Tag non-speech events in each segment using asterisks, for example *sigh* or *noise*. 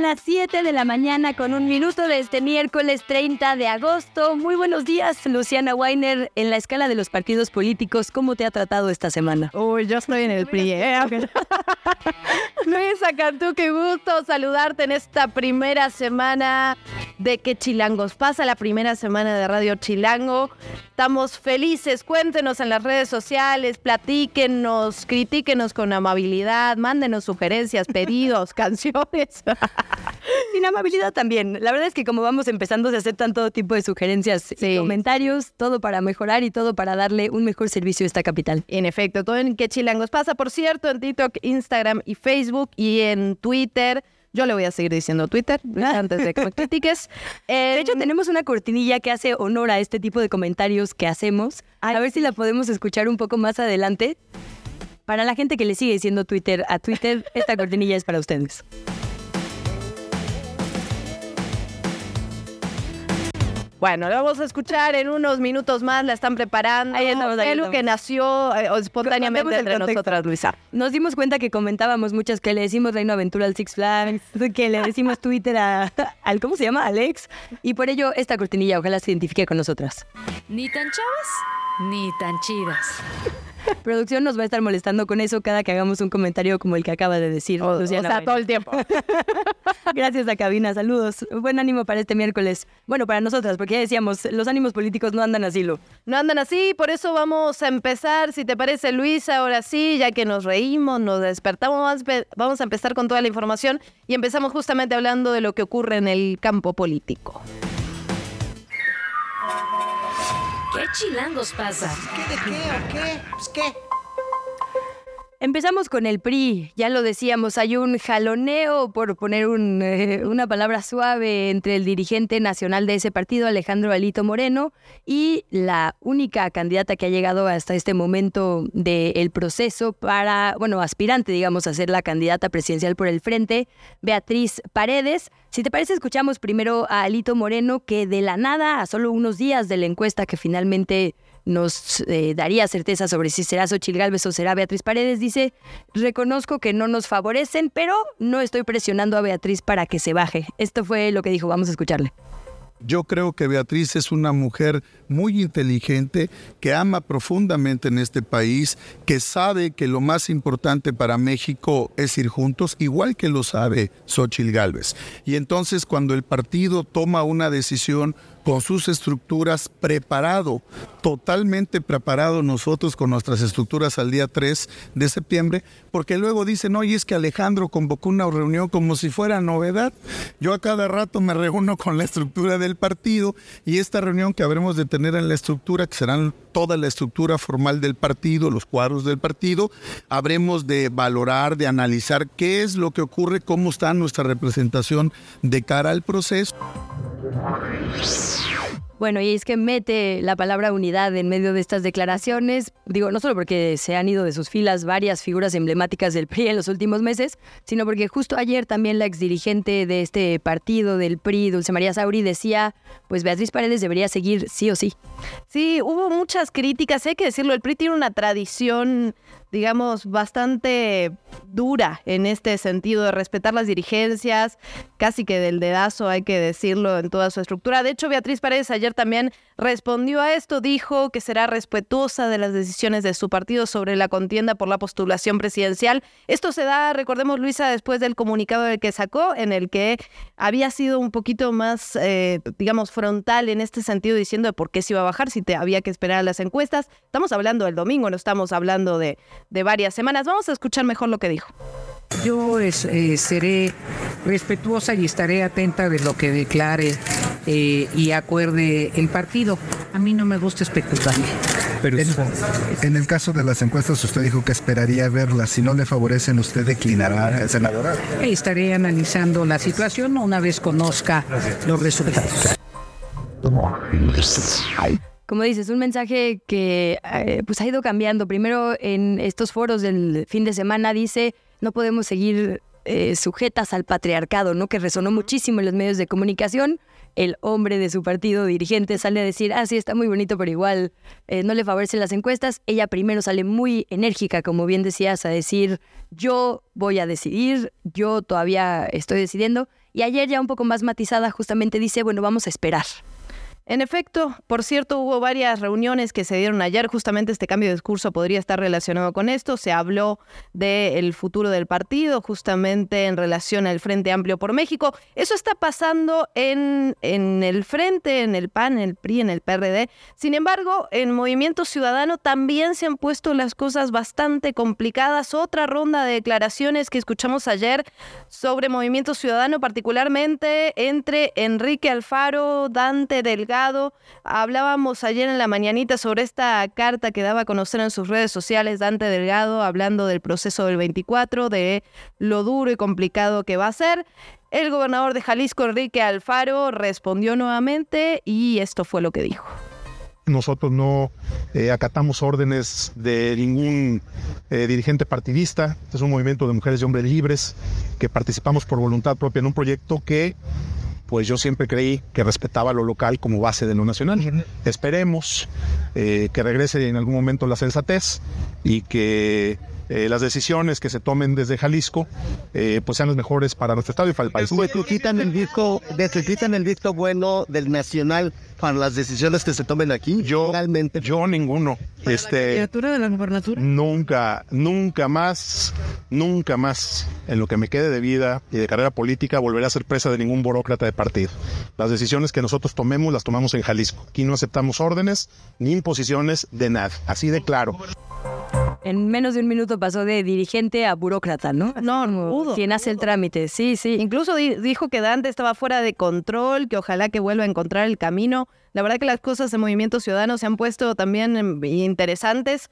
Son las 7 de la mañana con un minuto de este miércoles 30 de agosto. Muy buenos días, Luciana Weiner. En la escala de los partidos políticos, ¿cómo te ha tratado esta semana? Uy, yo estoy en el PRI. ¿eh? *laughs* Luisa Cantú, qué gusto saludarte en esta primera semana de Que Chilangos pasa, la primera semana de Radio Chilango. Estamos felices, cuéntenos en las redes sociales, platíquenos, critíquenos con amabilidad, mándenos sugerencias, pedidos, *laughs* canciones. *laughs* Sin amabilidad también. La verdad es que como vamos empezando, se aceptan todo tipo de sugerencias y comentarios, todo para mejorar y todo para darle un mejor servicio a esta capital. En efecto, todo en Que Chilangos pasa, por cierto, en TikTok, Instagram y Facebook y en Twitter. Yo le voy a seguir diciendo Twitter *laughs* antes de que me critiques. de hecho, tenemos una cortinilla que hace honor a este tipo de comentarios que hacemos. A ver si la podemos escuchar un poco más adelante. Para la gente que le sigue diciendo Twitter a Twitter, esta cortinilla es para ustedes. Bueno, lo vamos a escuchar en unos minutos más, la están preparando. Ahí estamos, ahí Es que nació eh, espontáneamente entre nosotras, Luisa. Nos dimos cuenta que comentábamos muchas que le decimos Reino Aventura al Six Flags, que le decimos Twitter a, al, ¿cómo se llama? Alex. Y por ello esta cortinilla ojalá se identifique con nosotras. Ni tan chavas, ni tan chidas. *laughs* Producción nos va a estar molestando con eso cada que hagamos un comentario como el que acaba de decir. O, sea, todo el tiempo. *laughs* Gracias a Cabina, saludos. Buen ánimo para este miércoles. Bueno, para nosotras, porque ya decíamos, los ánimos políticos no andan así, lo. No andan así, por eso vamos a empezar, si te parece, Luisa, ahora sí, ya que nos reímos, nos despertamos, vamos a empezar con toda la información y empezamos justamente hablando de lo que ocurre en el campo político. ¿Qué chilangos pasa? ¿Qué de qué o qué? Pues qué. Empezamos con el PRI, ya lo decíamos, hay un jaloneo, por poner eh, una palabra suave, entre el dirigente nacional de ese partido, Alejandro Alito Moreno, y la única candidata que ha llegado hasta este momento del proceso para, bueno, aspirante, digamos, a ser la candidata presidencial por el frente, Beatriz Paredes. Si te parece, escuchamos primero a Alito Moreno, que de la nada, a solo unos días de la encuesta que finalmente nos eh, daría certeza sobre si será Xochil Gálvez o será Beatriz Paredes. Dice, reconozco que no nos favorecen, pero no estoy presionando a Beatriz para que se baje. Esto fue lo que dijo, vamos a escucharle. Yo creo que Beatriz es una mujer muy inteligente, que ama profundamente en este país, que sabe que lo más importante para México es ir juntos, igual que lo sabe Xochil Gálvez. Y entonces cuando el partido toma una decisión con sus estructuras preparado, totalmente preparado nosotros con nuestras estructuras al día 3 de septiembre, porque luego dicen, oye, es que Alejandro convocó una reunión como si fuera novedad. Yo a cada rato me reúno con la estructura del partido y esta reunión que habremos de tener en la estructura, que serán toda la estructura formal del partido, los cuadros del partido, habremos de valorar, de analizar qué es lo que ocurre, cómo está nuestra representación de cara al proceso. Bueno, y es que mete la palabra unidad en medio de estas declaraciones, digo, no solo porque se han ido de sus filas varias figuras emblemáticas del PRI en los últimos meses, sino porque justo ayer también la exdirigente de este partido del PRI, Dulce María Sauri, decía, pues Beatriz Paredes debería seguir sí o sí. Sí, hubo muchas críticas, hay que decirlo, el PRI tiene una tradición digamos, bastante dura en este sentido de respetar las dirigencias, casi que del dedazo, hay que decirlo, en toda su estructura. De hecho, Beatriz Paredes ayer también respondió a esto, dijo que será respetuosa de las decisiones de su partido sobre la contienda por la postulación presidencial. Esto se da, recordemos, Luisa, después del comunicado del que sacó, en el que había sido un poquito más, eh, digamos, frontal en este sentido, diciendo de por qué se iba a bajar, si te había que esperar a las encuestas. Estamos hablando del domingo, no estamos hablando de, de varias semanas. Vamos a escuchar mejor lo que dijo. Yo eh, seré respetuosa y estaré atenta de lo que declare eh, y acuerde el partido. A mí no me gusta especular. Pero en, el caso de las encuestas, usted dijo que esperaría verlas. Si no le favorecen, ¿usted declinará, senadora? Estaré analizando la situación una vez conozca los resultados. Como dices, un mensaje que eh, pues ha ido cambiando. Primero en estos foros del fin de semana dice, no podemos seguir eh, sujetas al patriarcado, ¿no? Que resonó muchísimo en los medios de comunicación el hombre de su partido dirigente sale a decir, ah, sí, está muy bonito, pero igual eh, no le favorecen las encuestas. Ella primero sale muy enérgica, como bien decías, a decir, yo voy a decidir, yo todavía estoy decidiendo. Y ayer ya un poco más matizada justamente dice, bueno, vamos a esperar. En efecto, por cierto, hubo varias reuniones que se dieron ayer. Justamente este cambio de discurso podría estar relacionado con esto. Se habló del futuro del partido, justamente en relación al Frente Amplio por México. Eso está pasando en, en el Frente, en el PAN, en el PRI, en el PRD. Sin embargo, en Movimiento Ciudadano también se han puesto las cosas bastante complicadas. Otra ronda de declaraciones que escuchamos ayer sobre Movimiento Ciudadano, particularmente entre Enrique Alfaro, Dante Delgado Hablábamos ayer en la mañanita sobre esta carta que daba a conocer en sus redes sociales Dante Delgado, hablando del proceso del 24, de lo duro y complicado que va a ser. El gobernador de Jalisco, Enrique Alfaro, respondió nuevamente y esto fue lo que dijo. Nosotros no eh, acatamos órdenes de ningún eh, dirigente partidista. Este es un movimiento de mujeres y hombres libres que participamos por voluntad propia en un proyecto que pues yo siempre creí que respetaba lo local como base de lo nacional. Esperemos eh, que regrese en algún momento la sensatez y que eh, las decisiones que se tomen desde Jalisco eh, pues sean las mejores para nuestro estado y para el país. Pues quitan el disco, quitan el visto bueno del nacional para las decisiones que se tomen aquí. Yo realmente yo ninguno. Este de la gobernatura. Nunca, nunca más, nunca más en lo que me quede de vida y de carrera política volveré a ser presa de ningún burócrata de partido. Las decisiones que nosotros tomemos las tomamos en Jalisco. Aquí no aceptamos órdenes ni imposiciones de nada. Así de claro en menos de un minuto pasó de dirigente a burócrata, ¿no? *laughs* no, no. Quien hace el trámite, sí, sí. Incluso dijo que Dante estaba fuera de control, que ojalá que vuelva a encontrar el camino. La verdad que las cosas en Movimiento Ciudadano se han puesto también em, interesantes.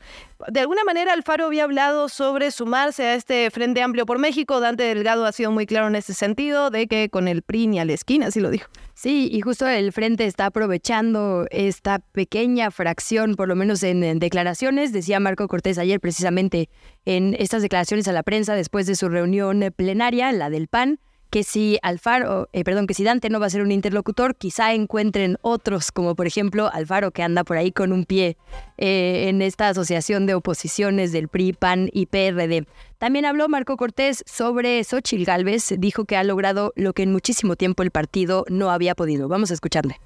De alguna manera Alfaro había hablado sobre sumarse a este Frente Amplio por México. Dante Delgado ha sido muy claro en ese sentido, de que con el PRI ni a la esquina, así lo dijo. Sí, y justo el Frente está aprovechando esta pequeña fracción, por lo menos en, declaraciones. Decía Marco Cortés ayer precisamente en estas declaraciones a la prensa después de su reunión plenaria, la del PAN, que si Alfaro, eh, perdón, que si Dante no va a ser un interlocutor, quizá encuentren otros, como por ejemplo Alfaro, que anda por ahí con un pie eh, en esta asociación de oposiciones del PRI, PAN y PRD. También habló Marco Cortés sobre Xochil Gálvez, dijo que ha logrado lo que en muchísimo tiempo el partido no había podido. Vamos a escucharle.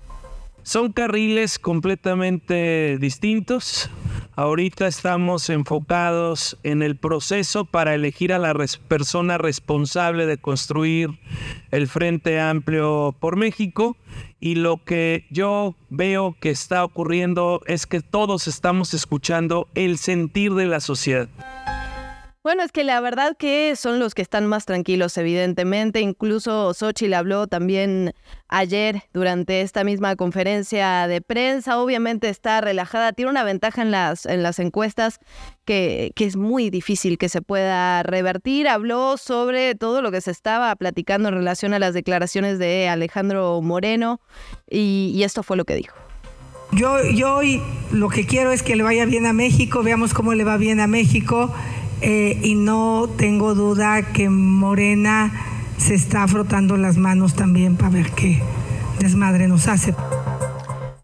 Son carriles completamente distintos. Ahorita estamos enfocados en el proceso para elegir a la persona responsable de construir el Frente Amplio por México y lo que yo veo que está ocurriendo es que todos estamos escuchando el sentir de la sociedad. Bueno, es que la verdad que son los que están más tranquilos, evidentemente. Incluso Xochitl habló también ayer durante esta misma conferencia de prensa. Obviamente está relajada, tiene una ventaja en las, en las encuestas que, que es muy difícil que se pueda revertir. Habló sobre todo lo que se estaba platicando en relación a las declaraciones de Alejandro Moreno y, y esto fue lo que dijo. Yo, yo hoy lo que quiero es que le vaya bien a México, veamos cómo le va bien a México eh, y no tengo duda que Morena se está frotando las manos también para ver qué desmadre nos hace.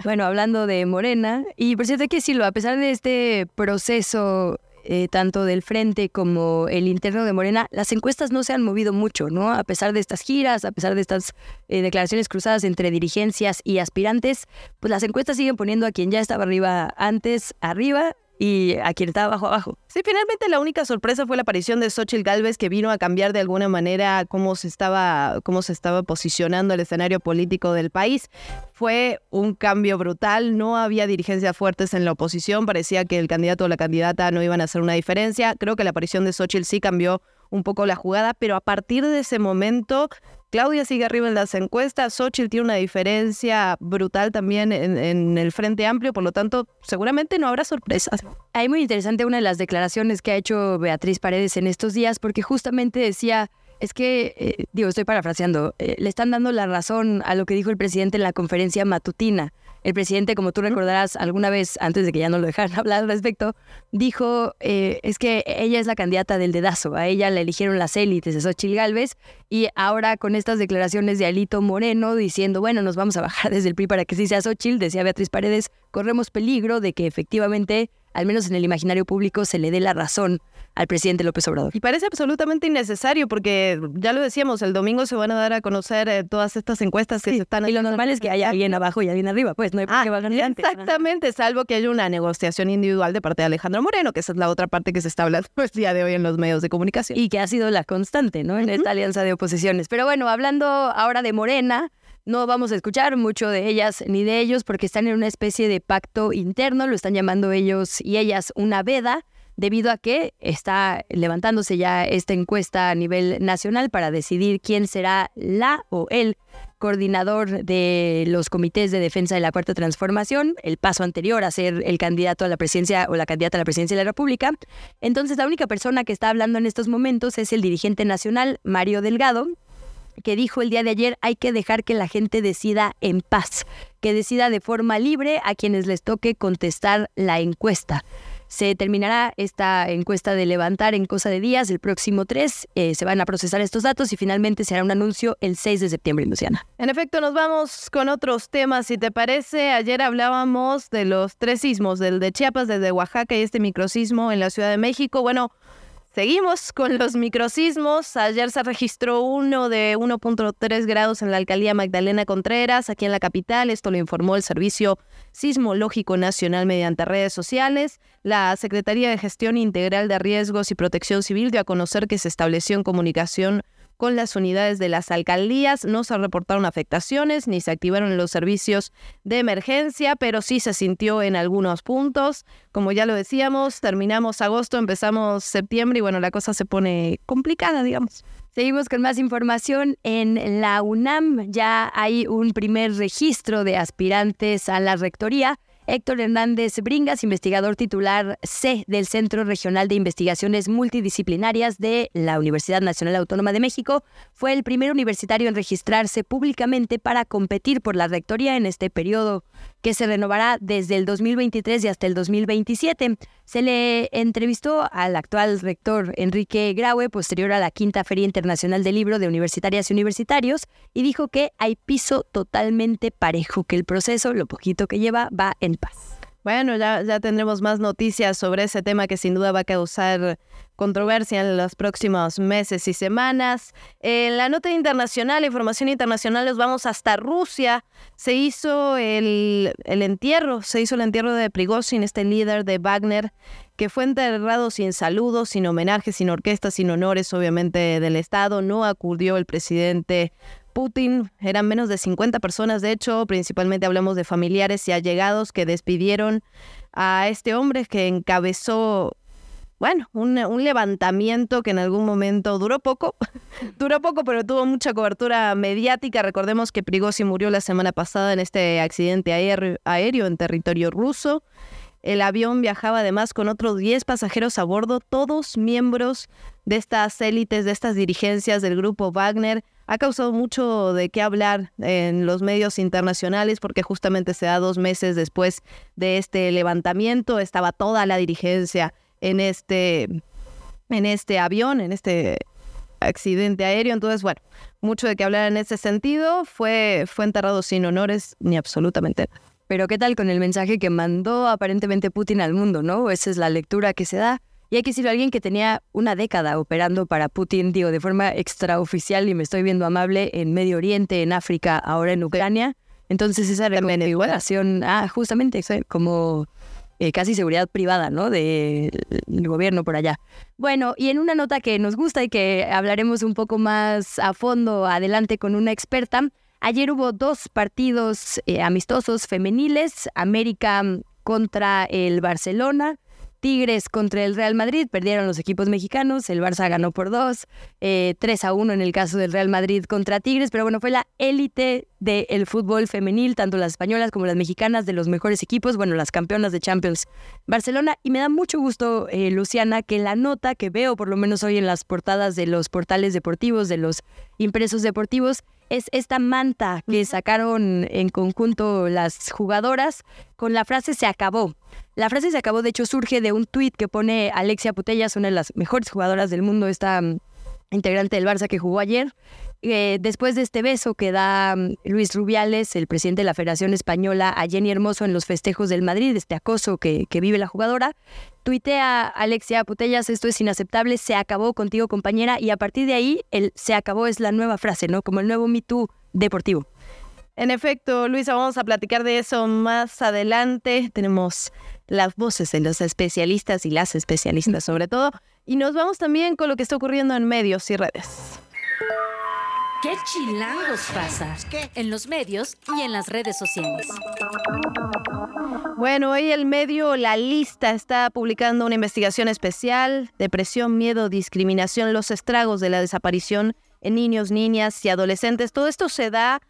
Bueno, hablando de Morena, y por cierto que decirlo, a pesar de este proceso eh, tanto del frente como el interno de Morena, las encuestas no se han movido mucho, ¿no? A pesar de estas giras, a pesar de estas eh, declaraciones cruzadas entre dirigencias y aspirantes, pues las encuestas siguen poniendo a quien ya estaba arriba antes arriba y a quien estaba abajo abajo. Sí, finalmente la única sorpresa fue la aparición de Xochitl Galvez que vino a cambiar de alguna manera cómo se estaba cómo se estaba posicionando el escenario político del país. Fue un cambio brutal, no había dirigencias fuertes en la oposición, parecía que el candidato o la candidata no iban a hacer una diferencia. Creo que la aparición de Xochitl sí cambió un poco la jugada, pero a partir de ese momento Claudia sigue arriba en las encuestas, Xochitl tiene una diferencia brutal también en, el Frente Amplio, por lo tanto, seguramente no habrá sorpresas. Hay muy interesante una de las declaraciones que ha hecho Beatriz Paredes en estos días, porque justamente decía, es que, eh, digo, estoy parafraseando, eh, le están dando la razón a lo que dijo el presidente en la conferencia matutina. El presidente, como tú recordarás alguna vez, antes de que ya no lo dejaran *laughs* hablar al respecto, dijo, eh, es que ella es la candidata del dedazo, a ella la eligieron las élites de Xochitl Galvez, y ahora con estas declaraciones de Alito Moreno diciendo, bueno, nos vamos a bajar *laughs* desde el PRI para que sí sea Xochitl, decía Beatriz Paredes, corremos peligro de que efectivamente, al menos en el imaginario público, se le dé la razón al presidente López Obrador. Y parece absolutamente innecesario porque ya lo decíamos, el domingo se van a dar a conocer eh, todas estas encuestas que se están Y lo normal es que haya alguien abajo y alguien arriba, pues no hay por qué ah, Exactamente, salvo que haya una negociación individual de parte de Alejandro Moreno, que esa es la otra parte que se está hablando *laughs* el día de hoy en los medios de comunicación. Y que ha sido la constante, ¿no? En esta alianza de oposiciones. Pero bueno, hablando ahora de Morena, no vamos a escuchar mucho de ellas ni de ellos porque están en una especie de pacto interno, lo están llamando ellos y ellas una veda debido a que está levantándose ya esta encuesta a nivel nacional para decidir quién será la o el coordinador de los comités de defensa de la Cuarta Transformación, el paso anterior a ser el candidato a la presidencia o la candidata a la presidencia de la República. Entonces, la única persona que está hablando en estos momentos es el dirigente nacional, Mario Delgado, que dijo el día de ayer, hay que dejar que la gente decida en paz, que decida de forma libre a quienes les toque contestar la encuesta. Se terminará esta encuesta de levantar en cosa de días, el próximo 3. Eh, se van a procesar estos datos y finalmente se hará un anuncio el 6 de septiembre, Luciana. En efecto, nos vamos con otros temas. Si te parece, ayer hablábamos de los tres sismos, del de Chiapas, desde Oaxaca y este microsismo en la Ciudad de México. Bueno, Seguimos con los microsismos. Ayer se registró uno de 1.3 grados en la alcaldía Magdalena Contreras, aquí en la capital. Esto lo informó el Servicio Sismológico Nacional mediante redes sociales. La Secretaría de Gestión Integral de Riesgos y Protección Civil dio a conocer que se estableció en comunicación con las unidades de las alcaldías. No se reportaron afectaciones ni se activaron los servicios de emergencia, pero sí se sintió en algunos puntos. Como ya lo decíamos, terminamos agosto, empezamos septiembre y bueno, la cosa se pone complicada, digamos. Seguimos con más información. En la UNAM ya hay un primer registro de aspirantes a la rectoría. Héctor Hernández Bringas, investigador titular C del Centro Regional de Investigaciones Multidisciplinarias de la Universidad Nacional Autónoma de México, fue el primer universitario en registrarse públicamente para competir por la rectoría en este periodo que se renovará desde el 2023 y hasta el 2027. Se le entrevistó al actual rector Enrique Graue posterior a la quinta Feria Internacional del Libro de Universitarias y Universitarios y dijo que hay piso totalmente parejo, que el proceso, lo poquito que lleva, va en Bueno, ya, ya tendremos más noticias sobre ese tema que sin duda va a causar controversia en los próximos meses y semanas. En la nota internacional, información internacional, nos vamos hasta Rusia. Se hizo el, el entierro, se hizo el entierro de Prigozhin, este líder de Wagner, que fue enterrado sin saludos, sin homenajes, sin orquestas, sin honores, obviamente, del Estado. No acudió el presidente Putin. Eran menos de 50 personas, de hecho, principalmente hablamos de familiares y allegados que despidieron a este hombre que encabezó bueno, un, levantamiento que en algún momento duró poco, *laughs* duró poco, pero tuvo mucha cobertura mediática. Recordemos que Prigozhin murió la semana pasada en este accidente aéreo en territorio ruso. El avión viajaba además con otros 10 pasajeros a bordo, todos miembros de estas élites, de estas dirigencias del grupo Wagner. Ha causado mucho de qué hablar en los medios internacionales porque justamente se da dos meses después de este levantamiento. Estaba toda la dirigencia en este, en este avión, en este accidente aéreo. Entonces, bueno, mucho de qué hablar en ese sentido. Fue, fue enterrado sin honores ni absolutamente nada. Pero ¿qué tal con el mensaje que mandó aparentemente Putin al mundo, no? Esa es la lectura que se da. Y hay que decirlo, alguien que tenía una década operando para Putin, digo, de forma extraoficial y me estoy viendo amable en Medio Oriente, en África, ahora en Ucrania. Entonces esa reconfiguración, ah, justamente, como eh, casi seguridad privada, ¿no? Del gobierno por allá. Bueno, y en una nota que nos gusta y que hablaremos un poco más a fondo adelante con una experta, ayer hubo dos partidos eh, amistosos femeniles, América contra el Barcelona, Tigres contra el Real Madrid, perdieron los equipos mexicanos, el Barça ganó por dos, eh, 3 a 1 en el caso del Real Madrid contra Tigres, pero bueno, fue la élite del fútbol femenil, tanto las españolas como las mexicanas, de los mejores equipos, bueno, las campeonas de Champions Barcelona, y me da mucho gusto, eh, Luciana, que la nota que veo, por lo menos hoy en las portadas de los portales deportivos, de los impresos deportivos, es esta manta que sacaron en conjunto las jugadoras con la frase se acabó. La frase se acabó, de hecho, surge de un tuit que pone Alexia Putellas, una de las mejores jugadoras del mundo, esta mm, integrante del Barça que jugó ayer. Eh, después de este beso que da mm, Luis Rubiales, el presidente de la Federación Española, a Jenny Hermoso en los festejos del Madrid, este acoso que, que vive la jugadora, tuitea Alexia Putellas, esto es inaceptable, se acabó contigo compañera, y a partir de ahí el se acabó es la nueva frase, ¿no? Como el nuevo Me Too deportivo. En efecto, Luisa, vamos a platicar de eso más adelante. Tenemos las voces de los especialistas y las especialistas sobre todo. Y nos vamos también con lo que está ocurriendo en medios y redes. ¿Qué chilangos pasa? En los medios y en las redes sociales. Bueno, hoy el medio La Lista está publicando una investigación especial, depresión, miedo, discriminación, los estragos de la desaparición en niños, niñas y adolescentes. Todo esto se da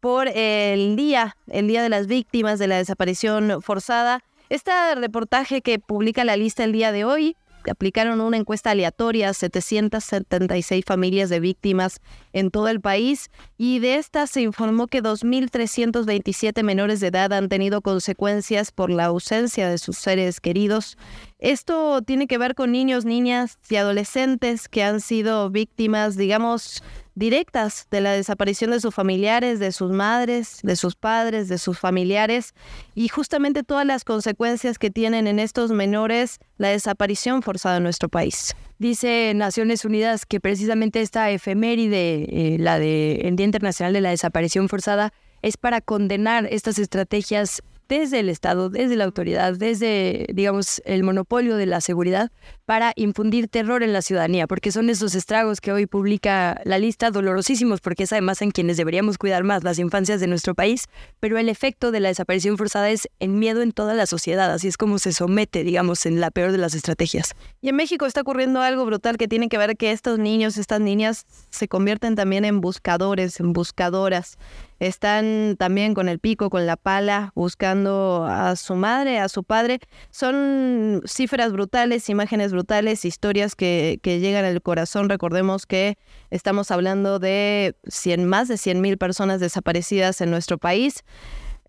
por el día, el día de las víctimas de la desaparición forzada. Este reportaje que publica la lista el día de hoy aplicaron una encuesta aleatoria a 776 familias de víctimas en todo el país y de estas se informó que 2.327 menores de edad han tenido consecuencias por la ausencia de sus seres queridos. Esto tiene que ver con niños, niñas y adolescentes que han sido víctimas, digamos, directas de la desaparición de sus familiares, de sus madres, de sus padres, de sus familiares y justamente todas las consecuencias que tienen en estos menores la desaparición forzada en nuestro país. Dice Naciones Unidas que precisamente esta efeméride, eh, la del Día Internacional de la Desaparición Forzada, es para condenar estas estrategias desde el Estado, desde la autoridad, desde, digamos, el monopolio de la seguridad para infundir terror en la ciudadanía, porque son esos estragos que hoy publica la lista, dolorosísimos, porque es además en quienes deberíamos cuidar más las infancias de nuestro país, pero el efecto de la desaparición forzada es en miedo en toda la sociedad, así es como se somete, digamos, en la peor de las estrategias. Y en México está ocurriendo algo brutal que tiene que ver que estos niños, estas niñas se convierten también en buscadores, en buscadoras están también con el pico, con la pala, buscando a su madre, a su padre. Son cifras brutales, imágenes brutales, historias que, que llegan al corazón. Recordemos que estamos hablando de 100, más de 100 mil personas desaparecidas en nuestro país.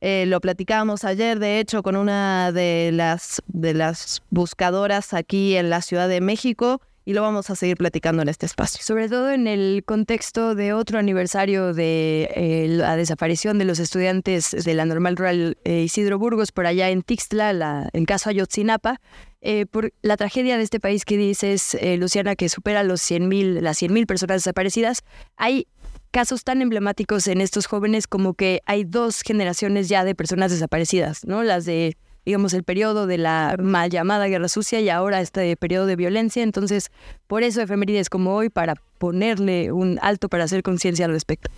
Eh, lo platicábamos ayer, de hecho, con una de las, de las buscadoras aquí en la Ciudad de México y lo vamos a seguir platicando en este espacio. Sobre todo en el contexto de otro aniversario de eh, la desaparición de los estudiantes de la normal rural eh, Isidro Burgos por allá en Tixtla, la, en caso Ayotzinapa, eh, por la tragedia de este país que dices, Luciana, que supera los 100 las 100.000 personas desaparecidas, hay casos tan emblemáticos en estos jóvenes como que hay dos generaciones ya de personas desaparecidas, ¿no? Las de digamos, el periodo de la mal llamada guerra sucia y ahora este periodo de violencia. Entonces, por eso efemérides como hoy, para ponerle un alto para hacer conciencia al respecto.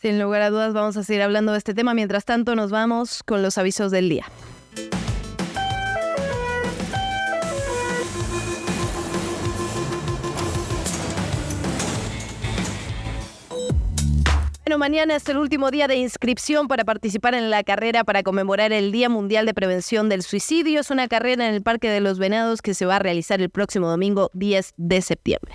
Sin lugar a dudas, vamos a seguir hablando de este tema. Mientras tanto, nos vamos con los avisos del día. Bueno, mañana es el último día de inscripción para participar en la carrera para conmemorar el Día Mundial de Prevención del Suicidio. Es una carrera en el Parque de los Venados que se va a realizar el próximo domingo 10 de septiembre.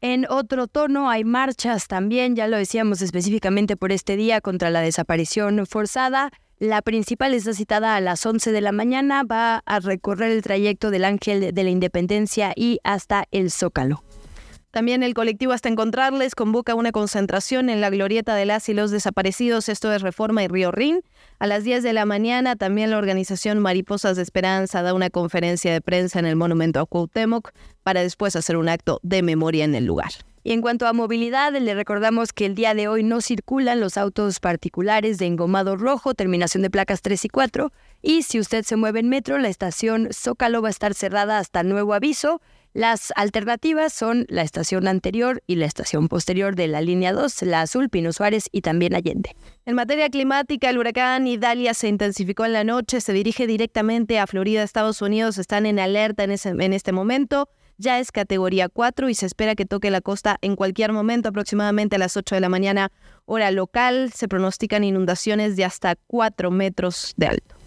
En otro tono hay marchas también, ya lo decíamos específicamente por este día contra la desaparición forzada. La principal está citada a las 11 de la mañana, va a recorrer el trayecto del Ángel de la Independencia y hasta el Zócalo. También el colectivo Hasta Encontrarles convoca una concentración en la glorieta de las y los desaparecidos, esto es Reforma y Río Rin. A las 10 de la mañana también la organización Mariposas de Esperanza da una conferencia de prensa en el monumento a Cuauhtémoc para después hacer un acto de memoria en el lugar. Y en cuanto a movilidad, le recordamos que el día de hoy no circulan los autos particulares de engomado rojo, terminación de placas 3 y 4. Y si usted se mueve en metro, la estación Zócalo va a estar cerrada hasta nuevo aviso. Las alternativas son la estación anterior y la estación posterior de la línea 2, la azul, Pino Suárez y también Allende. En materia climática, el huracán Idalia se intensificó en la noche, se dirige directamente a Florida, Estados Unidos, están en alerta en, este momento. Ya es categoría 4 y se espera que toque la costa en cualquier momento, aproximadamente a las 8 de la mañana, hora local. Se pronostican inundaciones de hasta 4 metros de alto.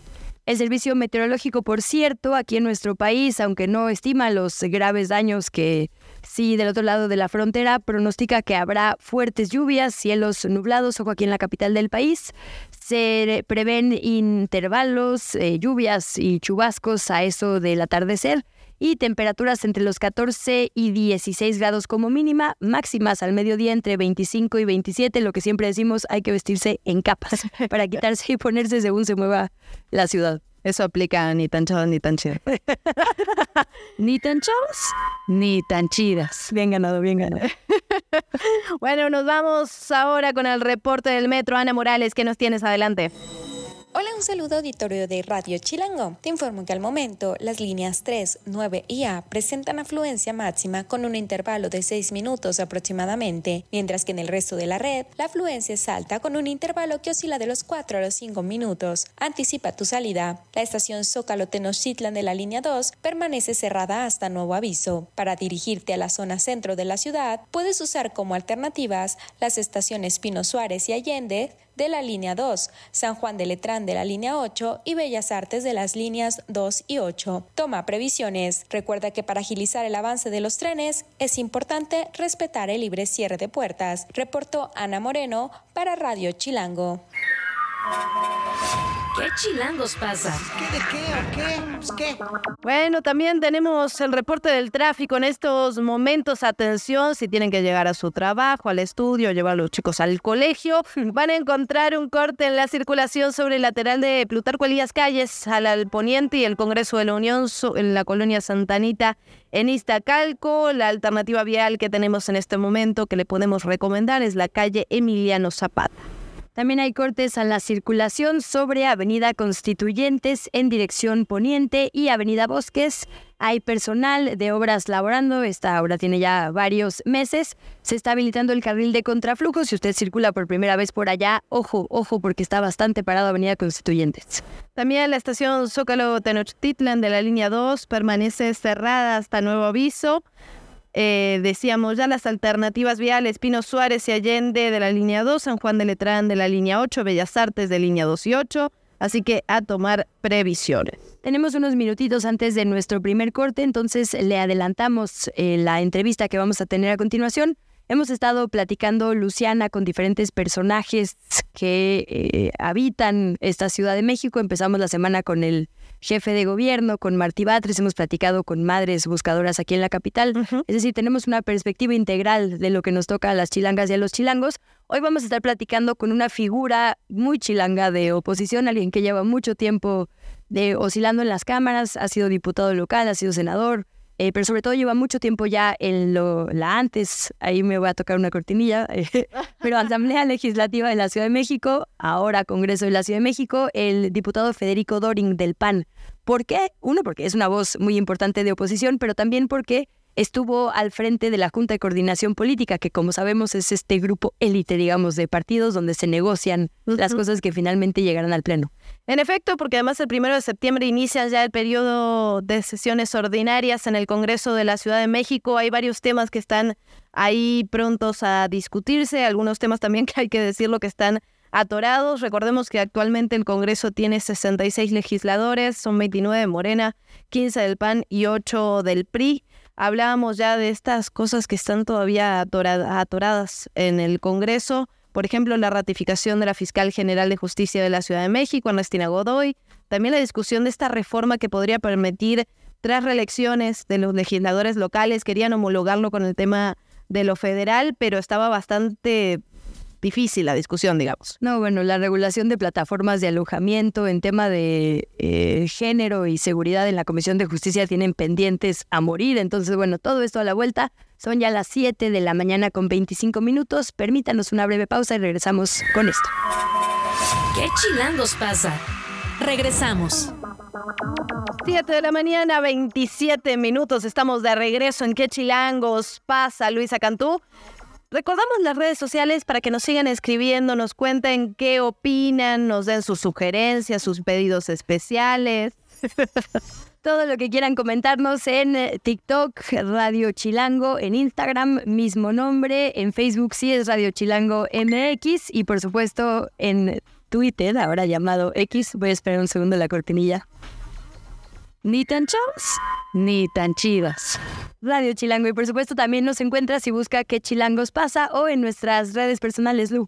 El Servicio Meteorológico, por cierto, aquí en nuestro país, aunque no estima los graves daños que sí del otro lado de la frontera, pronostica que habrá fuertes lluvias, cielos nublados, ojo aquí en la capital del país. Se prevén intervalos, eh, lluvias y chubascos a eso del atardecer y temperaturas entre los 14 y 16 grados como mínima, máximas al mediodía entre 25 y 27, lo que siempre decimos, hay que vestirse en capas *laughs* para quitarse y ponerse según se mueva la ciudad. Eso aplica ni tan chavos ni tan chidas. *laughs* ni tan chavos ni tan chidas. Bien ganado, bien ganado. *laughs* bueno, nos vamos ahora con el reporte del metro. Ana Morales, ¿qué nos tienes adelante? Hola, un saludo auditorio de Radio Chilango. Te informo que al momento las líneas 3, 9 y A presentan afluencia máxima con un intervalo de 6 minutos aproximadamente, mientras que en el resto de la red la afluencia es alta con un intervalo que oscila de los 4 a los 5 minutos. Anticipa tu salida. La estación Zócalo Tenochtitlan de la línea 2 permanece cerrada hasta nuevo aviso. Para dirigirte a la zona centro de la ciudad, puedes usar como alternativas las estaciones Pino Suárez y Allende, de la línea 2, San Juan de Letrán de la línea 8 y Bellas Artes de las líneas 2 y 8. Toma previsiones. Recuerda que para agilizar el avance de los trenes es importante respetar el libre cierre de puertas. Reportó Ana Moreno para Radio Chilango. ¿Qué chilangos pasa? ¿Qué de qué o qué? Pues, qué. Bueno, también tenemos el reporte del tráfico en estos momentos. Atención, si tienen que llegar a su trabajo, al estudio, llevar a los chicos al colegio, *laughs* van a encontrar un corte en la circulación sobre el lateral de Plutarco Elías Calles, al, poniente y el Congreso de la Unión en la colonia Santanita. En Iztacalco, la alternativa vial que tenemos en este momento que le podemos recomendar es la calle Emiliano Zapata. También hay cortes a la circulación sobre Avenida Constituyentes en dirección poniente y Avenida Bosques. Hay personal de obras laborando, esta obra tiene ya varios meses. Se está habilitando el carril de contraflujo. Si usted circula por primera vez por allá, ojo, ojo, porque está bastante parado Avenida Constituyentes. También la estación Zócalo Tenochtitlan de la línea 2 permanece cerrada hasta nuevo aviso. Eh, decíamos ya las alternativas viales, Pino Suárez y Allende de la línea 2, San Juan de Letrán de la línea 8, Bellas Artes de línea 2 y 8. Así que a tomar previsiones. Tenemos unos minutitos antes de nuestro primer corte, entonces le adelantamos eh, la entrevista que vamos a tener a continuación. Hemos estado platicando, Luciana, con diferentes personajes que eh, habitan esta Ciudad de México. Empezamos la semana con el jefe de gobierno, con Martí Batres, hemos platicado con madres buscadoras aquí en la capital. Es decir, tenemos una perspectiva integral de lo que nos toca a las chilangas y a los chilangos. Hoy vamos a estar platicando con una figura muy chilanga de oposición, alguien que lleva mucho tiempo de, oscilando en las cámaras, ha sido diputado local, ha sido senador, eh, pero sobre todo lleva mucho tiempo ya en lo, la antes, ahí me voy a tocar una cortinilla, *laughs* eh, pero Asamblea Legislativa de la Ciudad de México, ahora Congreso de la Ciudad de México, el diputado Federico Doring del PAN. ¿Por qué? Uno, porque es una voz muy importante de oposición, pero también porque estuvo al frente de la Junta de Coordinación Política, que como sabemos es este grupo élite, digamos, de partidos donde se negocian las cosas que finalmente llegarán al Pleno. En efecto, porque además el primero de septiembre inicia ya el periodo de sesiones ordinarias en el Congreso de la Ciudad de México. Hay varios temas que están ahí prontos a discutirse, algunos temas también *laughs* que hay que decirlo que están atorados. Recordemos que actualmente el Congreso tiene 66 legisladores, son 29 de Morena, 15 del PAN y 8 del PRI hablábamos ya de estas cosas que están todavía atoradas en el Congreso. Por ejemplo, la ratificación de la fiscal general de justicia de la Ciudad de México, Ernestina Godoy. También la discusión de esta reforma que podría permitir, tras reelecciones de los legisladores locales, querían homologarlo con el tema de lo federal, pero estaba bastante difícil la discusión, digamos. No, bueno, la regulación de plataformas de alojamiento en tema de eh, género y seguridad en la Comisión de Justicia tienen pendientes a morir. Entonces, bueno, todo esto a la vuelta. Son ya las 7 de la mañana con 25 minutos. Permítanos una breve pausa y regresamos con esto. ¿Qué chilangos pasa? Regresamos. 7 de la mañana, 27 minutos. Estamos de regreso en Qué Chilangos pasa, Luisa Cantú. Recordamos las redes sociales para que nos sigan escribiendo, nos cuenten qué opinan, nos den sus sugerencias, sus pedidos especiales. *laughs* Todo lo que quieran comentarnos en eh, TikTok, Radio Chilango, en Instagram, mismo nombre, en Facebook sí es Radio Chilango MX y por supuesto en Twitter, ahora llamado X. Voy a esperar un segundo la cortinilla. Ni tan chavos, ni tan chidas. Radio Chilango. Y por supuesto también nos encuentra si busca qué chilangos pasa o en nuestras redes personales, Lu.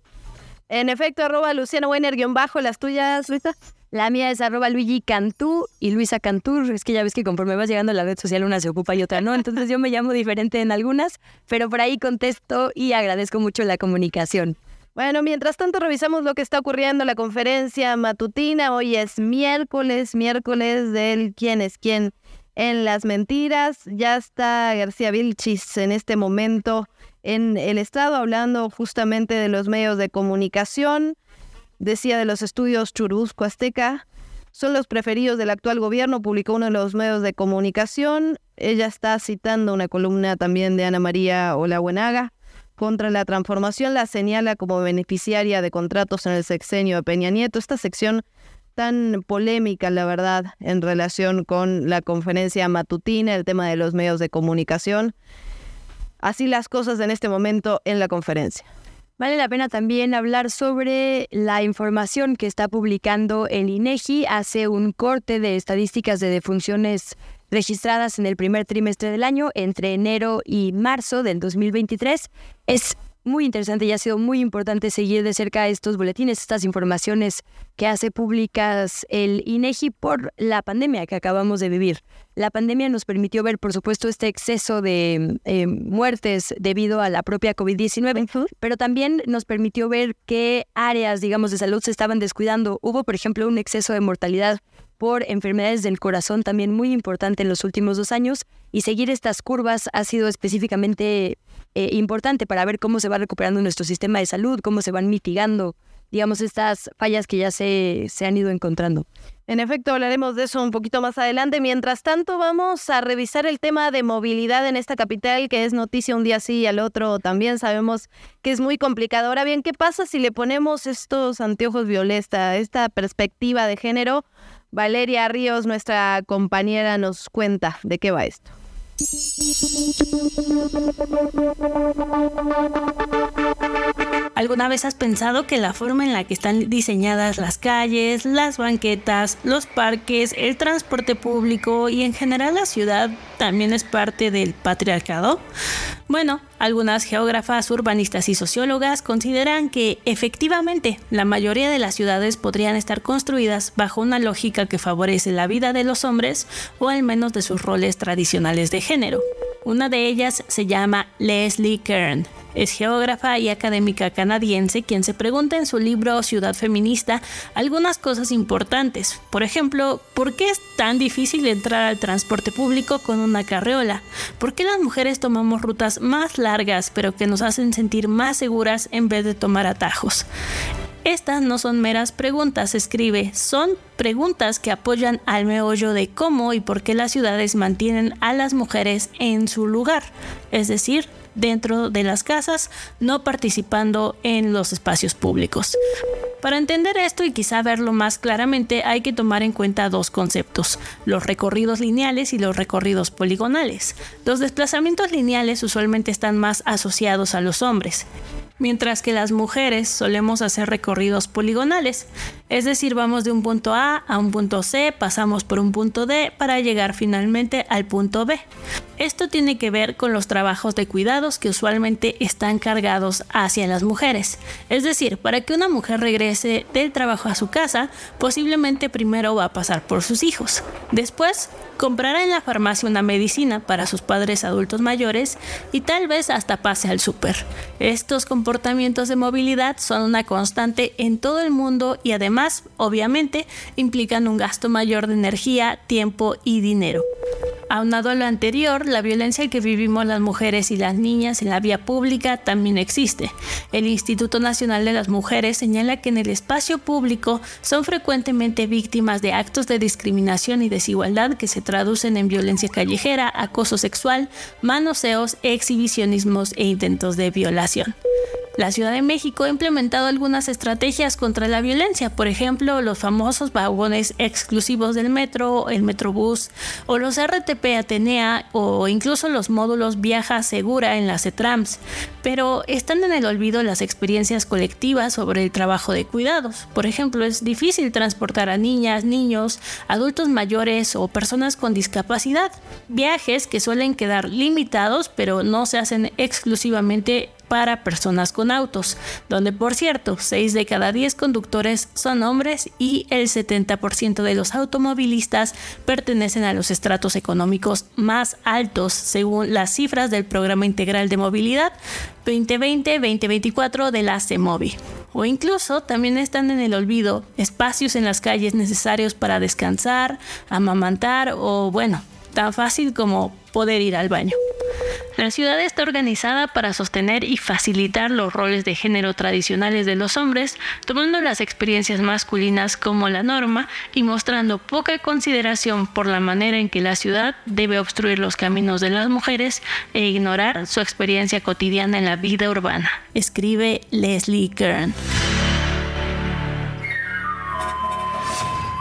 En efecto, arroba Luciana Weiner, guion bajo, las tuyas, Luisa. La mía es arroba Luigi Cantú y Luisa Cantur. Es que ya ves que conforme vas llegando a la red social una se ocupa y otra no. Entonces yo me llamo diferente en algunas, pero por ahí contesto y agradezco mucho la comunicación. Bueno, mientras tanto revisamos lo que está ocurriendo en la conferencia matutina. Hoy es miércoles, miércoles del quién es quién en las mentiras. Ya está García Vilchis en este momento en el Estado hablando justamente de los medios de comunicación. Decía de los estudios Churubusco Azteca. Son los preferidos del actual gobierno, publicó uno de los medios de comunicación. Ella está citando una columna también de Ana María Olabuenaga contra la transformación la señala como beneficiaria de contratos en el sexenio de Peña Nieto. Esta sección tan polémica, la verdad, en relación con la conferencia matutina, el tema de los medios de comunicación. Así las cosas en este momento en la conferencia. Vale la pena también hablar sobre la información que está publicando el INEGI. Hace un corte de estadísticas de defunciones registradas en el primer trimestre del año, entre enero y marzo del 2023. Es muy interesante y ha sido muy importante seguir de cerca estos boletines, estas informaciones que hace públicas el INEGI por la pandemia que acabamos de vivir. La pandemia nos permitió ver, por supuesto, este exceso de eh, muertes debido a la propia COVID-19, pero también nos permitió ver qué áreas, digamos, de salud se estaban descuidando. Hubo, por ejemplo, un exceso de mortalidad por enfermedades del corazón también muy importante en los últimos dos años y seguir estas curvas ha sido específicamente eh, importante para ver cómo se va recuperando nuestro sistema de salud, cómo se van mitigando, digamos, estas fallas que ya se, se han ido encontrando. En efecto, hablaremos de eso un poquito más adelante. Mientras tanto, vamos a revisar el tema de movilidad en esta capital, que es noticia un día sí y al otro también. Sabemos que es muy complicado. Ahora bien, ¿qué pasa si le ponemos estos anteojos violeta, esta perspectiva de género? Valeria Ríos, nuestra compañera, nos cuenta de qué va esto. ¿Alguna vez has pensado que la forma en la que están diseñadas las calles, las banquetas, los parques, el transporte público y en general la ciudad también es parte del patriarcado? Bueno, algunas geógrafas, urbanistas y sociólogas consideran que efectivamente la mayoría de las ciudades podrían estar construidas bajo una lógica que favorece la vida de los hombres o al menos de sus roles tradicionales de género. Una de ellas se llama Leslie Kern. Es geógrafa y académica canadiense quien se pregunta en su libro Ciudad Feminista algunas cosas importantes. Por ejemplo, ¿por qué es tan difícil entrar al transporte público con una carreola? ¿Por qué las mujeres tomamos rutas más largas pero que nos hacen sentir más seguras en vez de tomar atajos? Estas no son meras preguntas, escribe, son preguntas que apoyan al meollo de cómo y por qué las ciudades mantienen a las mujeres en su lugar, es decir, dentro de las casas, no participando en los espacios públicos. Para entender esto y quizá verlo más claramente hay que tomar en cuenta dos conceptos, los recorridos lineales y los recorridos poligonales. Los desplazamientos lineales usualmente están más asociados a los hombres mientras que las mujeres solemos hacer recorridos poligonales, es decir, vamos de un punto A a un punto C, pasamos por un punto D para llegar finalmente al punto B. Esto tiene que ver con los trabajos de cuidados que usualmente están cargados hacia las mujeres. Es decir, para que una mujer regrese del trabajo a su casa, posiblemente primero va a pasar por sus hijos. Después, comprará en la farmacia una medicina para sus padres adultos mayores y tal vez hasta pase al súper. Estos comportamientos de movilidad son una constante en todo el mundo y además Además, obviamente, implican un gasto mayor de energía, tiempo y dinero. Aunado a lo anterior, la violencia que vivimos las mujeres y las niñas en la vía pública también existe. El Instituto Nacional de las Mujeres señala que en el espacio público son frecuentemente víctimas de actos de discriminación y desigualdad que se traducen en violencia callejera, acoso sexual, manoseos, exhibicionismos e intentos de violación. La Ciudad de México ha implementado algunas estrategias contra la violencia, por ejemplo, los famosos vagones exclusivos del metro, el Metrobús o los RTP Atenea o incluso los módulos Viaja Segura en las CETRAMS. Pero están en el olvido las experiencias colectivas sobre el trabajo de cuidados. Por ejemplo, es difícil transportar a niñas, niños, adultos mayores o personas con discapacidad. Viajes que suelen quedar limitados pero no se hacen exclusivamente para personas con autos, donde por cierto 6 de cada 10 conductores son hombres y el 70% de los automovilistas pertenecen a los estratos económicos más altos según las cifras del Programa Integral de Movilidad 2020-2024 de la CEMOVI. O incluso también están en el olvido espacios en las calles necesarios para descansar, amamantar o bueno, tan fácil como poder ir al baño. La ciudad está organizada para sostener y facilitar los roles de género tradicionales de los hombres, tomando las experiencias masculinas como la norma y mostrando poca consideración por la manera en que la ciudad debe obstruir los caminos de las mujeres e ignorar su experiencia cotidiana en la vida urbana, escribe Leslie Kern.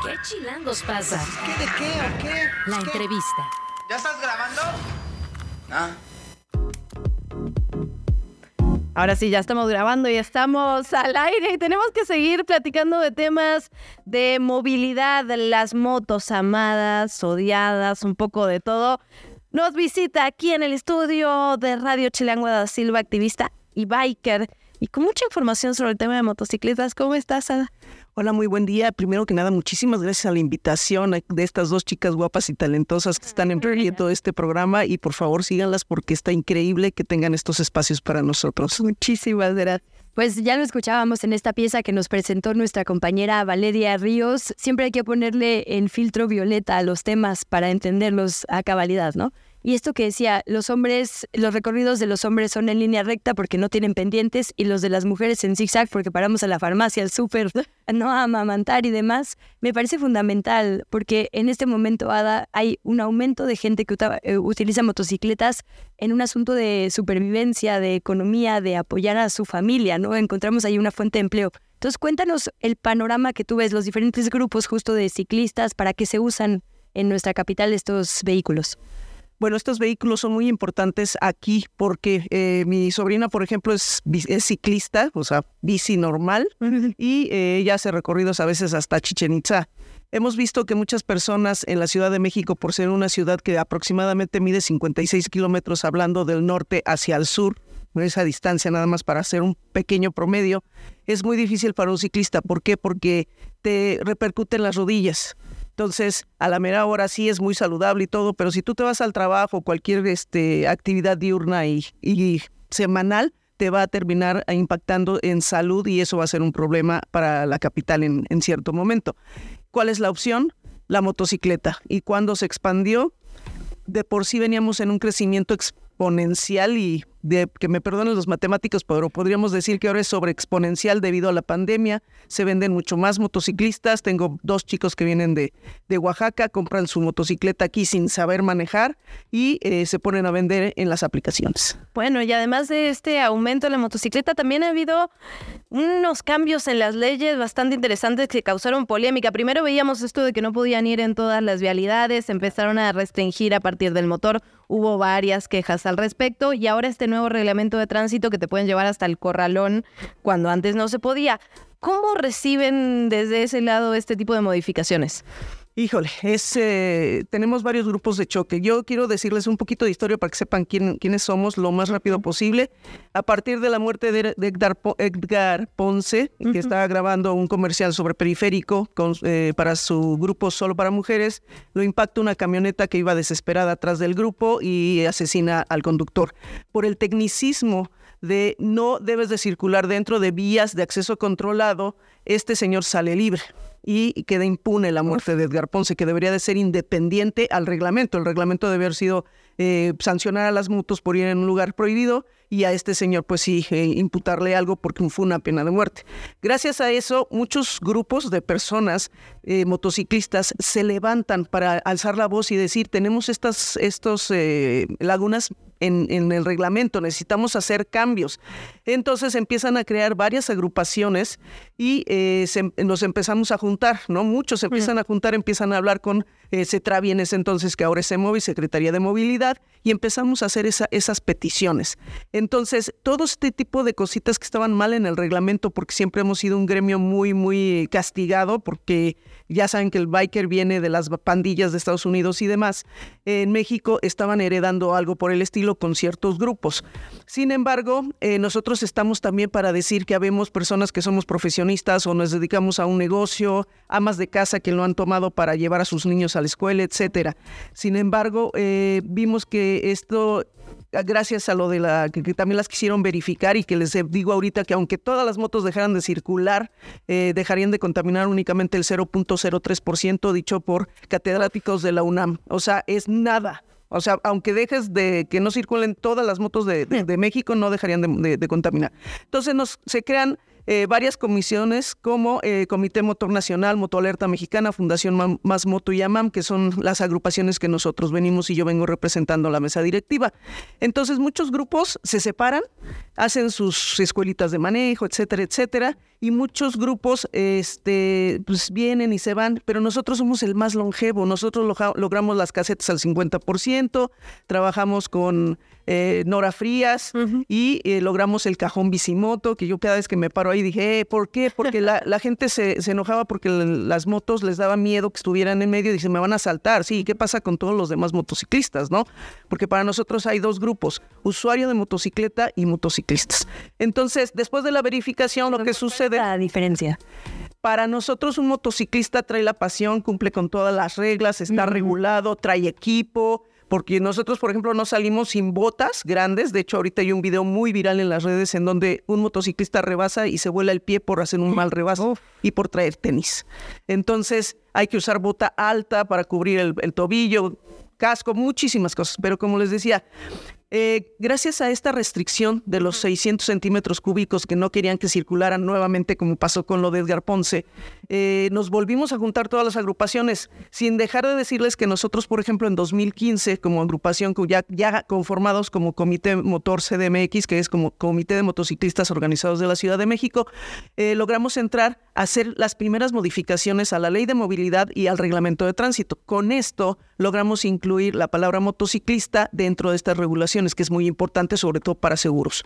¿Qué chilangos pasa? ¿Qué de qué o qué? La entrevista. ¿Ya estás grabando? Ah. Ahora sí, ya estamos grabando y estamos al aire y tenemos que seguir platicando de temas de movilidad, las motos amadas, odiadas, un poco de todo. Nos visita aquí en el estudio de Radio Chilango da Silva, activista y biker, y con mucha información sobre el tema de motocicletas. ¿Cómo estás, Ada? Hola, muy buen día. Primero que nada, muchísimas gracias a la invitación de estas dos chicas guapas y talentosas que están emprendiendo este programa y por favor síganlas porque está increíble que tengan estos espacios para nosotros. Muchísimas gracias. Pues ya lo escuchábamos en esta pieza que nos presentó nuestra compañera Valeria Ríos. Siempre hay que ponerle el filtro violeta a los temas para entenderlos a cabalidad, ¿no? Y esto que decía, los hombres, los recorridos de los hombres son en línea recta porque no tienen pendientes y los de las mujeres en zigzag porque paramos a la farmacia, al súper, *laughs* no a amamantar y demás, me parece fundamental porque en este momento, Ada, hay un aumento de gente que eh, utiliza motocicletas en un asunto de supervivencia, de economía, de apoyar a su familia, ¿no? Encontramos ahí una fuente de empleo. Entonces, cuéntanos el panorama que tú ves, los diferentes grupos justo de ciclistas, para qué se usan en nuestra capital estos vehículos. Bueno, estos vehículos son muy importantes aquí porque eh, mi sobrina, por ejemplo, es, es, ciclista, o sea, bici normal, y eh, ella hace recorridos a veces hasta Chichen Itza. Hemos visto que muchas personas en la Ciudad de México, por ser una ciudad que aproximadamente mide 56 kilómetros hablando del norte hacia el sur, esa distancia nada más para hacer un pequeño promedio, es muy difícil para un ciclista. ¿Por qué? Porque te repercute en las rodillas. Entonces, a la mera hora sí es muy saludable y todo, pero si tú te vas al trabajo, cualquier este, actividad diurna y, semanal, te va a terminar impactando en salud y eso va a ser un problema para la capital en, en cierto momento. ¿Cuál es la opción? La motocicleta. Y cuando se expandió, de por sí veníamos en un crecimiento exponencial y de, que me perdonen los matemáticos, pero podríamos decir que ahora es sobreexponencial debido a la pandemia. Se venden mucho más motociclistas. Tengo dos chicos que vienen de, de Oaxaca, compran su motocicleta aquí sin saber manejar y eh, se ponen a vender en las aplicaciones. Bueno, y además de este aumento de la motocicleta, también ha habido unos cambios en las leyes bastante interesantes que causaron polémica. Primero veíamos esto de que no podían ir en todas las vialidades, empezaron a restringir a partir del motor, hubo varias quejas al respecto y ahora este nuevo reglamento de tránsito que te pueden llevar hasta el corralón cuando antes no se podía. ¿Cómo reciben desde ese lado este tipo de modificaciones? Híjole, es, eh, tenemos varios grupos de choque. Yo quiero decirles un poquito de historia para que sepan quién, quiénes somos lo más rápido posible. A partir de la muerte de, Edgar, Ponce, que estaba grabando un comercial sobre periférico eh, para su grupo Solo para Mujeres, lo impacta una camioneta que iba desesperada atrás del grupo y asesina al conductor. Por el tecnicismo de no debes de circular dentro de vías de acceso controlado, este señor sale libre y queda impune la muerte de Edgar Ponce, que debería de ser independiente al reglamento. El reglamento debe haber sido eh, sancionar a las motos por ir en un lugar prohibido y a este señor pues sí eh, imputarle algo porque fue una pena de muerte. Gracias a eso, muchos grupos de personas eh, motociclistas se levantan para alzar la voz y decir, tenemos estas estos, lagunas en, el reglamento, necesitamos hacer cambios. Entonces empiezan a crear varias agrupaciones y eh, nos empezamos a juntar, ¿no? Muchos se empiezan a juntar, empiezan a hablar con eh, CETRAVI en ese entonces, que ahora es CEMOVI, Secretaría de Movilidad, y empezamos a hacer esas peticiones. Entonces, todo este tipo de cositas que estaban mal en el reglamento, porque siempre hemos sido un gremio muy, muy castigado, porque ya saben que el biker viene de las pandillas de Estados Unidos y demás, en México estaban heredando algo por el estilo con ciertos grupos. Sin embargo, eh, nosotros estamos también para decir que habemos personas que somos profesionistas o nos dedicamos a un negocio, amas de casa que lo han tomado para llevar a sus niños a la escuela, etcétera. Sin embargo, eh, vimos que esto gracias a lo de la que, también las quisieron verificar y que les digo ahorita que aunque todas las motos dejaran de circular, eh, dejarían de contaminar únicamente el 0.03% dicho por catedráticos de la UNAM. O sea, es nada. O sea, aunque dejes de que no circulen todas las motos de, México, no dejarían de, de contaminar. Entonces nos, se crean eh, varias comisiones como eh, Comité Motor Nacional, Motoalerta Mexicana, Fundación Más Moto y AMAM, que son las agrupaciones que nosotros venimos y yo vengo representando la mesa directiva. Entonces muchos grupos se separan, hacen sus escuelitas de manejo, etcétera, etcétera, y muchos grupos este, pues vienen y se van, pero nosotros somos el más longevo, nosotros logramos las casetas al 50%, trabajamos con eh, Nora Frías y eh, logramos el cajón bicimoto, que yo cada vez que me paro ahí dije, eh, ¿por qué? Porque la, gente se, enojaba porque las motos les daba miedo que estuvieran en medio y se me van a saltar. Sí, ¿qué pasa con todos los demás motociclistas, no? Porque para nosotros hay dos grupos, usuario de motocicleta y motociclistas. Entonces, después de la verificación, lo que sucede... La diferencia. Para nosotros un motociclista trae la pasión, cumple con todas las reglas, está regulado, trae equipo, porque nosotros, por ejemplo, no salimos sin botas grandes. De hecho, ahorita hay un video muy viral en las redes en donde un motociclista rebasa y se vuela el pie por hacer un mal rebaso y por traer tenis. Entonces, hay que usar bota alta para cubrir el, el tobillo, casco, muchísimas cosas. Pero como les decía, eh, gracias a esta restricción de los 600 centímetros cúbicos que no querían que circularan nuevamente, como pasó con lo de Edgar Ponce, eh, nos volvimos a juntar todas las agrupaciones, sin dejar de decirles que nosotros, por ejemplo, en 2015, como agrupación ya, ya conformados como Comité Motor CDMX, que es como Comité de Motociclistas Organizados de la Ciudad de México, eh, logramos entrar a hacer las primeras modificaciones a la ley de movilidad y al reglamento de tránsito. Con esto logramos incluir la palabra motociclista dentro de estas regulaciones que es muy importante, sobre todo para seguros.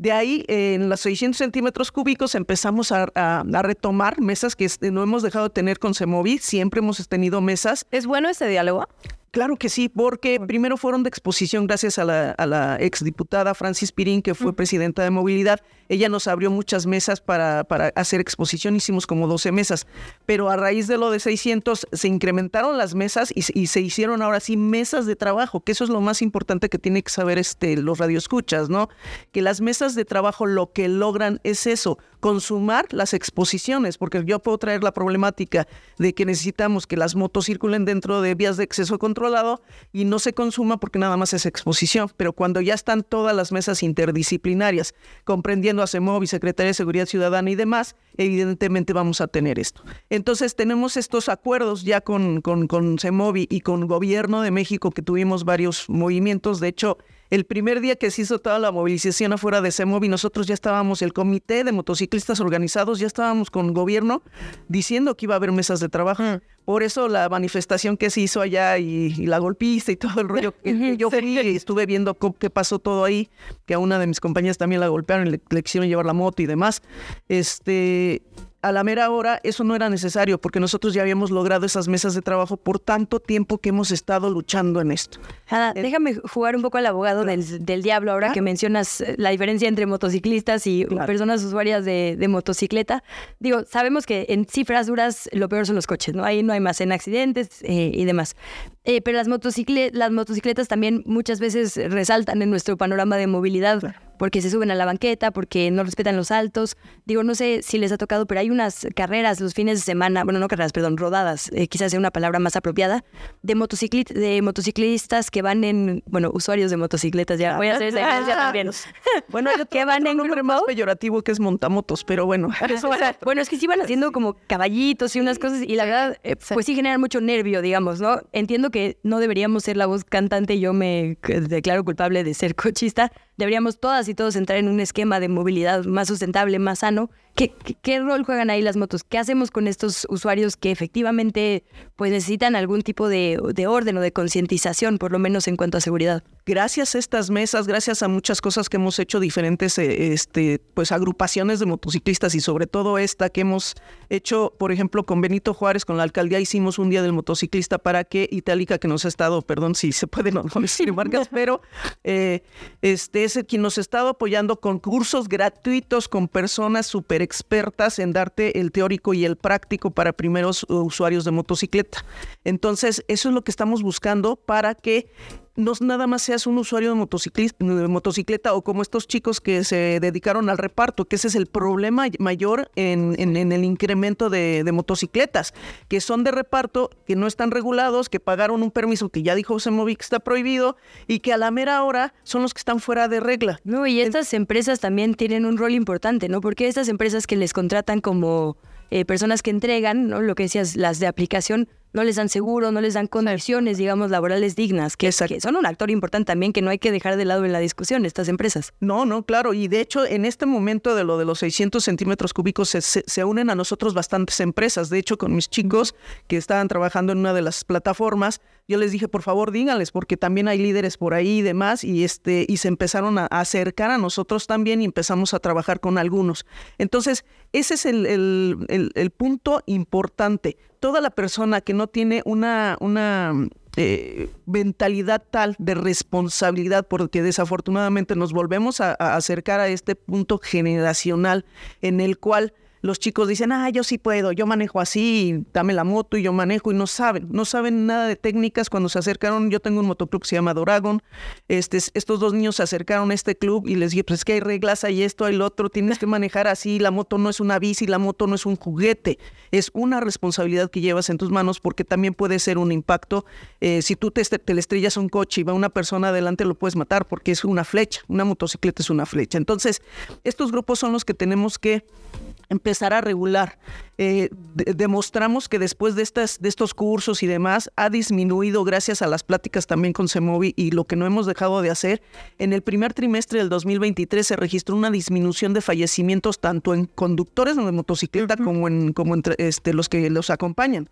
De ahí, en los 600 centímetros cúbicos, empezamos a, retomar mesas que no hemos dejado de tener con Semovi. Siempre hemos tenido mesas. ¿Es bueno ese diálogo? Claro que sí, porque primero fueron de exposición gracias a la, a la exdiputada Francis Pirín, que fue presidenta de movilidad. Ella nos abrió muchas mesas para, para hacer exposición, hicimos como 12 mesas, pero a raíz de lo de 600 se incrementaron las mesas y, se hicieron ahora sí mesas de trabajo, que eso es lo más importante que tiene que saber este, los radioescuchas, ¿no? Que las mesas de trabajo lo que logran es eso, consumar las exposiciones, porque yo puedo traer la problemática de que necesitamos que las motos circulen dentro de vías de acceso controlado y no se consuma porque nada más es exposición, pero cuando ya están todas las mesas interdisciplinarias, comprendiendo a CEMOVI, Secretaría de Seguridad Ciudadana y demás, evidentemente vamos a tener esto. Entonces tenemos estos acuerdos ya con, con, con CEMOVI y con Gobierno de México que tuvimos varios movimientos, de hecho, el primer día que se hizo toda la movilización afuera de CEMOVI, nosotros ya estábamos, el comité de motociclistas organizados, ya estábamos con el gobierno diciendo que iba a haber mesas de trabajo. Mm. Por eso la manifestación que se hizo allá y, la golpista y todo el rollo *laughs* que, yo fui y estuve viendo qué pasó todo ahí, que a una de mis compañeras también la golpearon y le, le quisieron llevar la moto y demás. Este, a la mera hora eso no era necesario porque nosotros ya habíamos logrado esas mesas de trabajo por tanto tiempo que hemos estado luchando en esto. déjame jugar un poco al abogado del, diablo ahora que mencionas eh, la diferencia entre motociclistas y personas usuarias de, motocicleta. Digo, sabemos que en cifras duras lo peor son los coches, ¿no? Ahí no hay más en accidentes eh, y demás. Eh, pero las, motocicle las motocicletas también muchas veces resaltan en nuestro panorama de movilidad porque se suben a la banqueta, porque no respetan los altos. Digo, no sé si les ha tocado, pero hay unas carreras los fines de semana, bueno, no carreras, perdón, rodadas, eh, quizás sea una palabra más apropiada, de, de motociclistas que van en, bueno, usuarios de motocicletas, ya voy a hacer esa diferencia *laughs* también. bueno, yo que van en grupo más peyorativo que es montamotos, pero bueno. *laughs* bueno, es que sí van haciendo como caballitos y unas cosas y la verdad, eh, pues sí generan mucho nervio, digamos, ¿no? Entiendo que no deberíamos ser la voz cantante, yo me declaro culpable de ser cochista, deberíamos todas y todos entrar en un esquema de movilidad más sustentable, más sano. ¿Qué, qué, rol juegan ahí las motos? ¿Qué hacemos con estos usuarios que efectivamente pues, necesitan algún tipo de, de orden o de concientización, por lo menos en cuanto a seguridad? Gracias a estas mesas, gracias a muchas cosas que hemos hecho, diferentes eh, este, pues, agrupaciones de motociclistas y sobre todo esta que hemos hecho, por ejemplo, con Benito Juárez, con la alcaldía, hicimos un día del motociclista para que Itálica, que nos ha estado, perdón si se puede no, *laughs* decir marcas, pero eh, este, es quien nos ha estado apoyando con cursos gratuitos con personas expertas en darte el teórico y el práctico para primeros usuarios de motocicleta. Entonces, eso es lo que estamos buscando para que no nada más seas un usuario de, de motocicleta o como estos chicos que se dedicaron al reparto, que ese es el problema mayor en, el incremento de, motocicletas, que son de reparto, que no están regulados, que pagaron un permiso que ya dijo José Movi que está prohibido y que a la mera hora son los que están fuera de regla. No, y estas empresas también tienen un rol importante, ¿no? Porque estas empresas que les contratan como eh, personas que entregan, ¿no? Lo que decías, las de aplicación, no les dan seguro, no les dan condiciones, digamos, laborales dignas, que, que, son un actor importante también que no hay que dejar de lado en la discusión, estas empresas. No, no, claro. Y de hecho, en este momento de lo de los 600 centímetros cúbicos se, se, unen a nosotros bastantes empresas. De hecho, con mis chicos que estaban trabajando en una de las plataformas, yo les dije, por favor, díganles, porque también hay líderes por ahí y demás, y, este, y se empezaron a acercar a nosotros también y empezamos a trabajar con algunos. Entonces, ese es el, el, el punto importante toda la persona que no tiene una, una eh, mentalidad tal de responsabilidad, porque desafortunadamente nos volvemos a, acercar a este punto generacional en el cual los chicos dicen, ah, yo sí puedo, yo manejo así, dame la moto y yo manejo y no saben, no saben nada de técnicas. Cuando se acercaron, yo tengo un motoclub que se llama Doragon, este, estos dos niños se acercaron a este club y les dije, pues es que hay reglas, hay esto, hay lo otro, tienes que manejar así, la moto no es una bici, la moto no es un juguete, es una responsabilidad que llevas en tus manos porque también puede ser un impacto. Eh, si tú te, te le estrellas un coche y va una persona adelante, lo puedes matar porque es una flecha, una motocicleta es una flecha. Entonces, estos grupos son los que tenemos que empezar a regular. Eh, demostramos que después de, estas, de estos cursos y demás ha disminuido gracias a las pláticas también con Semovi y lo que no hemos dejado de hacer. En el primer trimestre del 2023 se registró una disminución de fallecimientos tanto en conductores de motocicleta como en como entre, este, los que los acompañan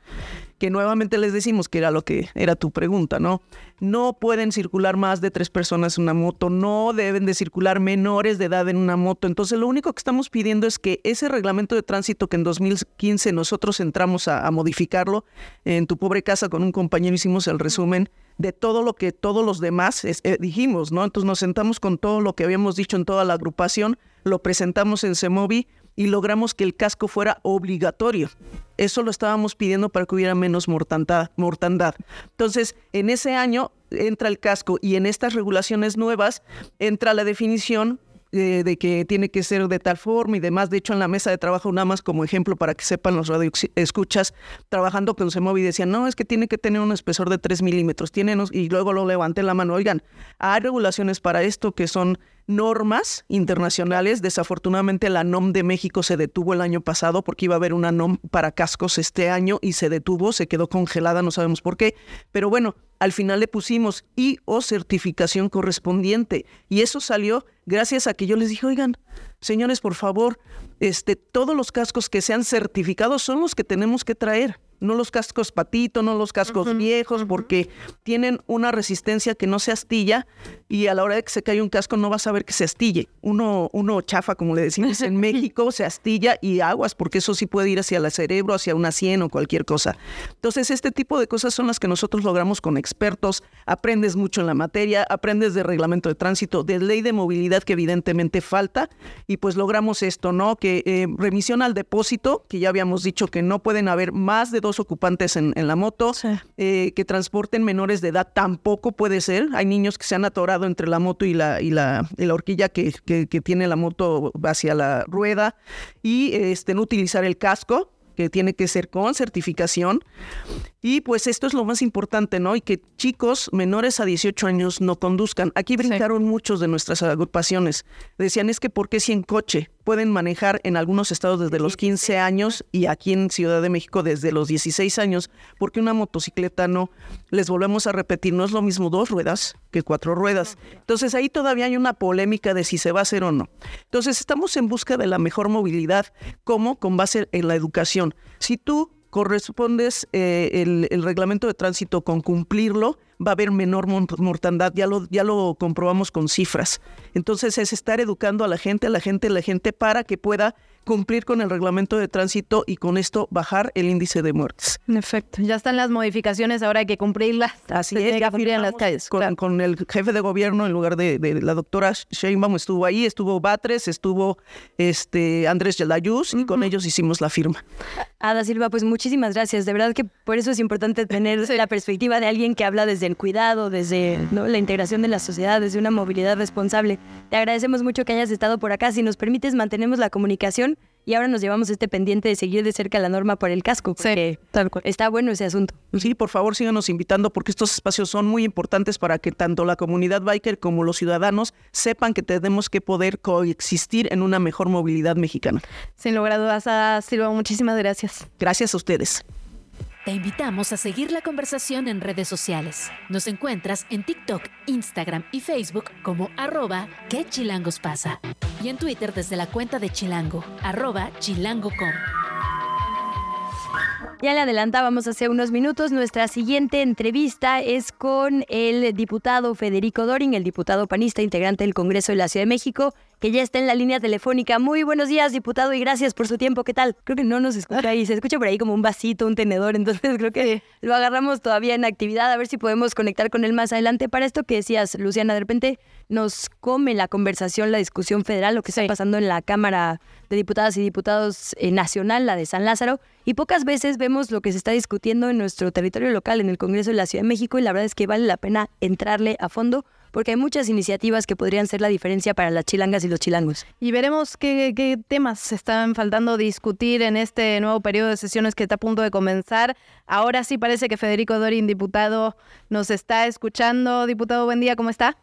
que nuevamente les decimos que era lo que era tu pregunta, ¿no? No pueden circular más de tres personas en una moto, no deben de circular menores de edad en una moto. Entonces, lo único que estamos pidiendo es que ese reglamento de tránsito que en 2015 nosotros entramos a, modificarlo, en tu pobre casa con un compañero hicimos el resumen de todo lo que todos los demás eh, dijimos, ¿no? Entonces nos sentamos con todo lo que habíamos dicho en toda la agrupación, lo presentamos en CEMOVI y logramos que el casco fuera obligatorio. Eso lo estábamos pidiendo para que hubiera menos mortandad. mortandad. Entonces, en ese año entra el casco y en estas regulaciones nuevas entra la definición eh, de que tiene que ser de tal forma y demás. De hecho, en la mesa de trabajo, nada más como ejemplo para que sepan los radioescuchas, trabajando con Semovi, decían, no, es que tiene que tener un espesor de 3 milímetros. Tiene, y luego lo levanté la mano. Oigan, hay regulaciones para esto que son normas internacionales. Desafortunadamente la NOM de México se detuvo el año pasado porque iba a haber una NOM para cascos este año y se detuvo, se quedó congelada, no sabemos por qué. Pero bueno, al final le pusimos I o certificación correspondiente y eso salió gracias a que yo les dije, oigan, señores, por favor, este, todos los cascos que sean certificados son los que tenemos que traer no los cascos patito, no los cascos viejos, porque tienen una resistencia que no se astilla y a la hora de que se cae un casco no vas a ver que se astille. Uno, uno chafa, como le decimos en *laughs* México, se astilla y aguas, porque eso sí puede ir hacia el cerebro, hacia una sien o cualquier cosa. Entonces, este tipo de cosas son las que nosotros logramos con expertos. Aprendes mucho en la materia, aprendes de reglamento de tránsito, de ley de movilidad que evidentemente falta, y pues logramos esto, ¿no? Que eh, remisión al depósito, que ya habíamos dicho que no pueden haber más de dos dos ocupantes en, en la moto, eh, que transporten menores de edad tampoco puede ser. Hay niños que se han atorado entre la moto y la, y la, y la horquilla que, que, que tiene la moto hacia la rueda y este, no utilizar el casco que tiene que ser con certificación. Y pues esto es lo más importante, ¿no? Y que chicos menores a 18 años no conduzcan. Aquí brincaron muchos de nuestras agrupaciones. Decían, es que ¿por qué si en coche pueden manejar en algunos estados desde los 15 años y aquí en Ciudad de México desde los 16 años? Porque una motocicleta no. Les volvemos a repetir, no es lo mismo dos ruedas que cuatro ruedas. Entonces ahí todavía hay una polémica de si se va a hacer o no. Entonces estamos en busca de la mejor movilidad. ¿Cómo? Con base en la educación. Si tú correspondes eh, el, reglamento de tránsito con cumplirlo, va a haber menor mortandad, ya lo, ya lo comprobamos con cifras. Entonces es estar educando a la gente, a la gente, a la gente para que pueda cumplir con el reglamento de tránsito y con esto bajar el índice de muertes. En efecto, ya están las modificaciones, ahora hay que cumplirlas. Así es, ya en las calles. Con, con, el jefe de gobierno en lugar de, de, la doctora Sheinbaum estuvo ahí, estuvo Batres, estuvo este Andrés Yelayuz y con ellos hicimos la firma. Ada Silva, pues muchísimas gracias. De verdad que por eso es importante tener *laughs* sí. la perspectiva de alguien que habla desde el cuidado, desde ¿no? la integración de la sociedad, desde una movilidad responsable. Te agradecemos mucho que hayas estado por acá. Si nos permites, mantenemos la comunicación y ahora nos llevamos este pendiente de seguir de cerca la norma por el casco, porque sí, tal cual. está bueno ese asunto. Sí, por favor síganos invitando porque estos espacios son muy importantes para que tanto la comunidad biker como los ciudadanos sepan que tenemos que poder coexistir en una mejor movilidad mexicana. Sin lugar a dudas, Silva, muchísimas gracias. Gracias a ustedes. Te invitamos a seguir la conversación en redes sociales. Nos encuentras en TikTok, Instagram y Facebook como arroba que chilangos pasa. Y en Twitter desde la cuenta de Chilango, arroba chilango.com. Ya le adelantábamos hace unos minutos, nuestra siguiente entrevista es con el diputado Federico Dorin, el diputado panista integrante del Congreso de la Ciudad de México, que ya está en la línea telefónica. Muy buenos días, diputado, y gracias por su tiempo. ¿Qué tal? Creo que no nos escucha ahí, se escucha por ahí como un vasito, un tenedor, entonces creo que lo agarramos todavía en actividad, a ver si podemos conectar con él más adelante. Para esto que decías, Luciana, de repente nos come la conversación, la discusión federal, lo que está pasando en la Cámara de Diputadas y Diputados eh, Nacional, la de San Lázaro, y pocas veces vemos lo que se está discutiendo en nuestro territorio local, en el Congreso de la Ciudad de México, y la verdad es que vale la pena entrarle a fondo porque hay muchas iniciativas que podrían ser la diferencia para las chilangas y los chilangos. Y veremos qué, qué temas se están faltando discutir en este nuevo periodo de sesiones que está a punto de comenzar. Ahora sí parece que Federico Dorin, diputado, nos está escuchando. Diputado, buen día, ¿cómo está?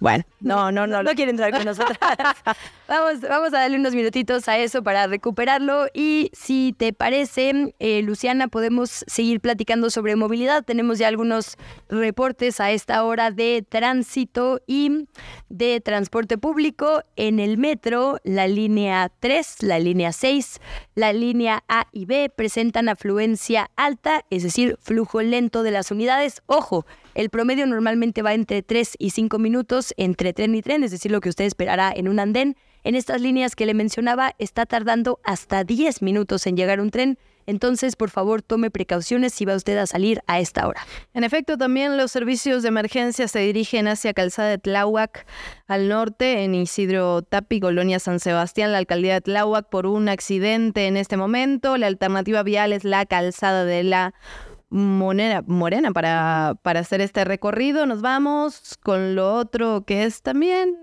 Bueno, no, no, no, no quiere entrar con nosotros. *laughs* vamos, vamos a darle unos minutitos a eso para recuperarlo y si te parece, eh, Luciana, podemos seguir platicando sobre movilidad. Tenemos ya algunos reportes a esta hora de tránsito y de transporte público en el metro, la línea 3, la línea 6, la línea A y B presentan afluencia alta, es decir, flujo lento de las unidades. Ojo, el promedio normalmente va entre 3 y 5 minutos entre tren y tren, es decir, lo que usted esperará en un andén. En estas líneas que le mencionaba, está tardando hasta 10 minutos en llegar un tren. Entonces, por favor, tome precauciones si va usted a salir a esta hora. En efecto, también los servicios de emergencia se dirigen hacia Calzada de Tláhuac, al norte, en Isidro Tapi, Colonia San Sebastián, la alcaldía de Tláhuac, por un accidente en este momento. La alternativa vial es la Calzada de la Morena, morena para, para hacer este recorrido. Nos vamos con lo otro que es también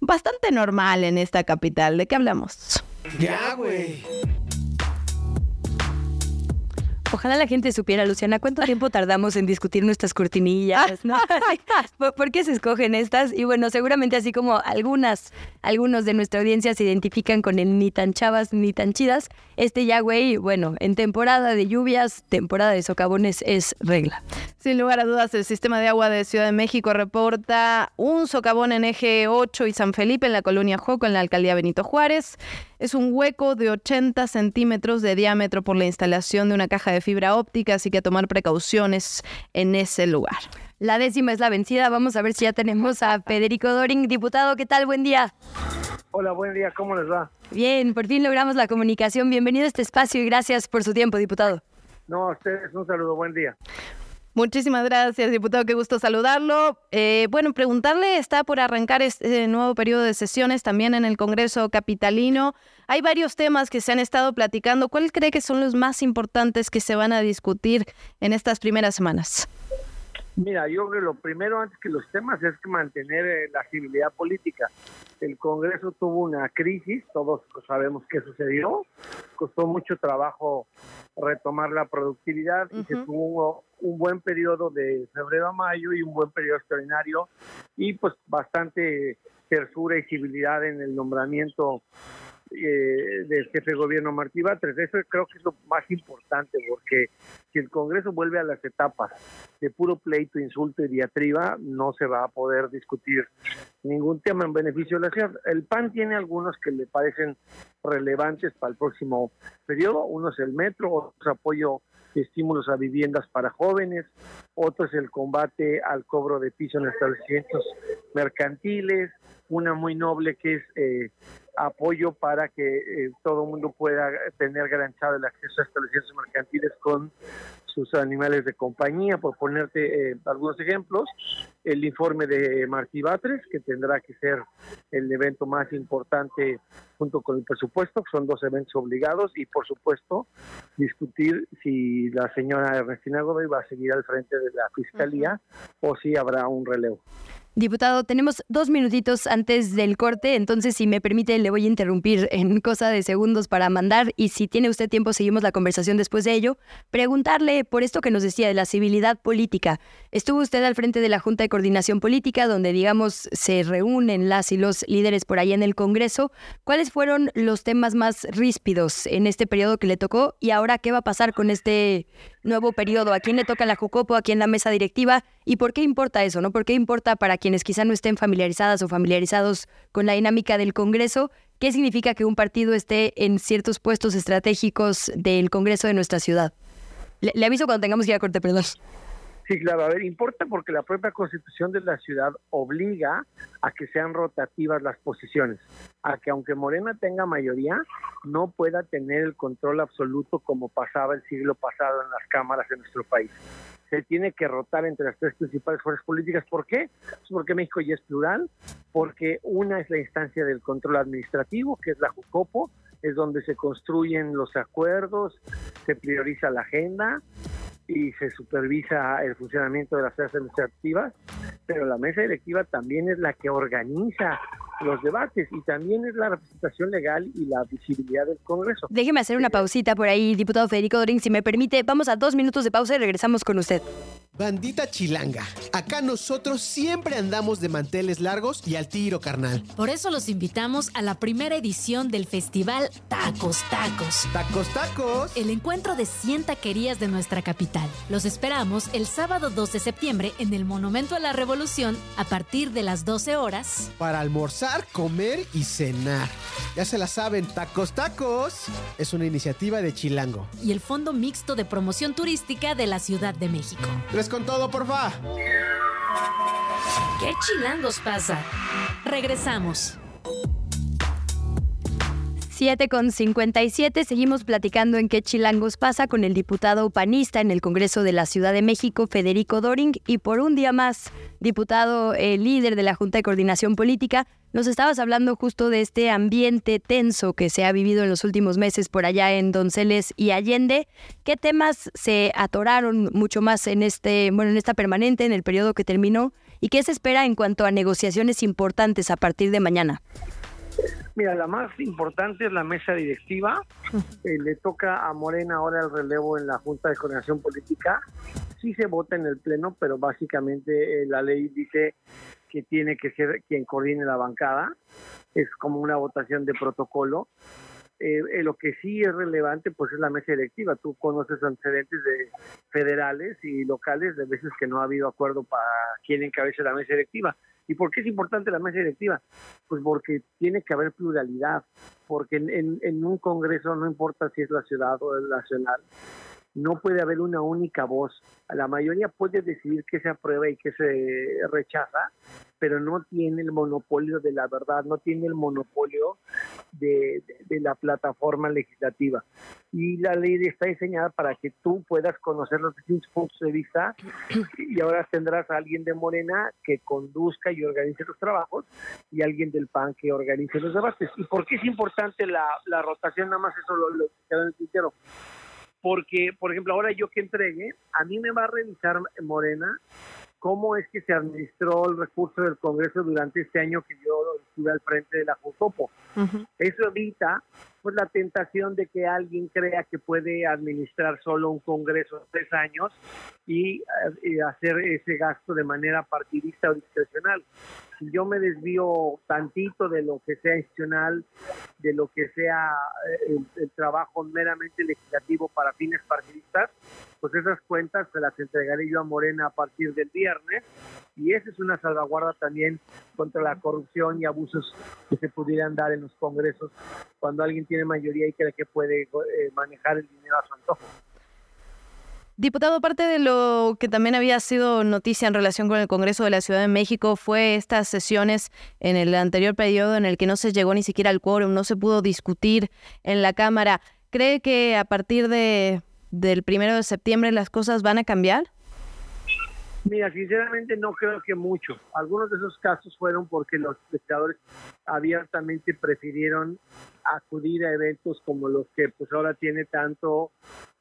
bastante normal en esta capital. ¿De qué hablamos? Ya, güey. Ojalá la gente supiera, Luciana, cuánto tiempo tardamos en discutir nuestras cortinillas, ¿no? *laughs* ¿Por qué se escogen estas? Y bueno, seguramente así como algunas, algunos de nuestra audiencia se identifican con el ni tan chavas ni tan chidas, este ya, güey, bueno, en temporada de lluvias, temporada de socavones es regla. Sin lugar a dudas, el sistema de agua de Ciudad de México reporta un socavón en eje 8 y San Felipe en la colonia Joco, en la alcaldía Benito Juárez. Es un hueco de 80 centímetros de diámetro por la instalación de una caja de fibra óptica, así que a tomar precauciones en ese lugar. La décima es la vencida. Vamos a ver si ya tenemos a Federico Doring. Diputado, ¿qué tal? Buen día. Hola, buen día. ¿Cómo les va? Bien, por fin logramos la comunicación. Bienvenido a este espacio y gracias por su tiempo, diputado. No, a ustedes un saludo. Buen día. Muchísimas gracias, diputado. Qué gusto saludarlo. Eh, bueno, preguntarle, está por arrancar este nuevo periodo de sesiones también en el Congreso Capitalino. Hay varios temas que se han estado platicando. ¿Cuál cree que son los más importantes que se van a discutir en estas primeras semanas? Mira, yo creo que lo primero antes que los temas es que mantener eh, la civilidad política. El Congreso tuvo una crisis, todos sabemos qué sucedió, costó mucho trabajo retomar la productividad y se tuvo un buen periodo de febrero a mayo y un buen periodo extraordinario y pues bastante tersura y civilidad en el nombramiento eh, del jefe de gobierno Martí Batres. Eso creo que es lo más importante, porque si el Congreso vuelve a las etapas de puro pleito, insulto y diatriba, no se va a poder discutir ningún tema en beneficio de la ciudad. El PAN tiene algunos que le parecen relevantes para el próximo periodo. Uno es el metro, otro es apoyo estímulos a viviendas para jóvenes, otro es el combate al cobro de piso en establecimientos mercantiles, una muy noble que es eh, apoyo para que eh, todo el mundo pueda tener garantizado el acceso a establecimientos mercantiles con sus animales de compañía, por ponerte eh, algunos ejemplos, el informe de Martí Batres, que tendrá que ser el evento más importante junto con el presupuesto, que son dos eventos obligados, y por supuesto discutir si la señora Ernestina Godoy va a seguir al frente de la Fiscalía o si habrá un relevo. Diputado, tenemos dos minutitos antes del corte, entonces si me permite le voy a interrumpir en cosa de segundos para mandar y si tiene usted tiempo seguimos la conversación después de ello. Preguntarle por esto que nos decía de la civilidad política. Estuvo usted al frente de la Junta de Coordinación Política donde digamos se reúnen las y los líderes por ahí en el Congreso. ¿Cuáles fueron los temas más ríspidos en este periodo que le tocó y ahora qué va a pasar con este nuevo periodo? ¿A quién le toca la Jucopo? ¿A quién la mesa directiva? ¿Y por qué importa eso? ¿No? ¿Por qué importa para quienes quizá no estén familiarizadas o familiarizados con la dinámica del Congreso? ¿Qué significa que un partido esté en ciertos puestos estratégicos del Congreso de nuestra ciudad? Le, aviso cuando tengamos que ir a corte, perdón. Sí, claro, a ver, importa porque la propia constitución de la ciudad obliga a que sean rotativas las posiciones, a que aunque Morena tenga mayoría, no pueda tener el control absoluto como pasaba el siglo pasado en las cámaras de nuestro país se tiene que rotar entre las tres principales fuerzas políticas. ¿Por qué? Pues porque México ya es plural, porque una es la instancia del control administrativo, que es la JUCOPO, es donde se construyen los acuerdos, se prioriza la agenda y se supervisa el funcionamiento de las fuerzas administrativas, pero la mesa directiva también es la que organiza los debates y también es la representación legal y la visibilidad del Congreso. Déjeme hacer una pausita por ahí, diputado Federico Dorín, si me permite. Vamos a dos minutos de pausa y regresamos con usted. Bandita chilanga, acá nosotros siempre andamos de manteles largos y al tiro carnal. Por eso los invitamos a la primera edición del festival Tacos Tacos. Tacos Tacos. El encuentro de 100 taquerías de nuestra capital. Los esperamos el sábado 2 de septiembre en el Monumento a la Revolución a partir de las 12 horas. Para almorzar, comer y cenar. Ya se la saben, Tacos Tacos. Es una iniciativa de Chilango. Y el Fondo Mixto de Promoción Turística de la Ciudad de México con todo, porfa. ¿Qué chilangos pasa? Regresamos. 7 con 57. Seguimos platicando en qué chilangos pasa con el diputado panista en el Congreso de la Ciudad de México, Federico Doring. Y por un día más, diputado eh, líder de la Junta de Coordinación Política, nos estabas hablando justo de este ambiente tenso que se ha vivido en los últimos meses por allá en Donceles y Allende. ¿Qué temas se atoraron mucho más en este, bueno, en esta permanente, en el periodo que terminó? ¿Y qué se espera en cuanto a negociaciones importantes a partir de mañana? Mira, la más importante es la mesa directiva. Eh, le toca a Morena ahora el relevo en la Junta de Coordinación Política. Sí se vota en el Pleno, pero básicamente eh, la ley dice que tiene que ser quien coordine la bancada. Es como una votación de protocolo. Eh, lo que sí es relevante pues es la mesa directiva. Tú conoces antecedentes de federales y locales de veces que no ha habido acuerdo para quién encabece la mesa directiva. ¿Y por qué es importante la mesa directiva? Pues porque tiene que haber pluralidad, porque en, en, un congreso no importa si es la ciudad o el nacional, no puede haber una única voz. La mayoría puede decidir que se aprueba y que se rechaza, pero no tiene el monopolio de la verdad, no tiene el monopolio de, de, la plataforma legislativa. Y la ley está diseñada para que tú puedas conocer los distintos puntos de vista y ahora tendrás a alguien de Morena que conduzca y organice los trabajos y alguien del PAN que organice los debates. ¿Y por qué es importante la, la rotación? Nada más eso lo, lo en el tintero porque, por ejemplo, ahora yo que entregue, a mí me va a revisar Morena cómo es que se administró el recurso del Congreso durante este año que yo estuve al frente de la JUTOPO. Eso evita pues la tentación de que alguien crea que puede administrar solo un Congreso tres años y, y hacer ese gasto de manera partidista o discrecional. Si yo me desvío tantito de lo que sea institucional, de lo que sea eh, el, trabajo meramente legislativo para fines partidistas, pues esas cuentas se las entregaré yo a Morena a partir del viernes y esa es una salvaguarda también contra la corrupción y abusos que se pudieran dar en los congresos cuando alguien tiene mayoría y cree que puede eh, manejar el dinero a su antojo. Diputado, aparte de lo que también había sido noticia en relación con el Congreso de la Ciudad de México, fue estas sesiones en el anterior periodo en el que no se llegó ni siquiera al quórum, no se pudo discutir en la Cámara. ¿Cree que a partir de, del primero de septiembre las cosas van a cambiar? Mira, sinceramente no creo que mucho. Algunos de esos casos fueron porque los legisladores abiertamente prefirieron acudir a eventos como los que pues ahora tiene tanto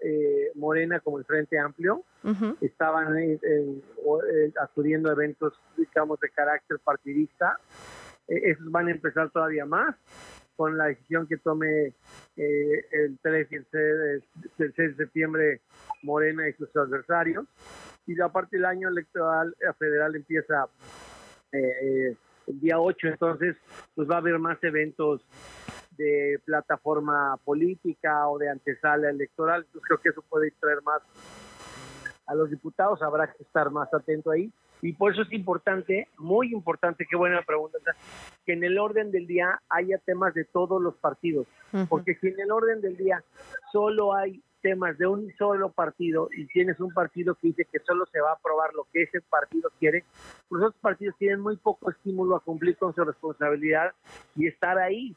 eh, Morena como el Frente Amplio. Estaban eh, eh, acudiendo a eventos, digamos, de carácter partidista. esos van a empezar todavía más con la decisión que tome el 3 y el 6, de septiembre Morena y sus adversarios. Y aparte el año electoral federal empieza el día 8, entonces pues va a haber más eventos de plataforma política o de antesala electoral. Entonces creo que eso puede traer más a los diputados, habrá que estar más atento ahí. Y por eso es importante, muy importante, qué buena pregunta, que en el orden del día haya temas de todos los partidos. Porque si en el orden del día solo hay temas de un solo partido y tienes un partido que dice que solo se va a aprobar lo que ese partido quiere, pues los otros partidos tienen muy poco estímulo a cumplir con su responsabilidad y estar ahí.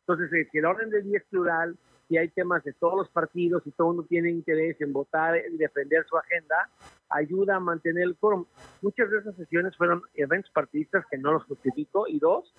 Entonces, eh, que el orden del día es plural, si hay temas de todos los partidos y todo mundo tiene interés en votar y defender su agenda, ayuda a mantener el quórum. Muchas de esas sesiones fueron eventos partidistas que no los justifico y dos,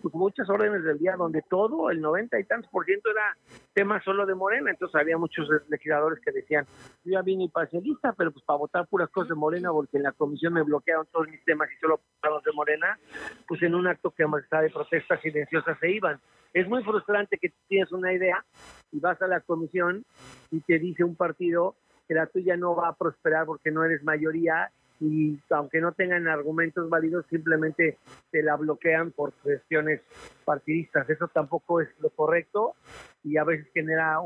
pues muchas órdenes del día donde todo, el 90 y tantos por ciento era tema solo de Morena, entonces había muchos legisladores que decían, yo ya vine parcialista, pero pues para votar puras cosas de Morena porque en la comisión me bloquearon todos mis temas y solo los de Morena, pues en un acto que está de protesta silenciosa se iban. Es muy frustrante que tienes una idea y vas a la comisión y te dice un partido que la tuya no va a prosperar porque no eres mayoría y aunque no tengan argumentos válidos, simplemente te la bloquean por cuestiones partidistas. Eso tampoco es lo correcto y a veces genera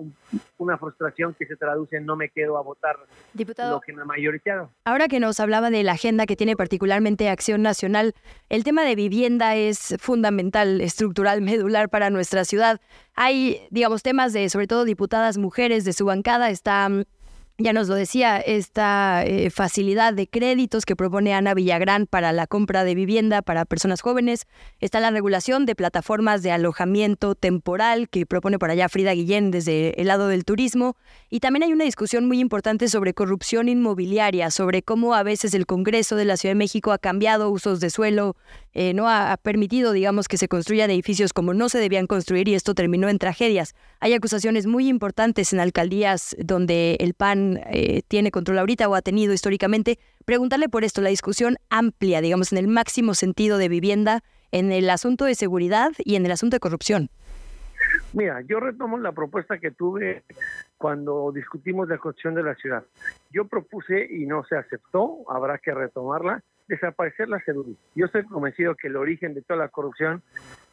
una frustración que se traduce en no me quedo a votar Diputado, lo que me mayoritario. Ahora que nos hablaba de la agenda que tiene particularmente Acción Nacional, el tema de vivienda es fundamental, estructural, *laughs* medular para nuestra ciudad. Hay, digamos, temas de, sobre todo, diputadas mujeres de su bancada. Está ya nos lo decía, esta eh, facilidad de créditos que propone Ana Villagrán para la compra de vivienda para personas jóvenes. Está la regulación de plataformas de alojamiento temporal que propone por allá Frida Guillén desde el lado del turismo. Y también hay una discusión muy importante sobre corrupción inmobiliaria, sobre cómo a veces el Congreso de la Ciudad de México ha cambiado usos de suelo, eh, no ha, ha permitido, digamos, que se construyan edificios como no se debían construir y esto terminó en tragedias. Hay acusaciones muy importantes en alcaldías donde el PAN eh, tiene control ahorita o ha tenido históricamente, preguntarle por esto, la discusión amplia, digamos, en el máximo sentido de vivienda, en el asunto de seguridad y en el asunto de corrupción. Mira, yo retomo la propuesta que tuve cuando discutimos la construcción de la ciudad. Yo propuse y no se aceptó, habrá que retomarla, desaparecer la CEDUBI. Yo estoy convencido que el origen de toda la corrupción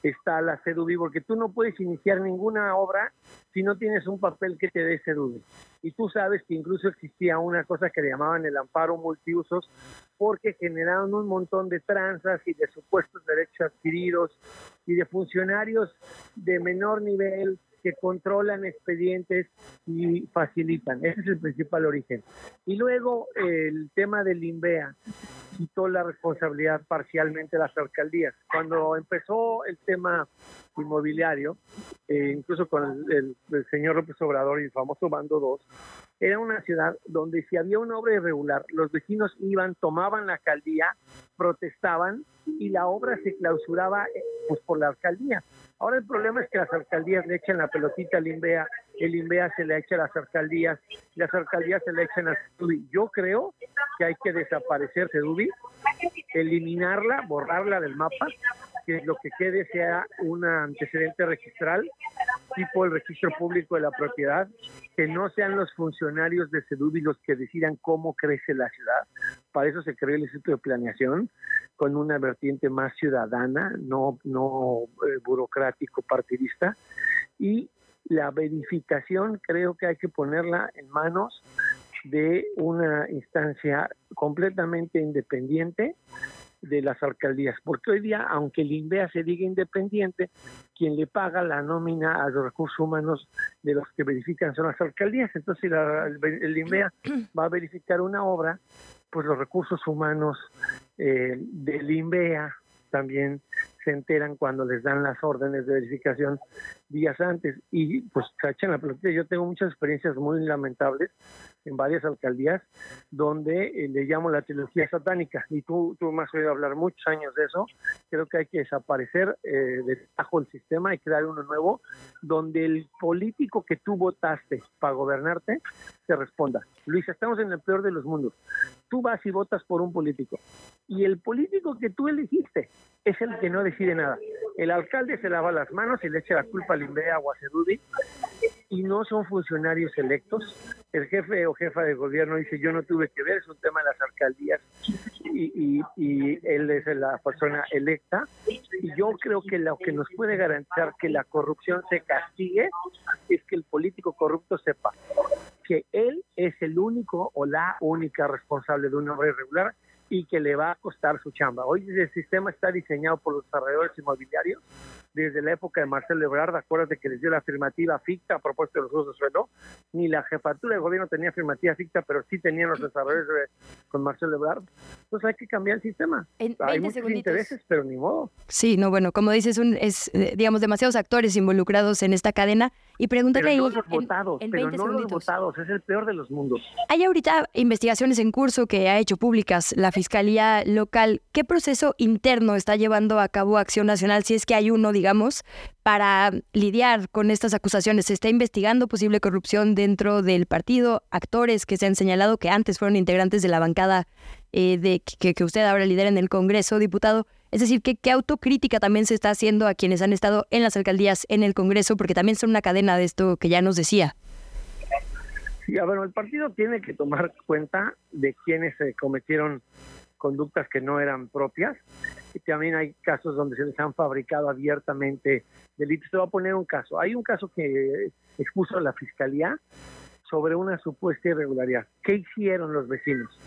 está la CEDUBI, porque tú no puedes iniciar ninguna obra si no tienes un papel que te dé CEDUBI. Y tú sabes que incluso existía una cosa que le llamaban el amparo multiusos, porque generaron un montón de tranzas y de supuestos derechos adquiridos y de funcionarios de menor nivel que controlan expedientes y facilitan. Ese es el principal origen. Y luego el tema del INVEA quitó la responsabilidad parcialmente a las alcaldías. Cuando empezó el tema inmobiliario, eh, incluso con el, señor López Obrador y el famoso Bando 2, era una ciudad donde si había una obra irregular, los vecinos iban, tomaban la alcaldía, protestaban y la obra se clausuraba eh, pues, por la alcaldía. Ahora el problema es que las alcaldías le echan la pelotita al INVEA, el INVEA se le echa a las alcaldías, las alcaldías se le echan a Sedubi. Yo creo que hay que desaparecer Sedubi, eliminarla, borrarla del mapa, que lo que quede sea un antecedente registral, tipo el registro público de la propiedad, que no sean los funcionarios de Sedubi los que decidan cómo crece la ciudad. Para eso se creó el Instituto de Planeación, con una vertiente más ciudadana, no, no eh, burocrático, partidista. Y la verificación creo que hay que ponerla en manos de una instancia completamente independiente de las alcaldías, porque hoy día, aunque el INVEA se diga independiente, quien le paga la nómina a los recursos humanos de los que verifican son las alcaldías. Entonces, la, el, el INVEA *clears throat* va a verificar una obra, pues los recursos humanos eh, del INVEA también se enteran cuando les dan las órdenes de verificación días antes y pues echan la pelotita. Yo tengo muchas experiencias muy lamentables en varias alcaldías donde eh, le llamo la trilogía satánica y tú, tú me has oído hablar muchos años de eso. Creo que hay que desaparecer eh, de bajo el sistema y crear uno nuevo donde el político que tú votaste para gobernarte te responda. Luis, estamos en el peor de los mundos. Tú vas y votas por un político y el político que tú elegiste es el que no decide nada. El alcalde se lava las manos y le echa la culpa al INVEA o y no son funcionarios electos. El jefe o jefa de gobierno dice yo no tuve que ver, es un tema de las alcaldías y, y, y él es la persona electa. Y yo creo que lo que nos puede garantizar que la corrupción se castigue es que el político corrupto sepa que él es el único o la única responsable de una obra irregular y que le va a costar su chamba. Hoy el sistema está diseñado por los desarrolladores inmobiliarios desde la época de Marcelo Ebrard, acuérdate que les dio la afirmativa ficta a propósito de los usos de suelo, ni la jefatura de gobierno tenía afirmativa ficta, pero sí tenían los desarrolladores de, con Marcelo Ebrard. Entonces hay que cambiar el sistema. En hay 20 muchos segunditos. intereses, pero ni modo. Sí, no, bueno, como dices, un, es, eh, digamos, demasiados actores involucrados en esta cadena. Y pregúntale Pero no ahí, los en- votados, en pero 20 no los segunditos. votados, es el peor de los mundos. Hay ahorita investigaciones en curso que ha hecho públicas la Fiscalía Local. ¿Qué proceso interno está llevando a cabo Acción Nacional, si es que hay uno, digamos, para lidiar con estas acusaciones? ¿Se está investigando posible corrupción dentro del partido? Actores que se han señalado que antes fueron integrantes de la bancada eh, de que, que usted ahora lidera en el Congreso, diputado. Es decir, ¿qué, ¿qué autocrítica también se está haciendo a quienes han estado en las alcaldías, en el Congreso? Porque también son una cadena de esto que ya nos decía. Sí, a ver, el partido tiene que tomar cuenta de quienes cometieron conductas que no eran propias y también hay casos donde se les han fabricado abiertamente delitos. Te voy a poner un caso. Hay un caso que expuso la fiscalía sobre una supuesta irregularidad. ¿Qué hicieron los vecinos?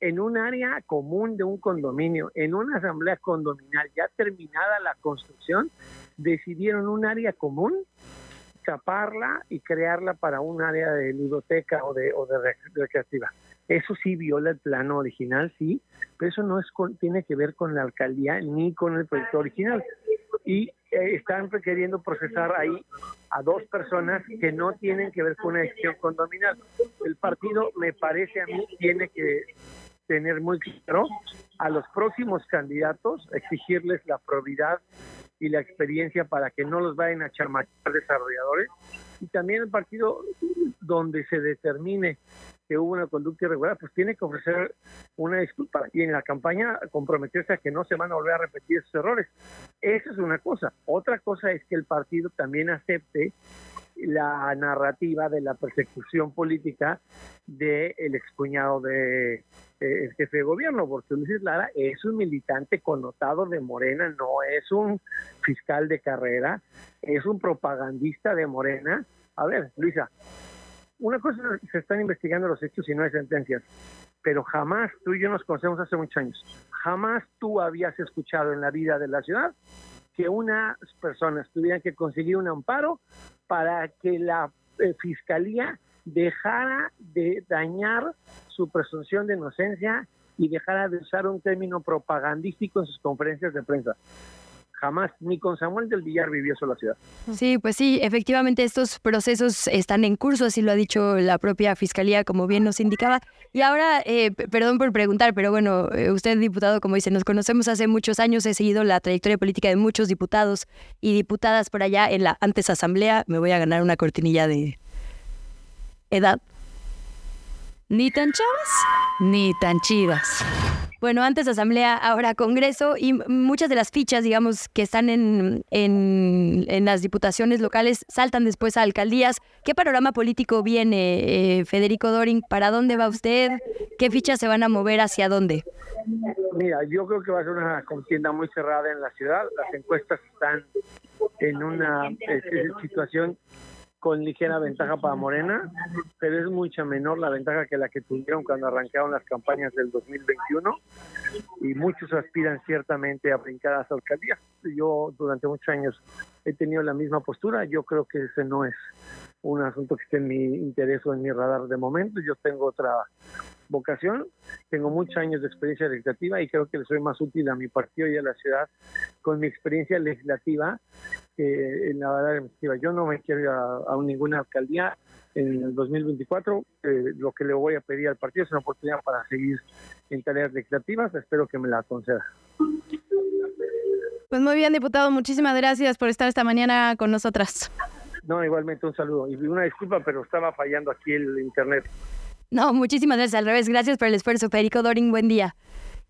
En un área común de un condominio, en una asamblea condominal ya terminada la construcción, decidieron un área común taparla y crearla para un área de ludoteca o de, recreativa. Eso sí viola el plano original, sí, pero eso no es con- tiene que ver con la alcaldía ni con el proyecto original. Y eh, están requiriendo procesar ahí a dos personas que no tienen que ver con una decisión condominal. El partido, me parece a mí, tiene que tener muy claro a los próximos candidatos, exigirles la probidad y la experiencia para que no los vayan a charmachar desarrolladores. Y también el partido donde se determine que hubo una conducta irregular, pues tiene que ofrecer una disculpa y en la campaña comprometerse a que no se van a volver a repetir esos errores. Esa es una cosa. Otra cosa es que el partido también acepte la narrativa de la persecución política del el excuñado de eh, el jefe de gobierno, porque Luis Lara es un militante connotado de Morena, no es un fiscal de carrera, es un propagandista de Morena. A ver, Luisa, una cosa es se están investigando los hechos y no hay sentencias, pero jamás, tú y yo nos conocemos hace muchos años, jamás tú habías escuchado en la vida de la ciudad que unas personas tuvieran que conseguir un amparo para que la eh, fiscalía dejara de dañar su presunción de inocencia y dejara de usar un término propagandístico en sus conferencias de prensa jamás, ni con Samuel del Villar vivió eso la ciudad. Sí, pues sí, efectivamente estos procesos están en curso, así lo ha dicho la propia Fiscalía, como bien nos indicaba. Y ahora, eh, perdón por preguntar, pero bueno, eh, usted diputado, como dice, nos conocemos hace muchos años, he seguido la trayectoria política de muchos diputados y diputadas por allá en la antes asamblea, me voy a ganar una cortinilla de edad. Ni tan chavas, ni tan chidas. Bueno, antes Asamblea, ahora Congreso y muchas de las fichas, digamos, que están en, en, las diputaciones locales saltan después a alcaldías. ¿Qué panorama político viene, eh, Federico Doring? ¿Para dónde va usted? ¿Qué fichas se van a mover hacia dónde? Mira, yo creo que va a ser una contienda muy cerrada en la ciudad. Las encuestas están en una eh, situación con ligera ventaja para Morena, pero es mucha menor la ventaja que la que tuvieron cuando arrancaron las campañas del 2021 y muchos aspiran ciertamente a brincar a las alcaldías. Yo durante muchos años he tenido la misma postura, yo creo que ese no es un asunto que esté en mi interés o en mi radar de momento, yo tengo otra vocación, tengo muchos años de experiencia legislativa y creo que le soy más útil a mi partido y a la ciudad con mi experiencia legislativa que en la verdad legislativa. Yo no me quiero ir a, ninguna alcaldía en el 2024. Eh, lo que le voy a pedir al partido es una oportunidad para seguir en tareas legislativas. Espero que me la conceda. Pues muy bien, diputado. Muchísimas gracias por estar esta mañana con nosotras. No, igualmente un saludo. Y una disculpa, pero estaba fallando aquí el internet. No, muchísimas gracias. Al revés, gracias por el esfuerzo. Federico Doring, buen día.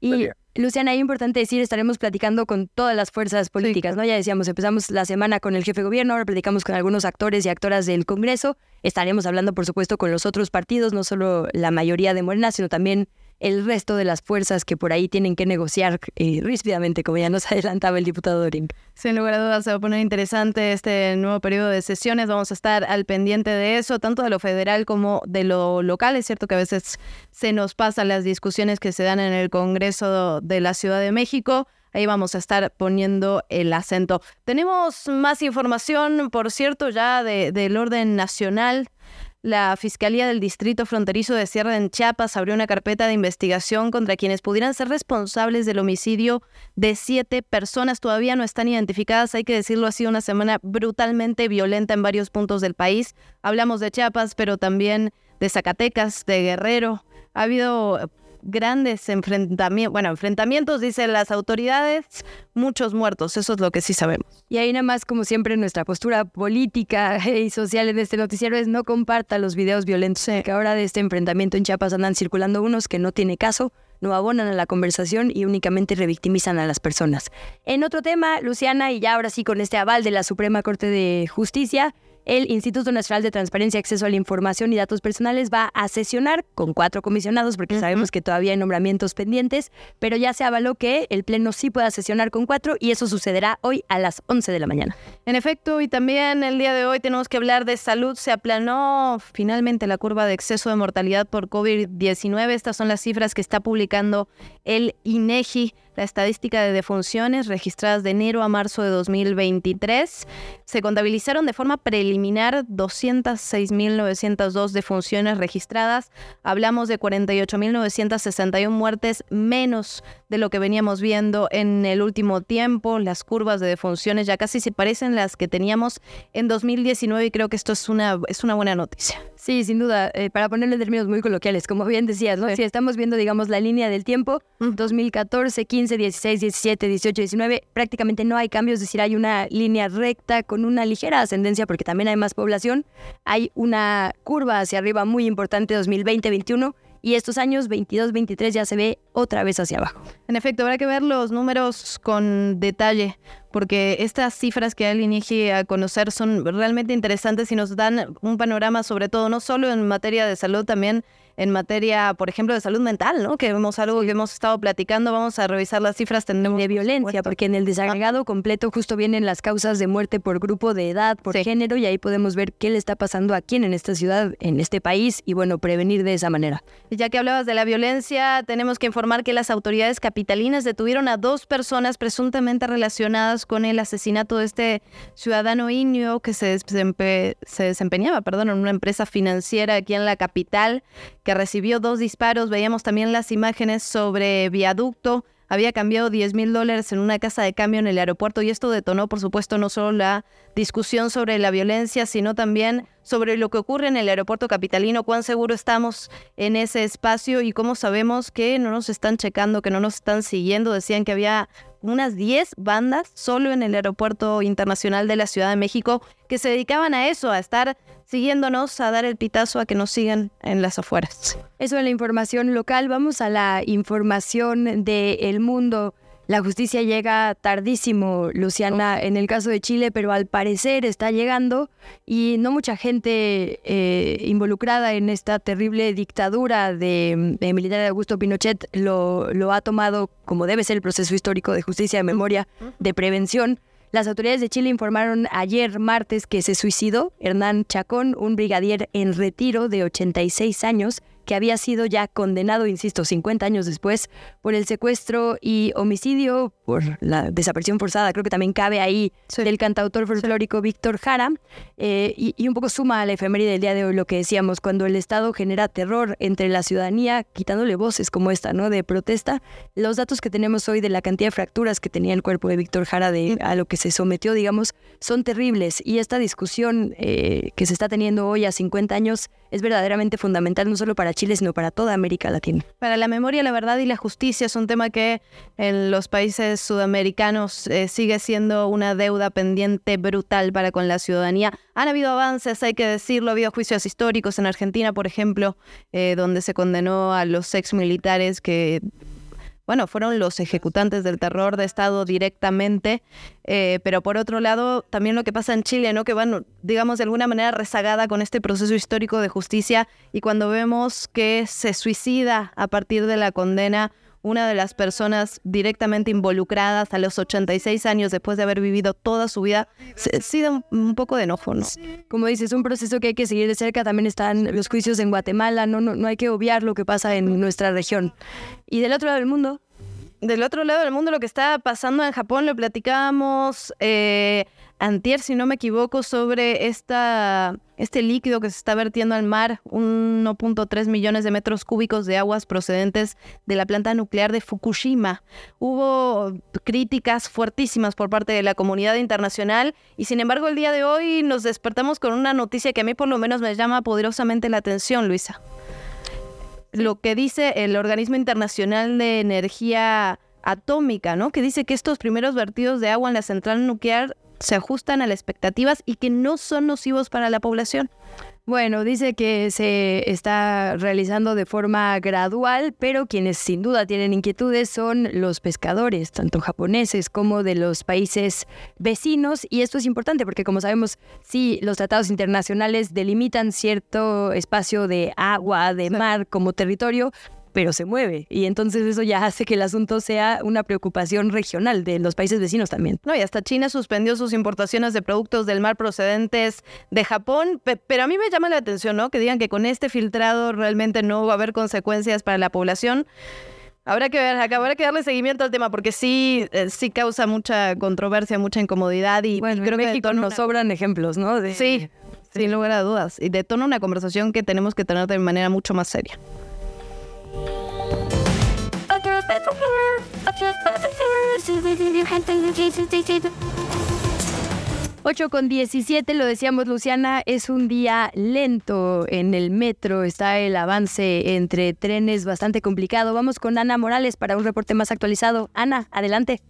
Y Luciana, es importante decir, estaremos platicando con todas las fuerzas políticas, ¿no? Ya decíamos, empezamos la semana con el jefe de gobierno, ahora platicamos con algunos actores y actoras del Congreso. Estaremos hablando, por supuesto, con los otros partidos, no solo la mayoría de Morena, sino también el resto de las fuerzas que por ahí tienen que negociar eh, ríspidamente, como ya nos *laughs* adelantaba el diputado Doring. Sin lugar a dudas se va a poner interesante este nuevo periodo de sesiones. Vamos a estar al pendiente de eso, tanto de lo federal como de lo local. Es cierto que a veces se nos pasan las discusiones que se dan en el Congreso de la Ciudad de México. Ahí vamos a estar poniendo el acento. Tenemos más información, por cierto, ya del orden nacional. La Fiscalía del Distrito Fronterizo de Sierra en Chiapas abrió una carpeta de investigación contra quienes pudieran ser responsables del homicidio de siete personas. Todavía no están identificadas, hay que decirlo, ha sido una semana brutalmente violenta en varios puntos del país. Hablamos de Chiapas, pero también de Zacatecas, de Guerrero. Ha habido grandes enfrentamientos, bueno, enfrentamientos, dicen las autoridades, muchos muertos, eso es lo que sí sabemos. Y ahí nada más, como siempre, nuestra postura política *laughs* y social en este noticiero es no comparta los videos violentos, que ahora de este enfrentamiento en Chiapas andan circulando unos que no tiene caso, no abonan a la conversación y únicamente revictimizan a las personas. En otro tema, Luciana, y ya ahora sí con este aval de la Suprema Corte de Justicia, el Instituto Nacional de Transparencia, Acceso a la Información y Datos Personales va a sesionar con cuatro comisionados, porque sabemos que todavía hay nombramientos pendientes, pero ya se avaló que el Pleno sí pueda sesionar con cuatro y eso sucederá hoy a las 11 de la mañana. En efecto, y también el día de hoy tenemos que hablar de salud. Se aplanó finalmente la curva de exceso de mortalidad por COVID-19. Estas son las cifras que está publicando el INEGI la estadística de defunciones registradas de enero a marzo de 2023. Se contabilizaron de forma preliminar 206.902 defunciones registradas. Hablamos de 48.961 muertes menos de lo que veníamos viendo en el último tiempo. Las curvas de defunciones ya casi se parecen las que teníamos en 2019 y creo que esto es una, es una buena noticia. Sí, sin duda, eh, para ponerle en términos muy coloquiales, como bien decías, ¿no? Si estamos viendo, digamos, la línea del tiempo, 2014, 15, 16, 17, 18, 19, prácticamente no hay cambios, es decir, hay una línea recta con una ligera ascendencia porque también hay más población, hay una curva hacia arriba muy importante 2020, 21 y estos años 22, 23 ya se ve otra vez hacia abajo. En efecto, habrá que ver los números con detalle, porque estas cifras que el INEGI a conocer son realmente interesantes y nos dan un panorama sobre todo, no solo en materia de salud, también en materia, por ejemplo, de salud mental, ¿no? Que vemos algo que hemos estado platicando, vamos a revisar las cifras de violencia, porque en el desagregado completo justo vienen las causas de muerte por grupo de edad, por género, y ahí podemos ver qué le está pasando a quién en esta ciudad, en este país, y bueno, prevenir de esa manera. Ya que hablabas de la violencia, tenemos que informar que las autoridades capitalinas detuvieron a dos personas presuntamente relacionadas con el asesinato de este ciudadano indio que se, se desempeñaba perdón, en una empresa financiera aquí en la capital que recibió dos disparos. Veíamos también las imágenes sobre viaducto había cambiado 10 mil dólares en una casa de cambio en el aeropuerto y esto detonó, por supuesto, no solo la discusión sobre la violencia, sino también sobre lo que ocurre en el aeropuerto capitalino, cuán seguro estamos en ese espacio y cómo sabemos que no nos están checando, que no nos están siguiendo. Decían que había unas 10 bandas solo en el aeropuerto internacional de la Ciudad de México que se dedicaban a eso, a estar siguiéndonos, a dar el pitazo a que nos sigan en las afueras. Eso es la información local. Vamos a la información del mundo. La justicia llega tardísimo, Luciana, en el caso de Chile, pero al parecer está llegando y no mucha gente eh, involucrada en esta terrible dictadura de, militar de Augusto Pinochet lo, lo ha tomado como debe ser el proceso histórico de justicia, de memoria, de prevención. Las autoridades de Chile informaron ayer martes que se suicidó Hernán Chacón, un brigadier en retiro de 86 años que había sido ya condenado, insisto, 50 años después, por el secuestro y homicidio, por la desaparición forzada. Creo que también cabe ahí del cantautor folclórico Víctor Jara. Eh, y, un poco suma a la efeméride del día de hoy lo que decíamos, cuando el Estado genera terror entre la ciudadanía, quitándole voces como esta, ¿no? De protesta. Los datos que tenemos hoy de la cantidad de fracturas que tenía el cuerpo de Víctor Jara, de, a lo que se sometió, digamos, son terribles. Y esta discusión eh, que se está teniendo hoy a 50 años es verdaderamente fundamental, no solo para Chile, sino para toda América Latina. Para la memoria, la verdad y la justicia es un tema que en los países sudamericanos eh, sigue siendo una deuda pendiente brutal para con la ciudadanía. Han habido avances, hay que decirlo, ha habido juicios históricos en Argentina, por ejemplo, eh, donde se condenó a los ex militares que bueno, fueron los ejecutantes del terror de Estado directamente, eh, pero por otro lado, también lo que pasa en Chile, ¿no? Que van, digamos, de alguna manera rezagada con este proceso histórico de justicia y cuando vemos que se suicida a partir de la condena una de las personas directamente involucradas a los 86 años después de haber vivido toda su vida, sí da un, poco de enojo, ¿no? Como dices, un proceso que hay que seguir de cerca. También están los juicios en Guatemala, no, no, no hay que obviar lo que pasa en nuestra región. Y del otro lado del mundo, del otro lado del mundo, lo que está pasando en Japón, lo platicábamos eh, antier, si no me equivoco, sobre esta, este líquido que se está vertiendo al mar, 1.3 millones de metros cúbicos de aguas procedentes de la planta nuclear de Fukushima. Hubo críticas fuertísimas por parte de la comunidad internacional y sin embargo el día de hoy nos despertamos con una noticia que a mí por lo menos me llama poderosamente la atención, Luisa lo que dice el Organismo Internacional de Energía Atómica, ¿no? Que dice que estos primeros vertidos de agua en la central nuclear se ajustan a las expectativas y que no son nocivos para la población. Bueno, dice que se está realizando de forma gradual, pero quienes sin duda tienen inquietudes son los pescadores, tanto japoneses como de los países vecinos. Y esto es importante porque, como sabemos, sí, los tratados internacionales delimitan cierto espacio de agua, de mar como territorio, pero se mueve. Y entonces eso ya hace que el asunto sea una preocupación regional de los países vecinos también. No, y hasta China suspendió sus importaciones de productos del mar procedentes de Japón, pero a mí me llama la atención, ¿no? Que digan que con este filtrado realmente no va a haber consecuencias para la población. Habrá que ver, habrá que darle seguimiento al tema porque sí, eh, sí causa mucha controversia, mucha incomodidad y, bueno, creo en México que nos sobran ejemplos, ¿no? Sí, sin lugar a dudas. Y detona una conversación que tenemos que tener de manera mucho más seria. 8 con 17, lo decíamos Luciana, es un día lento en el metro, está el avance entre trenes bastante complicado. Vamos con Ana Morales para un reporte más actualizado. Ana, adelante.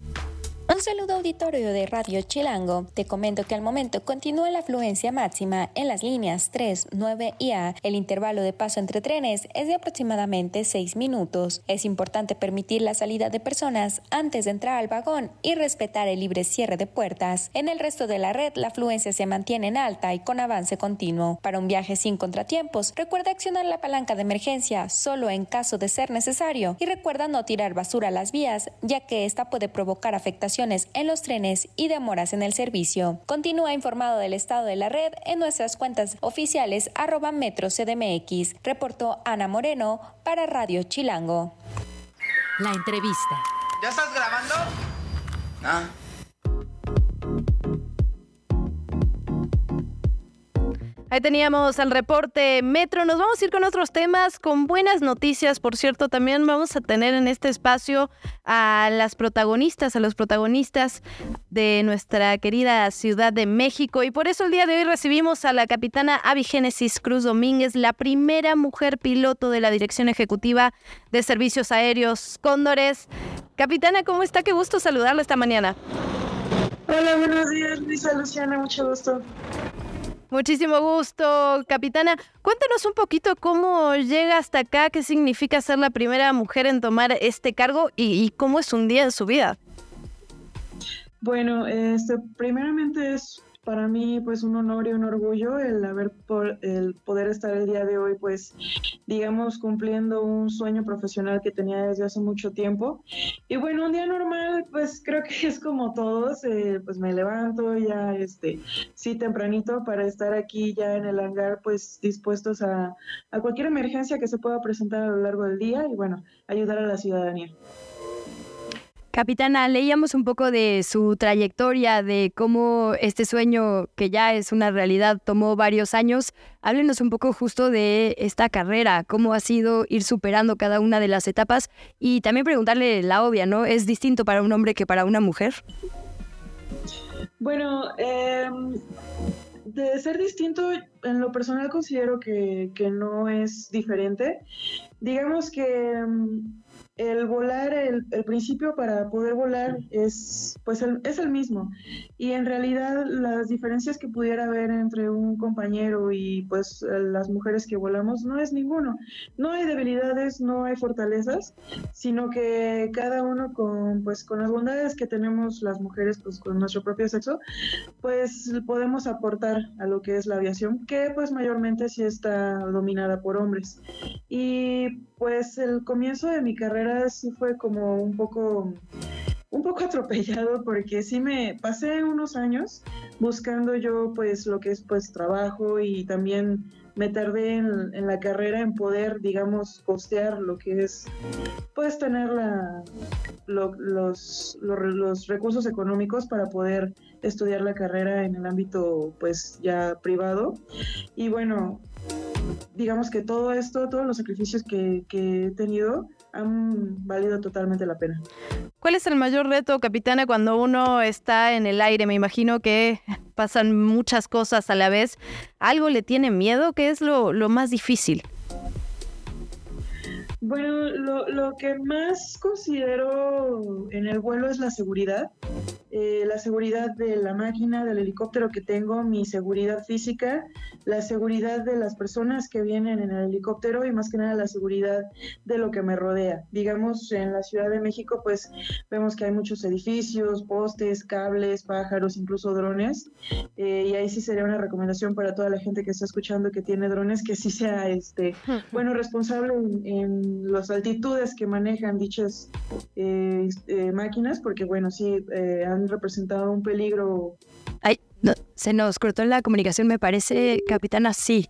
Un saludo auditorio de Radio Chilango. Te comento que al momento continúa la afluencia máxima en las líneas 3, 9 y A. El intervalo de paso entre trenes es de aproximadamente 6 minutos. Es importante permitir la salida de personas antes de entrar al vagón y respetar el libre cierre de puertas. En el resto de la red, la afluencia se mantiene en alta y con avance continuo. Para un viaje sin contratiempos, recuerda accionar la palanca de emergencia solo en caso de ser necesario y recuerda no tirar basura a las vías, ya que esta puede provocar afectaciones en los trenes y demoras en el servicio. Continúa informado del estado de la red en nuestras cuentas oficiales arroba metro CDMX. Reportó Ana Moreno para Radio Chilango. La entrevista. ¿Ya estás grabando? Ah. Ahí teníamos el reporte Metro. Nos vamos a ir con otros temas, con buenas noticias. Por cierto, también vamos a tener en este espacio a las protagonistas, a los protagonistas de nuestra querida Ciudad de México. Y por eso el día de hoy recibimos a la capitana Abigénesis Cruz Domínguez, la primera mujer piloto de la Dirección Ejecutiva de Servicios Aéreos Cóndores. Capitana, ¿cómo está? Qué gusto saludarla esta mañana. Hola, buenos días, Luisa Luciana, mucho gusto. Muchísimo gusto, capitana. Cuéntanos un poquito cómo llega hasta acá, qué significa ser la primera mujer en tomar este cargo y, cómo es un día en su vida. Bueno, este, primeramente es para mí pues un honor y un orgullo el haber por, el poder estar el día de hoy pues digamos cumpliendo un sueño profesional que tenía desde hace mucho tiempo y bueno un día normal pues creo que *laughs* es como todos eh, pues me levanto ya este sí tempranito para estar aquí ya en el hangar pues dispuestos a, a cualquier emergencia que se pueda presentar a lo largo del día y bueno ayudar a la ciudadanía. Capitana, leíamos un poco de su trayectoria, de cómo este sueño, que ya es una realidad, tomó varios años. Háblenos un poco justo de esta carrera, cómo ha sido ir superando cada una de las etapas y también preguntarle la obvia, ¿no? ¿Es distinto para un hombre que para una mujer? Bueno, em, de ser distinto, en lo personal considero que, no es diferente. Digamos que em, el volar, el, principio para poder volar es, pues es el mismo. Y en realidad las diferencias que pudiera haber entre un compañero y pues las mujeres que volamos no es ninguno. No hay debilidades, no hay fortalezas, sino que cada uno con, pues, con las bondades que tenemos las mujeres pues con nuestro propio sexo, pues podemos aportar a lo que es la aviación, que pues mayormente sí está dominada por hombres. Y pues el comienzo de mi carrera sí fue como un poco un poco *laughs* atropellado porque sí me pasé unos años buscando yo pues lo que es pues trabajo y también me tardé en, la carrera en poder digamos costear lo que es pues tener la, los, los recursos económicos para poder estudiar la carrera en el ámbito pues ya privado. Y bueno digamos que todo esto, todos los sacrificios que, he tenido han valido totalmente la pena. ¿Cuál es el mayor reto, capitana, cuando uno está en el aire? Me imagino que pasan muchas cosas a la vez. ¿Algo le tiene miedo? ¿Qué es lo, más difícil? Bueno, lo, lo, que más considero en el vuelo es la seguridad. Eh, la seguridad de la máquina, del helicóptero que tengo, mi seguridad física, la seguridad de las personas que vienen en el helicóptero y más que nada la seguridad de lo que me rodea. Digamos, en la Ciudad de México, pues vemos que hay muchos edificios, postes, cables, pájaros, incluso drones. Eh, y ahí sí sería una recomendación para toda la gente que está escuchando que tiene drones, que sí sea, este, *laughs* bueno, responsable en las altitudes que manejan dichas eh, eh, máquinas, porque bueno, sí eh, han representado un peligro. Ay, se nos cortó la comunicación, me parece, capitana, sí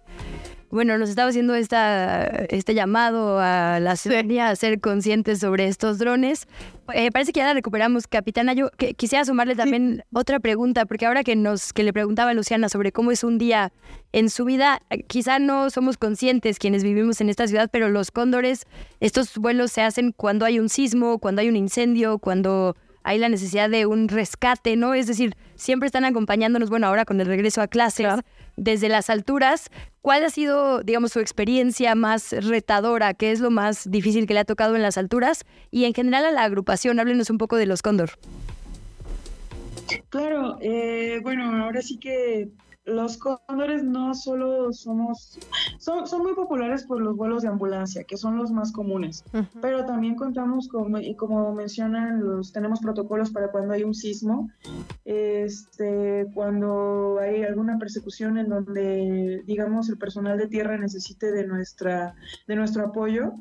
bueno, nos estaba haciendo esta, este llamado a la ciudadanía a ser conscientes sobre estos drones. Eh, parece que ya la recuperamos, capitana. Yo quisiera sumarle también otra pregunta, porque ahora que, nos, que le preguntaba a Luciana sobre cómo es un día en su vida, quizá no somos conscientes quienes vivimos en esta ciudad, pero los cóndores, estos vuelos se hacen cuando hay un sismo, cuando hay un incendio, cuando hay la necesidad de un rescate, ¿no? Es decir, siempre están acompañándonos, bueno, ahora con el regreso a clases, desde las alturas. ¿Cuál ha sido, digamos, su experiencia más retadora? ¿Qué es lo más difícil que le ha tocado en las alturas? Y en general a la agrupación, háblenos un poco de los Cóndor. Claro, eh, bueno, ahora sí que los cóndores no solo somos, son, son muy populares por los vuelos de ambulancia, que son los más comunes, pero también contamos con, y como mencionan, los, tenemos protocolos para cuando hay un sismo, este, cuando hay alguna persecución en donde, digamos, el personal de tierra necesite de, nuestra, de nuestro apoyo,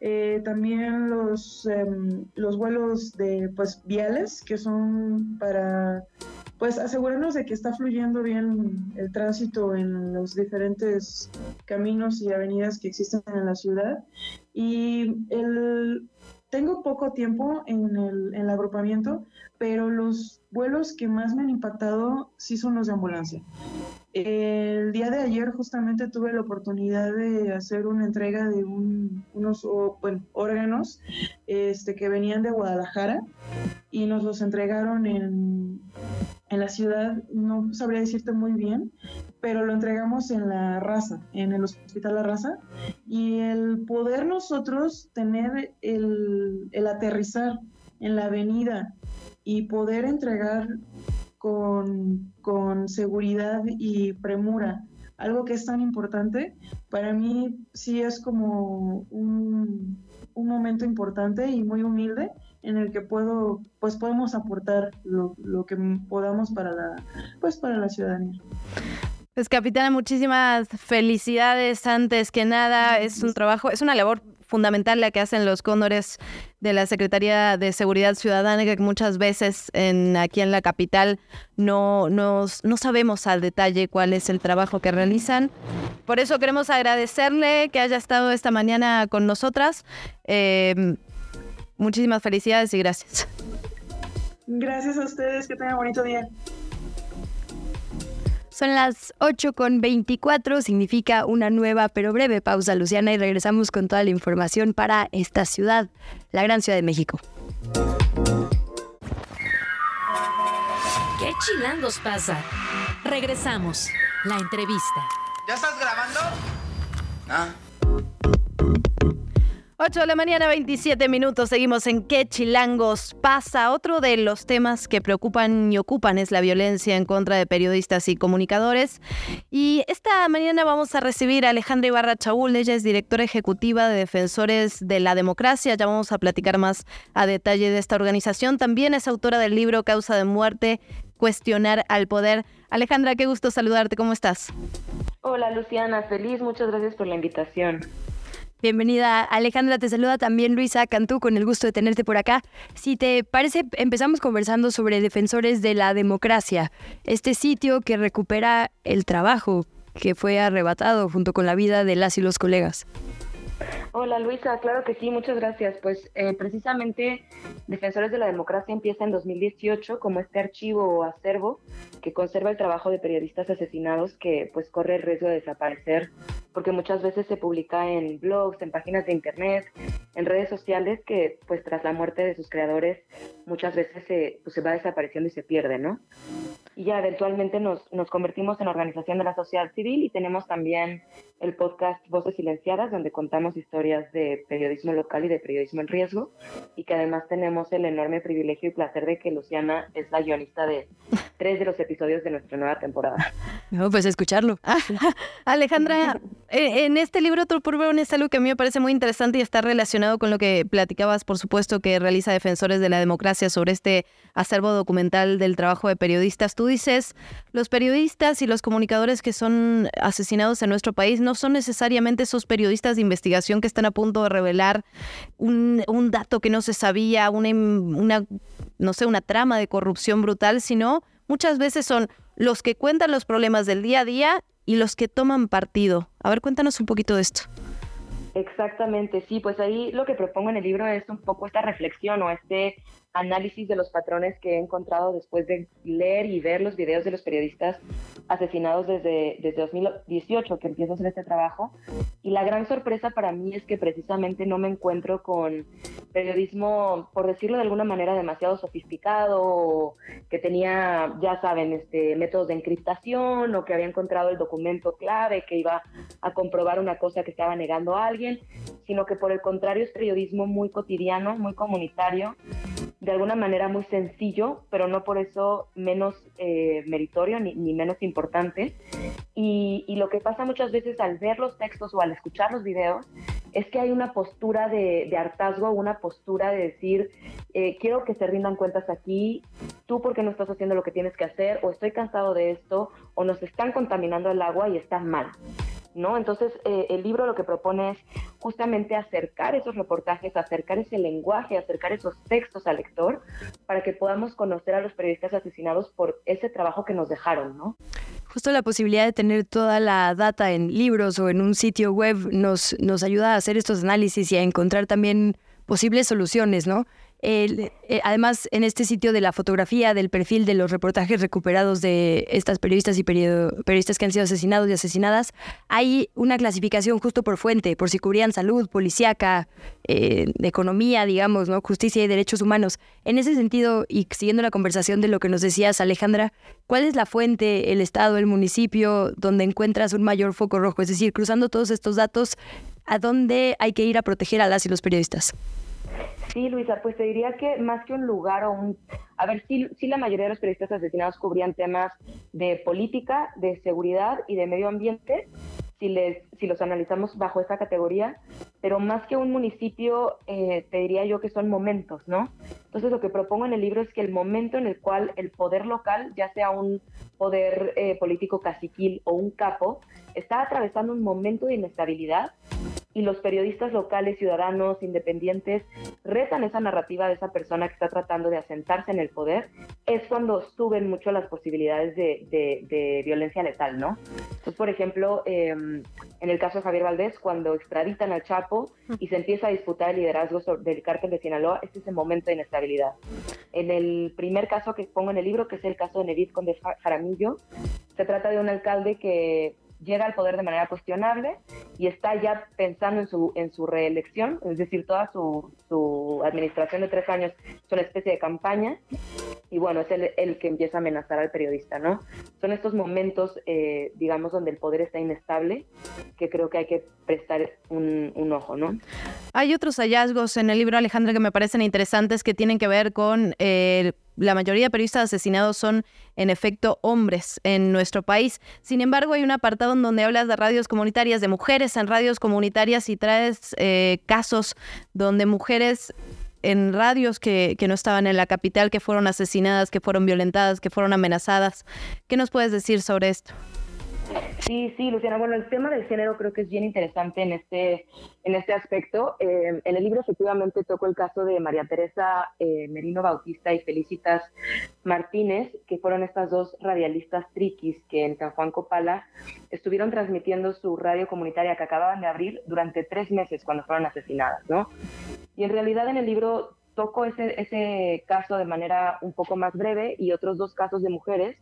eh, también los, em, los vuelos de, pues, viales, que son para pues asegurarnos de que está fluyendo bien el tránsito en los diferentes caminos y avenidas que existen en la ciudad. Y el, tengo poco tiempo en el, en el agrupamiento, pero los vuelos que más me han impactado sí son los de ambulancia. El día de ayer justamente tuve la oportunidad de hacer una entrega de unos órganos este, que venían de Guadalajara y nos los entregaron en, en la ciudad, no sabría decirte muy bien, pero lo entregamos en la raza, en el Hospital La Raza, y el poder nosotros tener el, el aterrizar en la avenida y poder entregar con, seguridad y premura algo que es tan importante, para mí sí es como un, un, momento importante y muy humilde en el que puedo, pues podemos aportar lo, lo, que podamos para la, pues para la ciudadanía. Pues capitana, muchísimas felicidades antes que nada. Es un trabajo, es una labor fundamental la que hacen los cóndores de la Secretaría de Seguridad Ciudadana, que muchas veces en, aquí en la capital no, no sabemos al detalle cuál es el trabajo que realizan. Por eso queremos agradecerle que haya estado esta mañana con nosotras. Em, muchísimas felicidades y gracias. Gracias a ustedes, que tengan bonito día. Son las 8 con 24, significa una nueva pero breve pausa, Luciana, y regresamos con toda la información para esta ciudad, la gran Ciudad de México. ¿Qué chilangos pasa? Regresamos. La entrevista. ¿Ya estás grabando? Ah. 8 de la mañana, 27 minutos. Seguimos en ¿Qué chilangos pasa? Otro de los temas que preocupan y ocupan es la violencia en contra de periodistas y comunicadores. Y esta mañana vamos a recibir a Alejandra Ibarra Chaúl. Ella es directora ejecutiva de Defensores de la Democracia. Ya vamos a platicar más a detalle de esta organización. También es autora del libro Causa de Muerte, Cuestionar al Poder. Alejandra, qué gusto saludarte. ¿Cómo estás? Hola, Luciana. Feliz. Muchas gracias por la invitación. Bienvenida Alejandra, te saluda también Luisa Cantú, con el gusto de tenerte por acá. Si te parece, empezamos conversando sobre Defensores de la Democracia, este sitio que recupera el trabajo que fue arrebatado junto con la vida de las y los colegas. Hola Luisa, claro que sí, muchas gracias. Pues eh, precisamente Defensores de la Democracia empieza en 2018 como este archivo o acervo que conserva el trabajo de periodistas asesinados que pues corre el riesgo de desaparecer porque muchas veces se publica en blogs, en páginas de internet, en redes sociales que pues tras la muerte de sus creadores muchas veces se, pues, se va desapareciendo y se pierde, ¿no? Y ya eventualmente nos, nos convertimos en organización de la sociedad civil y tenemos también el podcast Voces Silenciadas, donde contamos historias de periodismo local y de periodismo en riesgo, y que además tenemos el enorme privilegio y placer de que Luciana es la guionista de tres de los episodios de nuestra nueva temporada. No, pues escucharlo. *laughs* Alejandra, eh, en este libro tú propones algo que a mí me parece muy interesante y está relacionado con lo que platicabas, por supuesto, que realiza Defensores de la Democracia sobre este acervo documental del trabajo de periodistas. Tú dices, los periodistas y los comunicadores que son asesinados en nuestro país no son necesariamente esos periodistas de investigación que están a punto de revelar un, dato que no se sabía, una, una, no sé, una trama de corrupción brutal, sino muchas veces son los que cuentan los problemas del día a día y los que toman partido. A ver, cuéntanos un poquito de esto. Exactamente, sí, pues ahí lo que propongo en el libro es un poco esta reflexión o este análisis de los patrones que he encontrado después de leer y ver los videos de los periodistas asesinados desde, desde 2018 que empiezo a hacer este trabajo. Y la gran sorpresa para mí es que precisamente no me encuentro con periodismo, por decirlo de alguna manera, demasiado sofisticado, o que tenía, ya saben, este, métodos de encriptación o que había encontrado el documento clave que iba a comprobar una cosa que estaba negando a alguien, sino que por el contrario es periodismo muy cotidiano, muy comunitario de alguna manera muy sencillo, pero no por eso menos eh, meritorio ni, menos importante. Y, lo que pasa muchas veces al ver los textos o al escuchar los videos es que hay una postura de, hartazgo, una postura de decir, eh, quiero que se rindan cuentas aquí, tú porque no estás haciendo lo que tienes que hacer, o estoy cansado de esto, o nos están contaminando el agua y está mal. ¿No? Entonces, eh, el libro lo que propone es justamente acercar esos reportajes, acercar ese lenguaje, acercar esos textos al lector, para que podamos conocer a los periodistas asesinados por ese trabajo que nos dejaron, ¿no? Justo la posibilidad de tener toda la data en libros o en un sitio web nos, nos ayuda a hacer estos análisis y a encontrar también posibles soluciones, ¿no? Eh, además, en este sitio de la fotografía, del perfil de los reportajes recuperados de estas periodistas y periodistas que han sido asesinados y asesinadas, hay una clasificación justo por fuente, por si cubrían salud, policíaca, eh, economía, digamos, ¿no? justicia y derechos humanos. En ese sentido, y siguiendo la conversación de lo que nos decías, Alejandra, ¿cuál es la fuente, el estado, el municipio donde encuentras un mayor foco rojo? Es decir, cruzando todos estos datos, ¿a dónde hay que ir a proteger a las y los periodistas? Sí, Luisa, pues te diría que más que un lugar o un... A ver, sí, sí la mayoría de los periodistas asesinados cubrían temas de política, de seguridad y de medio ambiente, si, les, si los analizamos bajo esa categoría, pero más que un municipio, eh, te diría yo que son momentos, ¿no? Entonces lo que propongo en el libro es que el momento en el cual el poder local, ya sea un poder eh, político caciquil o un capo, está atravesando un momento de inestabilidad y los periodistas locales, ciudadanos, independientes, retan esa narrativa de esa persona que está tratando de asentarse en el poder, es cuando suben mucho las posibilidades de, violencia letal, ¿no? Entonces, por ejemplo, em, en el caso de Javier Valdés, cuando extraditan al Chapo y se empieza a disputar el liderazgo del cártel de Sinaloa, este es el momento de inestabilidad. En el primer caso que pongo en el libro, que es el caso de Nevid Conde Jaramillo, se trata de un alcalde que llega al poder de manera cuestionable y está ya pensando en su, en su reelección, es decir, toda su, su administración de tres años es una especie de campaña y bueno, es el, el que empieza a amenazar al periodista, ¿no? Son estos momentos, eh, digamos, donde el poder está inestable que creo que hay que prestar un, un ojo, ¿no? Hay otros hallazgos en el libro, Alejandra, que me parecen interesantes que tienen que ver con eh, la mayoría de periodistas asesinados son en efecto hombres en nuestro país. Sin embargo, hay un apartado en donde hablas de radios comunitarias, de mujeres en radios comunitarias y traes eh, casos donde mujeres en radios que, que, no estaban en la capital, que fueron asesinadas, que fueron violentadas, que fueron amenazadas. ¿Qué nos puedes decir sobre esto? Sí, sí, Luciana. Bueno, el tema del género creo que es bien interesante en este, en este aspecto. Eh, en el libro efectivamente toco el caso de María Teresa eh, Merino Bautista y Felicitas Martínez, que fueron estas dos radialistas triquis que en San Juan Copala estuvieron transmitiendo su radio comunitaria que acababan de abrir durante tres meses cuando fueron asesinadas, ¿no? Y en realidad en el libro toco ese, ese caso de manera un poco más breve y otros dos casos de mujeres.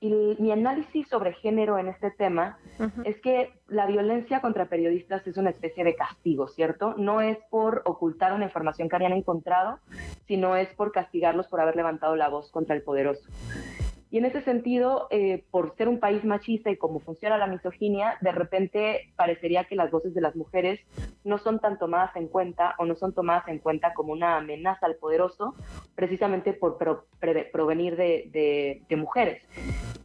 Y mi análisis sobre género en este tema es que la violencia contra periodistas es una especie de castigo, ¿cierto? No es por ocultar una información que habían encontrado, sino es por castigarlos por haber levantado la voz contra el poderoso. Y en ese sentido, eh, por ser un país machista y cómo funciona la misoginia, de repente parecería que las voces de las mujeres no son tan tomadas en cuenta o no son tomadas en cuenta como una amenaza al poderoso, precisamente por provenir de, de mujeres.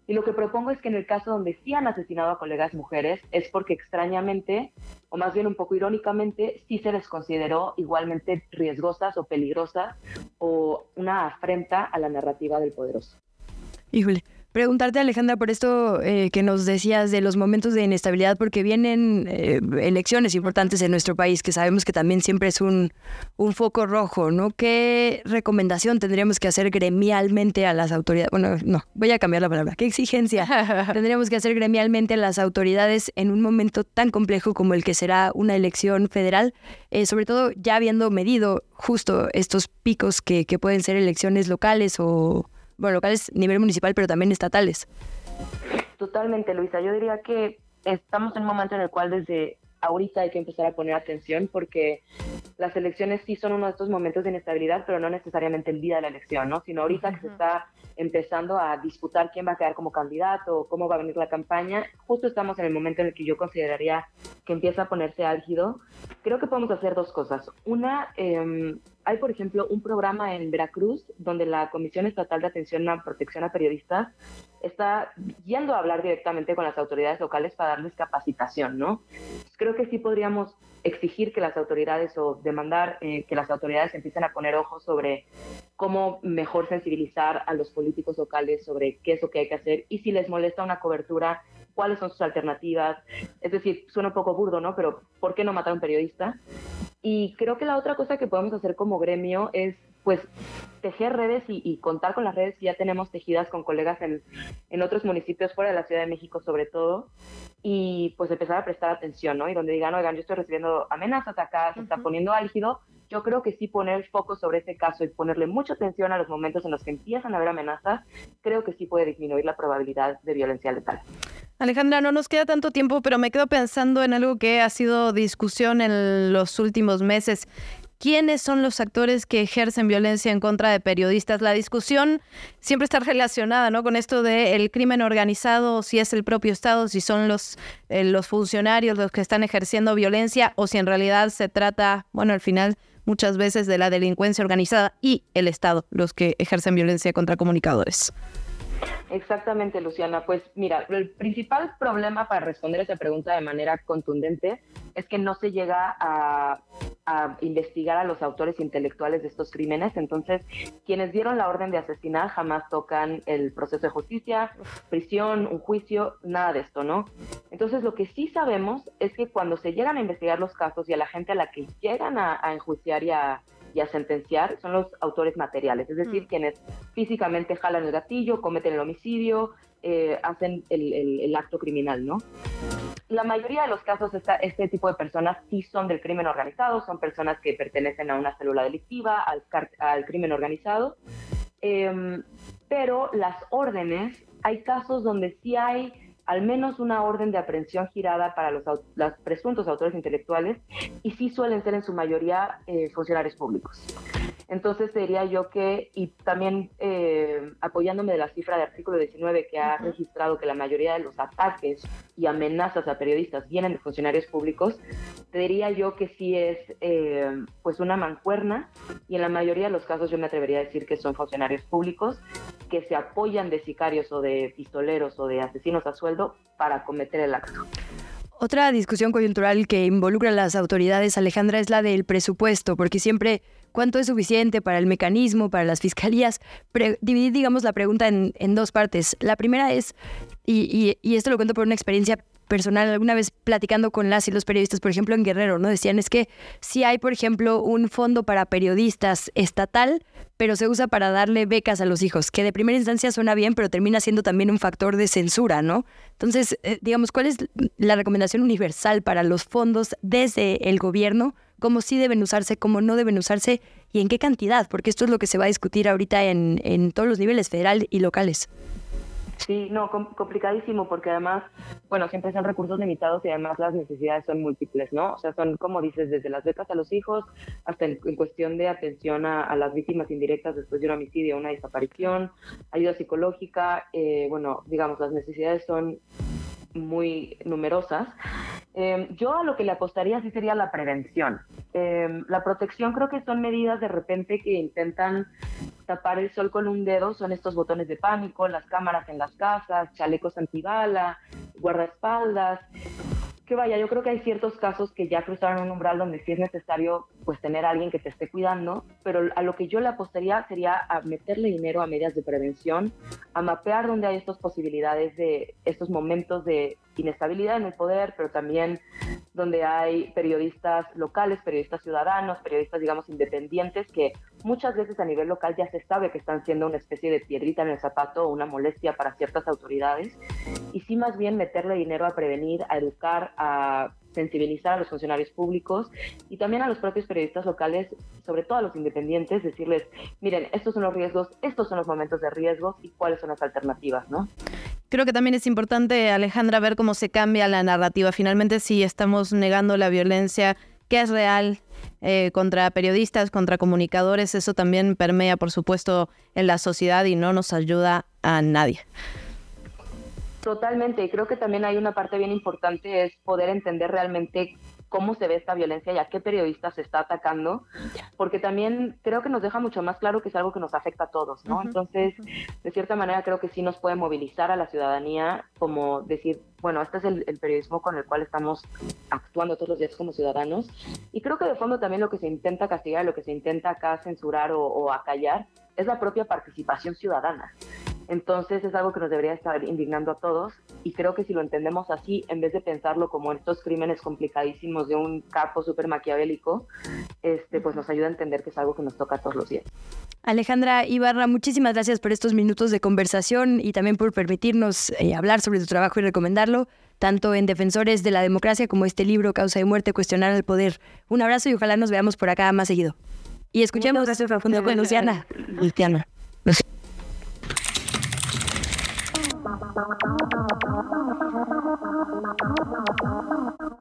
Y lo que propongo es que en el caso donde sí han asesinado a colegas mujeres es porque extrañamente, o más bien un poco irónicamente, sí se les consideró igualmente riesgosas o peligrosas o una afrenta a la narrativa del poderoso. Híjole. Preguntarte, Alejandra, por esto eh, que nos decías de los momentos de inestabilidad, porque vienen eh, elecciones importantes en nuestro país, que sabemos que también siempre es un, un, foco rojo, ¿no? ¿Qué recomendación tendríamos que hacer gremialmente a las autoridades? Bueno, no, voy a cambiar la palabra. ¿Qué exigencia *laughs* tendríamos que hacer gremialmente a las autoridades en un momento tan complejo como el que será una elección federal? Eh, sobre todo ya habiendo medido justo estos picos que, que pueden ser elecciones locales o bueno, locales a nivel municipal, pero también estatales. Totalmente, Luisa. Yo diría que estamos en un momento en el cual desde ahorita hay que empezar a poner atención porque las elecciones sí son uno de estos momentos de inestabilidad, pero no necesariamente el día de la elección, ¿no? Sino ahorita que se está empezando a disputar quién va a quedar como candidato, cómo va a venir la campaña, justo estamos en el momento en el que yo consideraría que empieza a ponerse álgido creo que podemos hacer dos cosas. Una, em, hay por ejemplo un programa en Veracruz donde la Comisión Estatal de Atención a Protección a Periodistas está yendo a hablar directamente con las autoridades locales para darles capacitación, ¿no? Creo que sí podríamos exigir que las autoridades o demandar eh, que las autoridades empiecen a poner ojos sobre cómo mejor sensibilizar a los políticos locales sobre qué es lo que hay que hacer y si les molesta una cobertura cuáles son sus alternativas. Es decir, suena un poco burdo, ¿no? Pero ¿por qué no matar a un periodista? Y creo que la otra cosa que podemos hacer como gremio es, pues, tejer redes y, contar con las redes que ya tenemos tejidas con colegas en, en, otros municipios fuera de la Ciudad de México, sobre todo, y pues empezar a prestar atención, ¿no? Y donde digan, oigan, yo estoy recibiendo amenazas acá, se está poniendo álgido, yo creo que sí poner foco sobre ese caso y ponerle mucha atención a los momentos en los que empiezan a haber amenazas, creo que sí puede disminuir la probabilidad de violencia letal. Alejandra, no nos queda tanto tiempo, pero me quedo pensando en algo que ha sido discusión en los últimos meses. ¿Quiénes son los actores que ejercen violencia en contra de periodistas? La discusión siempre está relacionada ¿no? con esto del crimen organizado, si es el propio Estado, si son los, eh, los funcionarios los que están ejerciendo violencia o si en realidad se trata, bueno, al final muchas veces de la delincuencia organizada y el Estado los que ejercen violencia contra comunicadores. Exactamente, Luciana. Pues mira, el principal problema para responder esa pregunta de manera contundente es que no se llega a, investigar a los autores intelectuales de estos crímenes. Entonces, quienes dieron la orden de asesinar jamás tocan el proceso de justicia, prisión, un juicio, nada de esto, ¿no? Entonces, lo que sí sabemos es que cuando se llegan a investigar los casos y a la gente a la que llegan a, a enjuiciar y a y a sentenciar son los autores materiales, es decir, mm. quienes físicamente jalan el gatillo, cometen el homicidio, eh, hacen el, acto criminal, ¿no? La mayoría de los casos, este tipo de personas sí son del crimen organizado, son personas que pertenecen a una célula delictiva, al, al crimen organizado, em, pero las órdenes, hay casos donde sí hay al menos una orden de aprehensión girada para los, presuntos autores intelectuales y sí suelen ser en su mayoría eh, funcionarios públicos. Entonces diría yo que, y también eh, apoyándome de la cifra de artículo 19 que ha registrado que la mayoría de los ataques y amenazas a periodistas vienen de funcionarios públicos, te diría yo que sí es eh, pues una mancuerna y en la mayoría de los casos yo me atrevería a decir que son funcionarios públicos que se apoyan de sicarios o de pistoleros o de asesinos a sueldo para cometer el acto. Otra discusión coyuntural que involucra a las autoridades, Alejandra, es la del presupuesto, porque siempre cuánto es suficiente para el mecanismo, para las *laughs* fiscalías. dividir, digamos, la pregunta en, dos partes. La primera es, y, y esto lo cuento por una experiencia personal, alguna vez platicando con las y los periodistas, por ejemplo, en Guerrero, ¿no? Decían, es que si hay, por ejemplo, un fondo para periodistas estatal, pero se usa para darle becas a los hijos, que de primera instancia suena bien, pero termina siendo también un factor de censura, ¿no? Entonces, eh, digamos, ¿cuál es la recomendación universal para los fondos desde el gobierno? ¿Cómo sí deben usarse, cómo no deben usarse y en qué cantidad? Porque esto es lo que se va a discutir ahorita en, en todos los niveles, federal y locales. Sí, no, complicadísimo porque además, bueno, siempre son recursos limitados y además las necesidades son múltiples, ¿no? O sea, son, como dices, desde las becas a los hijos hasta en, cuestión de atención a, las víctimas indirectas después de un homicidio, una desaparición, ayuda psicológica, eh, bueno, digamos, las necesidades son muy numerosas. Em, yo a lo que le apostaría sí sería la prevención. Em, la protección creo que son medidas de repente que intentan tapar el sol con un dedo, son estos botones de pánico, las cámaras en las casas, chalecos antibala, guardaespaldas, que vaya, yo creo que hay ciertos casos que ya cruzaron un umbral donde sí es necesario pues tener a alguien que te esté cuidando, pero a lo que yo le apostaría sería a meterle dinero a medidas de prevención, a mapear dónde hay estas posibilidades de estos momentos de inestabilidad en el poder, pero también donde hay periodistas locales, periodistas ciudadanos, periodistas, digamos, independientes, que muchas veces a nivel local ya se sabe que están siendo una especie de piedrita en el zapato o una molestia para ciertas autoridades, y sí más bien meterle dinero a prevenir, a educar, a sensibilizar a los funcionarios públicos y también a los propios periodistas locales, sobre todo a los independientes, decirles, miren, estos son los riesgos, estos son los momentos de riesgos y cuáles son las alternativas, ¿no? Creo que también es importante, Alejandra, ver cómo se cambia la narrativa. Finalmente, si estamos negando la violencia que es real eh, contra periodistas, contra comunicadores, eso también permea, por supuesto, en la sociedad y no nos ayuda a nadie. Totalmente, y creo que también hay una parte bien importante, es poder entender realmente cómo se ve esta violencia y a qué periodistas se está atacando, porque también creo que nos deja mucho más claro que es algo que nos afecta a todos, ¿no? Entonces, de cierta manera creo que sí nos puede movilizar a la ciudadanía, como decir, bueno, este es el, el, periodismo con el cual estamos actuando todos los días como ciudadanos, y creo que de fondo también lo que se intenta castigar, lo que se intenta acá censurar o, o acallar, es la propia participación ciudadana. Entonces es algo que nos debería estar indignando a todos y creo que si lo entendemos así, en vez de pensarlo como estos crímenes complicadísimos de un capo súper maquiavélico, este, pues nos ayuda a entender que es algo que nos toca todos los días. Alejandra Ibarra, muchísimas gracias por estos minutos de conversación y también por permitirnos eh, hablar sobre tu trabajo y recomendarlo, tanto en Defensores de la Democracia como este libro, Causa de Muerte, Cuestionar el Poder. Un abrazo y ojalá nos veamos por acá más seguido. Y escuchemos gracias, con Luciana. Luciana.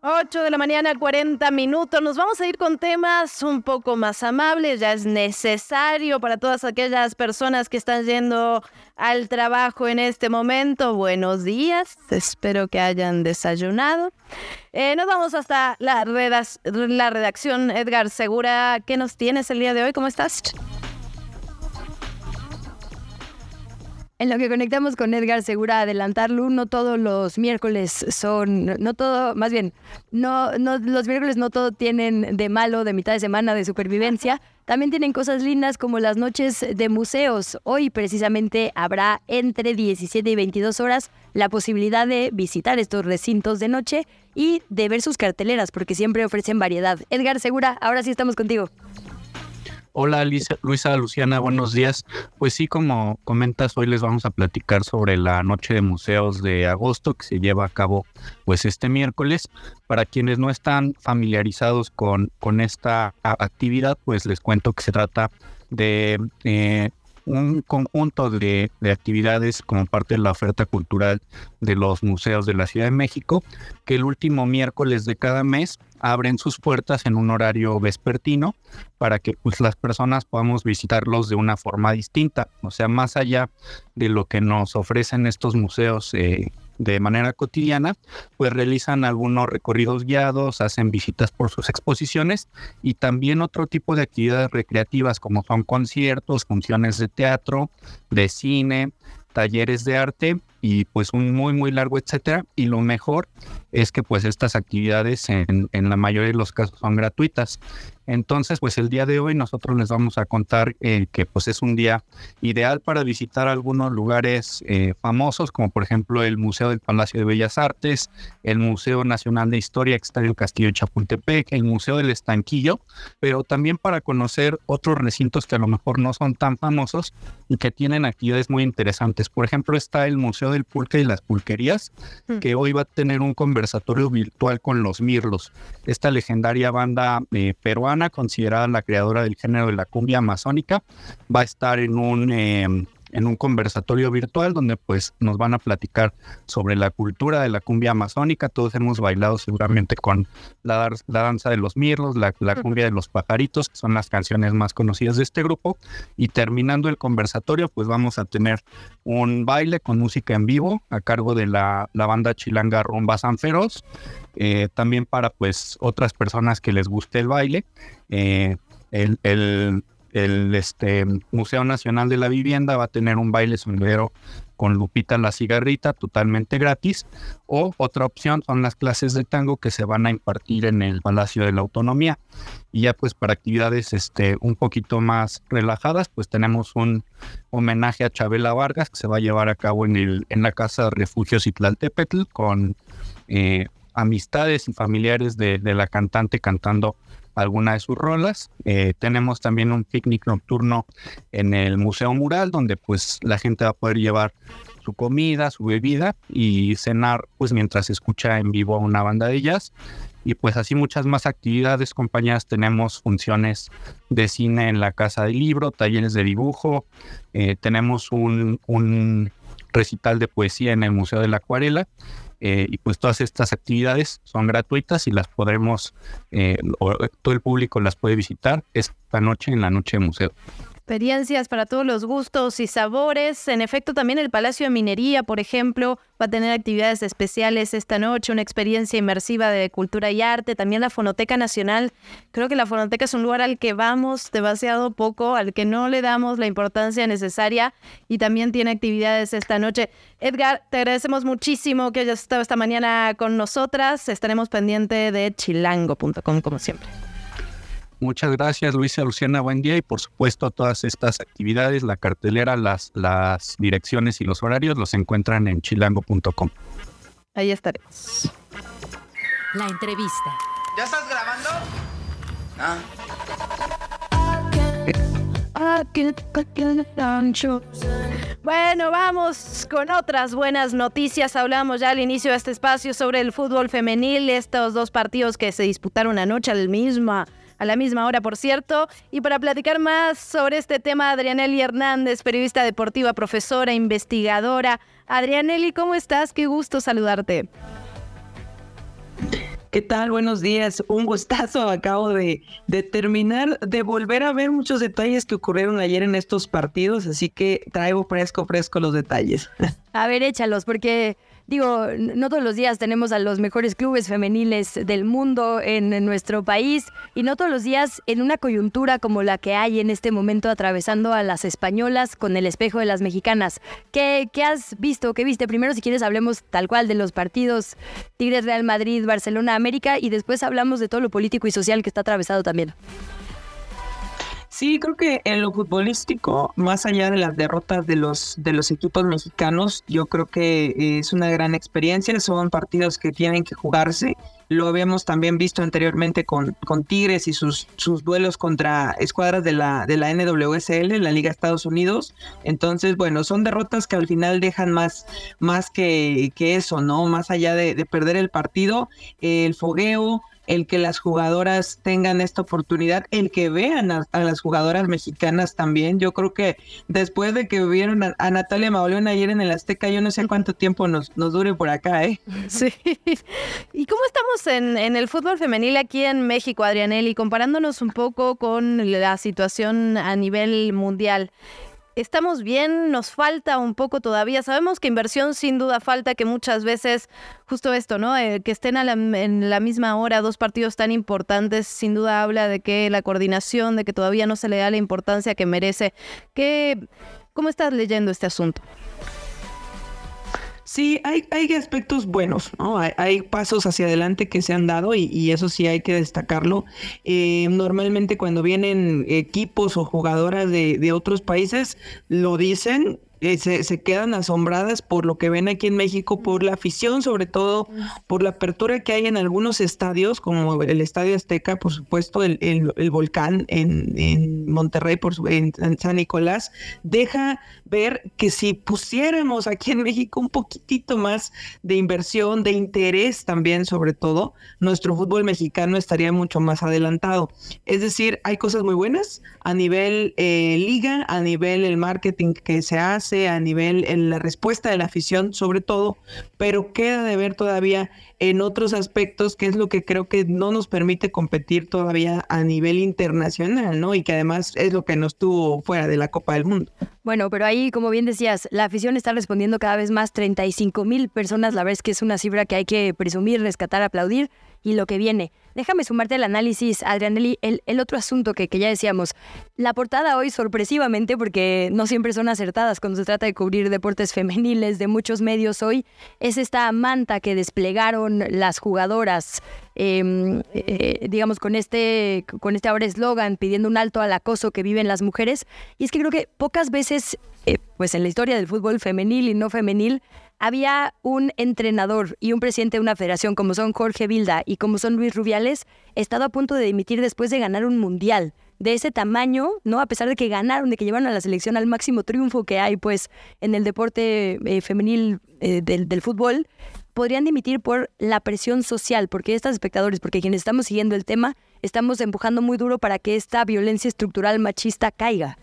8 de la mañana, 40 minutos. Nos vamos a ir con temas un poco más amables. Ya es necesario para todas aquellas personas que están yendo al trabajo en este momento. Buenos días. Espero que hayan desayunado. Eh, nos vamos hasta la, la redacción. Edgar Segura, ¿qué nos tienes el día de hoy? ¿Cómo estás? En lo que conectamos con Edgar Segura, adelantarlo, no todos los miércoles son, no todo, más bien, no, no, los miércoles no todo tienen de malo, de mitad de semana, de supervivencia. *laughs* También tienen cosas lindas como las noches de museos. Hoy precisamente habrá entre 17 y 22 horas la posibilidad de visitar estos recintos de noche y de ver sus carteleras, porque siempre ofrecen variedad. Edgar Segura, ahora sí estamos contigo. Hola Luisa, Luciana, buenos días. Pues sí, como comentas, hoy les vamos a platicar sobre la Noche de Museos de agosto que se lleva a cabo pues este miércoles. Para quienes no están familiarizados con, con esta actividad, pues les cuento que se trata de eh, un conjunto de, de, actividades como parte de la oferta cultural de los museos de la Ciudad de México, que el último miércoles de cada mes abren sus puertas en un horario vespertino para que pues, las personas podamos visitarlos de una forma distinta, o sea, más allá de lo que nos ofrecen estos museos eh, de manera cotidiana, pues realizan algunos recorridos guiados, hacen visitas por sus exposiciones y también otro tipo de actividades recreativas como son conciertos, funciones de teatro, de cine, talleres de arte y pues un muy muy largo etcétera. Y lo mejor es que pues estas actividades en, en, la mayoría de los casos son gratuitas entonces pues el día de hoy nosotros les vamos a contar eh, que pues es un día ideal para visitar algunos lugares eh, famosos como por ejemplo el Museo del Palacio de Bellas Artes el Museo Nacional de Historia que está en el Castillo de Chapultepec el Museo del Estanquillo pero también para conocer otros recintos que a lo mejor no son tan famosos y que tienen actividades muy interesantes por ejemplo está el Museo del Pulque y las Pulquerías, mm. que hoy va a tener un conversatorio virtual con los Mirlos, esta legendaria banda eh, peruana considerada la creadora del género de la cumbia amazónica, va a estar en un em, en un conversatorio virtual donde pues nos van a platicar sobre la cultura de la cumbia amazónica. Todos hemos bailado seguramente con la, la danza de los mirlos, la, la, cumbia de los pajaritos, que son las canciones más conocidas de este grupo. Y terminando el conversatorio, pues vamos a tener un baile con música en vivo a cargo de la, la banda chilanga Rumba San Feroz. Eh, también para pues otras personas que les guste el baile. Eh, el, el, el este, Museo Nacional de la Vivienda va a tener un baile sombrero con Lupita la cigarrita totalmente gratis. O otra opción son las clases de tango que se van a impartir en el Palacio de la Autonomía. Y ya pues para actividades este un poquito más relajadas pues tenemos un homenaje a Chabela Vargas que se va a llevar a cabo en el en la casa de refugios Itlaltepetl con eh, amistades y familiares de, de la cantante cantando alguna de sus rolas. Eh, tenemos también un picnic nocturno en el Museo Mural, donde pues la gente va a poder llevar su comida, su bebida y cenar pues mientras escucha en vivo a una banda de jazz. Y pues así muchas más actividades, compañías. Tenemos funciones de cine en la Casa del Libro, talleres de dibujo. Eh, tenemos un, un recital de poesía en el Museo de la Acuarela eh, y pues todas estas actividades son gratuitas y las podremos, eh, todo el público las puede visitar esta noche en la noche de museo. Experiencias para todos los gustos y sabores. En efecto, también el Palacio de Minería, por ejemplo, va a tener actividades especiales esta noche, una experiencia inmersiva de cultura y arte. También la Fonoteca Nacional. Creo que la Fonoteca es un lugar al que vamos demasiado poco, al que no le damos la importancia necesaria y también tiene actividades esta noche. Edgar, te agradecemos muchísimo que hayas estado esta mañana con nosotras. Estaremos pendientes de chilango.com como siempre. Muchas gracias, Luisa Luciana. Buen día y por supuesto todas estas actividades, la cartelera, las, las direcciones y los horarios los encuentran en chilango.com. Ahí estaremos. La entrevista. ¿Ya estás grabando? Ah. Bueno, vamos con otras buenas noticias. Hablamos ya al inicio de este espacio sobre el fútbol femenil, estos dos partidos que se disputaron anoche al misma a la misma hora, por cierto. Y para platicar más sobre este tema, Adrianelli Hernández, periodista deportiva, profesora, investigadora. Adrianelli, ¿cómo estás? Qué gusto saludarte. ¿Qué tal? Buenos días. Un gustazo. Acabo de, de, terminar de volver a ver muchos detalles que ocurrieron ayer en estos partidos, así que traigo fresco, fresco los detalles. A ver, échalos, porque digo, no todos los días tenemos a los mejores clubes femeniles del mundo en, nuestro país y no todos los días en una coyuntura como la que hay en este momento atravesando a las españolas con el espejo de las mexicanas. ¿Qué, qué has visto? ¿Qué viste? Primero, si quieres, hablemos tal cual de los partidos Tigres Real Madrid, Barcelona, América y después hablamos de todo lo político y social que está atravesado también. Sí, creo que en lo futbolístico, más allá de las derrotas de los, de los equipos mexicanos, yo creo que es una gran experiencia. Son partidos que tienen que jugarse. Lo habíamos también visto anteriormente con, con Tigres y sus, sus duelos contra escuadras de la, de la NWSL, la Liga Estados Unidos. Entonces, bueno, son derrotas que al final dejan más, más que, que eso, ¿no? Más allá de, de perder el partido, el fogueo, el que las jugadoras tengan esta oportunidad, el que vean a, las jugadoras mexicanas también. Yo creo que después de que vieron a, Natalia Mauleón ayer en el Azteca, yo no sé cuánto tiempo nos, nos dure por acá, ¿eh? *laughs* Sí. ¿Y cómo estamos en, en el fútbol femenil aquí en México, Adrianelli? Comparándonos un poco con la situación a nivel mundial. ¿Estamos bien? ¿Nos falta un poco todavía? Sabemos que inversión sin duda falta, que muchas veces justo esto, ¿no? Eh, que estén en la misma hora dos partidos tan importantes, sin duda habla de que la coordinación, de que todavía no se le da la importancia que merece. ¿Qué, ¿Cómo estás leyendo este asunto? Sí, hay, hay aspectos buenos, ¿no? Hay, pasos hacia adelante que se han dado y, eso sí hay que destacarlo. Eh, normalmente cuando vienen equipos o jugadoras de, de otros países, lo dicen, eh, se, quedan asombradas por lo que ven aquí en México, por la afición, sobre todo por la apertura que hay en algunos estadios, como el Estadio Azteca, por supuesto, el, el, Volcán en, en, Monterrey, por en, San Nicolás, deja ver que si pusiéramos aquí en México un poquitito más de inversión, de interés también, sobre todo, nuestro fútbol mexicano estaría mucho más adelantado. Es decir, hay cosas muy buenas a nivel eh, liga, a nivel el marketing que se hace, a nivel en la respuesta de la afición, sobre todo, pero queda de ver todavía en otros aspectos, que es lo que creo que no nos permite competir todavía a nivel internacional, ¿no? Y que además es lo que nos tuvo fuera de la Copa del Mundo. Bueno, pero ahí, como bien decías, la afición está respondiendo cada vez más, 35 mil personas, la verdad es que es una cifra que hay que presumir, rescatar, aplaudir y lo que viene. Déjame sumarte al análisis, Adrianelli, el, el otro asunto que, que, ya decíamos. La portada hoy, sorpresivamente, porque no siempre son acertadas cuando se trata de cubrir deportes femeniles de muchos medios hoy, es esta manta que desplegaron las jugadoras, em, eh, digamos, con este, con este ahora eslogan pidiendo un alto al acoso que viven las mujeres. Y es que creo que pocas veces, eh, pues en la historia del fútbol femenil y no femenil, había un entrenador y un presidente de una federación como son Jorge Vilda y como son Luis Rubiales, estado a punto de dimitir después de ganar un mundial de ese tamaño, ¿no? A pesar de que ganaron, de que llevaron a la selección al máximo triunfo que hay, pues, en el deporte eh, femenil eh, del, del fútbol, podrían dimitir por la presión social, porque estos espectadores, porque quienes estamos siguiendo el tema, estamos empujando muy duro para que esta violencia estructural machista caiga.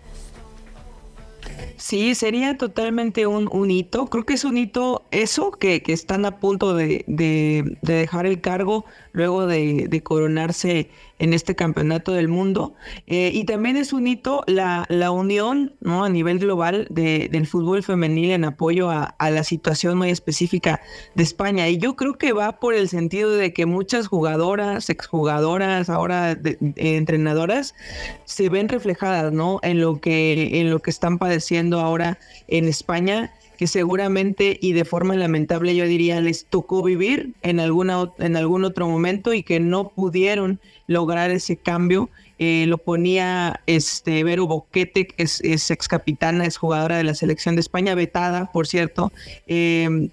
Sí, sería totalmente un, un, hito. Creo que es un hito eso, que, que están a punto de, de, de dejar el cargo luego de, coronarse en este campeonato del mundo. Eh, y también es un hito la, la unión ¿no? a nivel global de, del fútbol femenil en apoyo a, la situación muy específica de España. Y yo creo que va por el sentido de que muchas jugadoras, exjugadoras, ahora de, entrenadoras, se ven reflejadas ¿no? en, lo que, en lo que están padeciendo ahora en España que seguramente y de forma lamentable yo diría les tocó vivir en alguna en algún otro momento y que no pudieron lograr ese cambio. Eh, lo ponía este Vero Boquete, que es, es ex capitana, es jugadora de la selección de España, vetada, por cierto. Eh,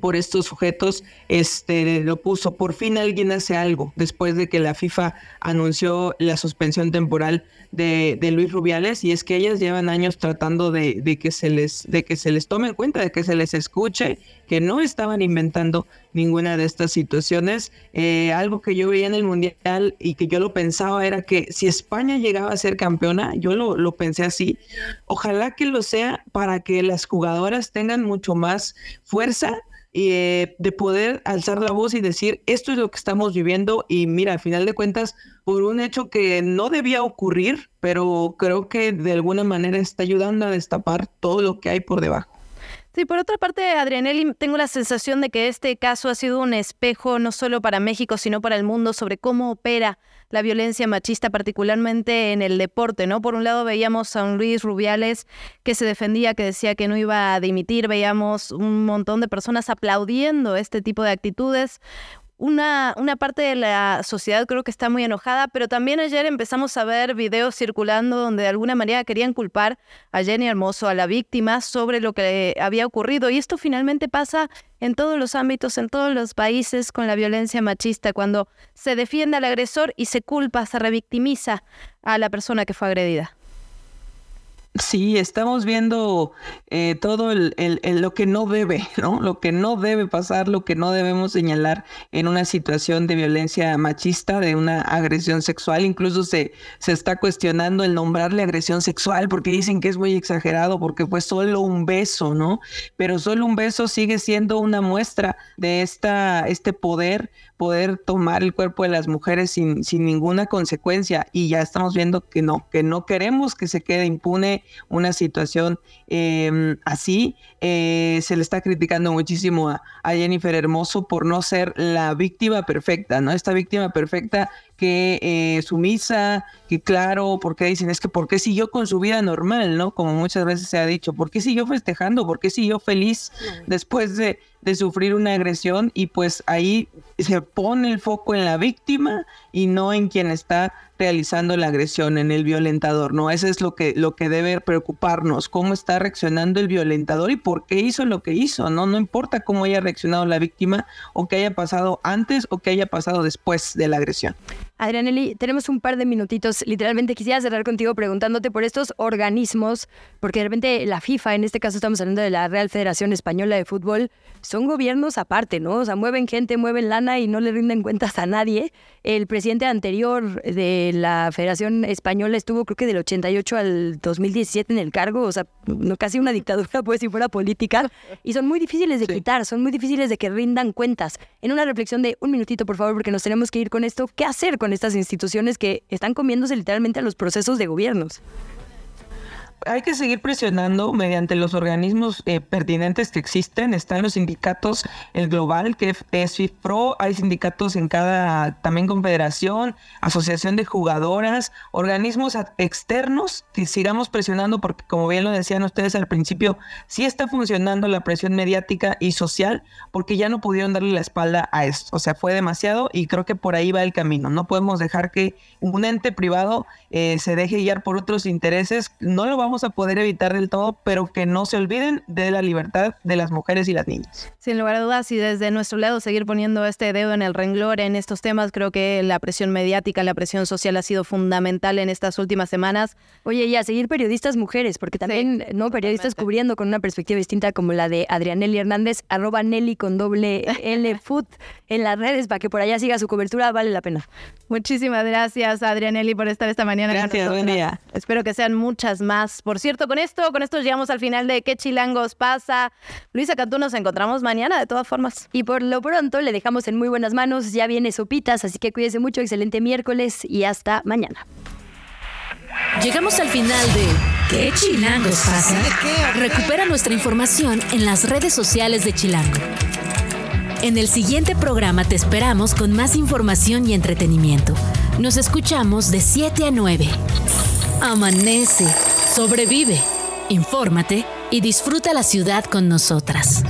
por estos sujetos, este, lo puso, por fin alguien hace algo, después de que la FIFA anunció la suspensión temporal de, de Luis Rubiales, y es que ellas llevan años tratando de, de, que se les, de que se les tome en cuenta, de que se les escuche, que no estaban inventando ninguna de estas situaciones. Eh, algo que yo veía en el Mundial y que yo lo pensaba era que si España llegaba a ser campeona, yo lo, lo pensé así, ojalá que lo sea para que las jugadoras tengan mucho más fuerza eh, de poder alzar la voz y decir esto es lo que estamos viviendo y mira, al final de cuentas, por un hecho que no debía ocurrir, pero creo que de alguna manera está ayudando a destapar todo lo que hay por debajo. Sí, por otra parte, Adrianelli, tengo la sensación de que este caso ha sido un espejo no solo para México, sino para el mundo sobre cómo opera la violencia machista, particularmente en el deporte, ¿no? Por un lado veíamos a un Luis Rubiales que se defendía, que decía que no iba a dimitir, veíamos un montón de personas aplaudiendo este tipo de actitudes, una, una, parte de la sociedad creo que está muy enojada, pero también ayer empezamos a ver videos circulando donde de alguna manera querían culpar a Jenny Hermoso, a la víctima, sobre lo que había ocurrido. Y esto finalmente pasa en todos los ámbitos, en todos los países con la violencia machista, cuando se defiende al agresor y se culpa, se revictimiza a la persona que fue agredida. Sí, estamos viendo eh, todo el, lo que no debe, *laughs* ¿no? Lo que no debe pasar, lo que no debemos señalar en una situación de violencia machista, de una agresión sexual. Incluso se, se está cuestionando el nombrarle agresión sexual porque dicen que es muy exagerado, porque fue solo un beso, ¿no? Pero solo un beso sigue siendo una muestra de esta, este poder poder tomar el cuerpo de las mujeres sin, sin ninguna consecuencia y ya estamos viendo que no, que no queremos que se quede impune una situación eh, así. Eh, se le está criticando muchísimo a, a, Jennifer Hermoso por no ser la víctima perfecta, ¿no? Esta víctima perfecta que eh, sumisa, que claro, porque dicen, es que ¿por qué siguió con su vida normal, ¿no? Como muchas veces se ha dicho, ¿por qué siguió festejando? ¿Por qué siguió feliz después de, de sufrir una agresión? Y pues ahí se pone el foco en la víctima y no en quien está realizando la agresión, en el violentador, ¿no? Eso es lo que, lo que debe preocuparnos, cómo está reaccionando el violentador y por qué hizo lo que hizo, ¿no? No importa cómo haya reaccionado la víctima o que haya pasado antes o que haya pasado después de la agresión. Adrianelli, tenemos un par de minutitos. Literalmente quisiera cerrar contigo preguntándote por estos organismos, porque de repente la FIFA, en este caso estamos hablando de la Real Federación Española de Fútbol, son gobiernos aparte, ¿no? O sea, mueven gente, mueven lana y no le rinden cuentas a nadie. El presidente anterior de la Federación Española estuvo creo que del 88 al 2017 en el cargo, o sea, no, casi una dictadura, *laughs* pues si fuera política, y son muy difíciles de sí. quitar, son muy difíciles de que rindan cuentas. En una reflexión de un minutito, por favor, porque nos tenemos que ir con esto, ¿qué hacer con estas instituciones que están comiéndose literalmente a los procesos de gobiernos? Hay que seguir presionando mediante los organismos eh, pertinentes que existen. Están los sindicatos, el global, que es FIFPRO, hay sindicatos en cada también confederación, asociación de jugadoras, organismos externos que sigamos presionando porque como bien lo decían ustedes al principio, sí está funcionando la presión mediática y social porque ya no pudieron darle la espalda a esto. O sea, fue demasiado y creo que por ahí va el camino. No podemos dejar que un ente privado eh, se deje guiar por otros intereses. No lo vamos vamos a poder evitar del todo, pero que no se olviden de la libertad de las mujeres y las niñas. Sin lugar a dudas, y desde nuestro lado seguir poniendo este dedo en el renglor en estos temas, creo que la presión mediática, la presión social ha sido fundamental en estas últimas semanas. Oye, y a seguir periodistas mujeres, porque también, sí, ¿no? Periodistas totalmente. cubriendo con una perspectiva distinta como la de Adrianelli Hernández, arroba Nelly con doble *laughs* L foot en las redes para que por allá siga su cobertura, vale la pena. Muchísimas gracias, Adrianelli, por estar esta mañana. Gracias, buen día. Espero que sean muchas más más. Por cierto, con esto, con esto llegamos al final de ¿Qué chilangos pasa? Luisa Cantú, nos encontramos mañana de todas formas. Y por lo pronto le dejamos en muy buenas manos. Ya viene Sopitas, así que cuídese mucho. Excelente miércoles y hasta mañana. Llegamos al final de ¿Qué chilangos pasa? Recupera nuestra información en las redes sociales de Chilango. En el siguiente programa te esperamos con más información y entretenimiento. Nos escuchamos de 7 a 9. Amanece, sobrevive, infórmate y disfruta la ciudad con nosotras.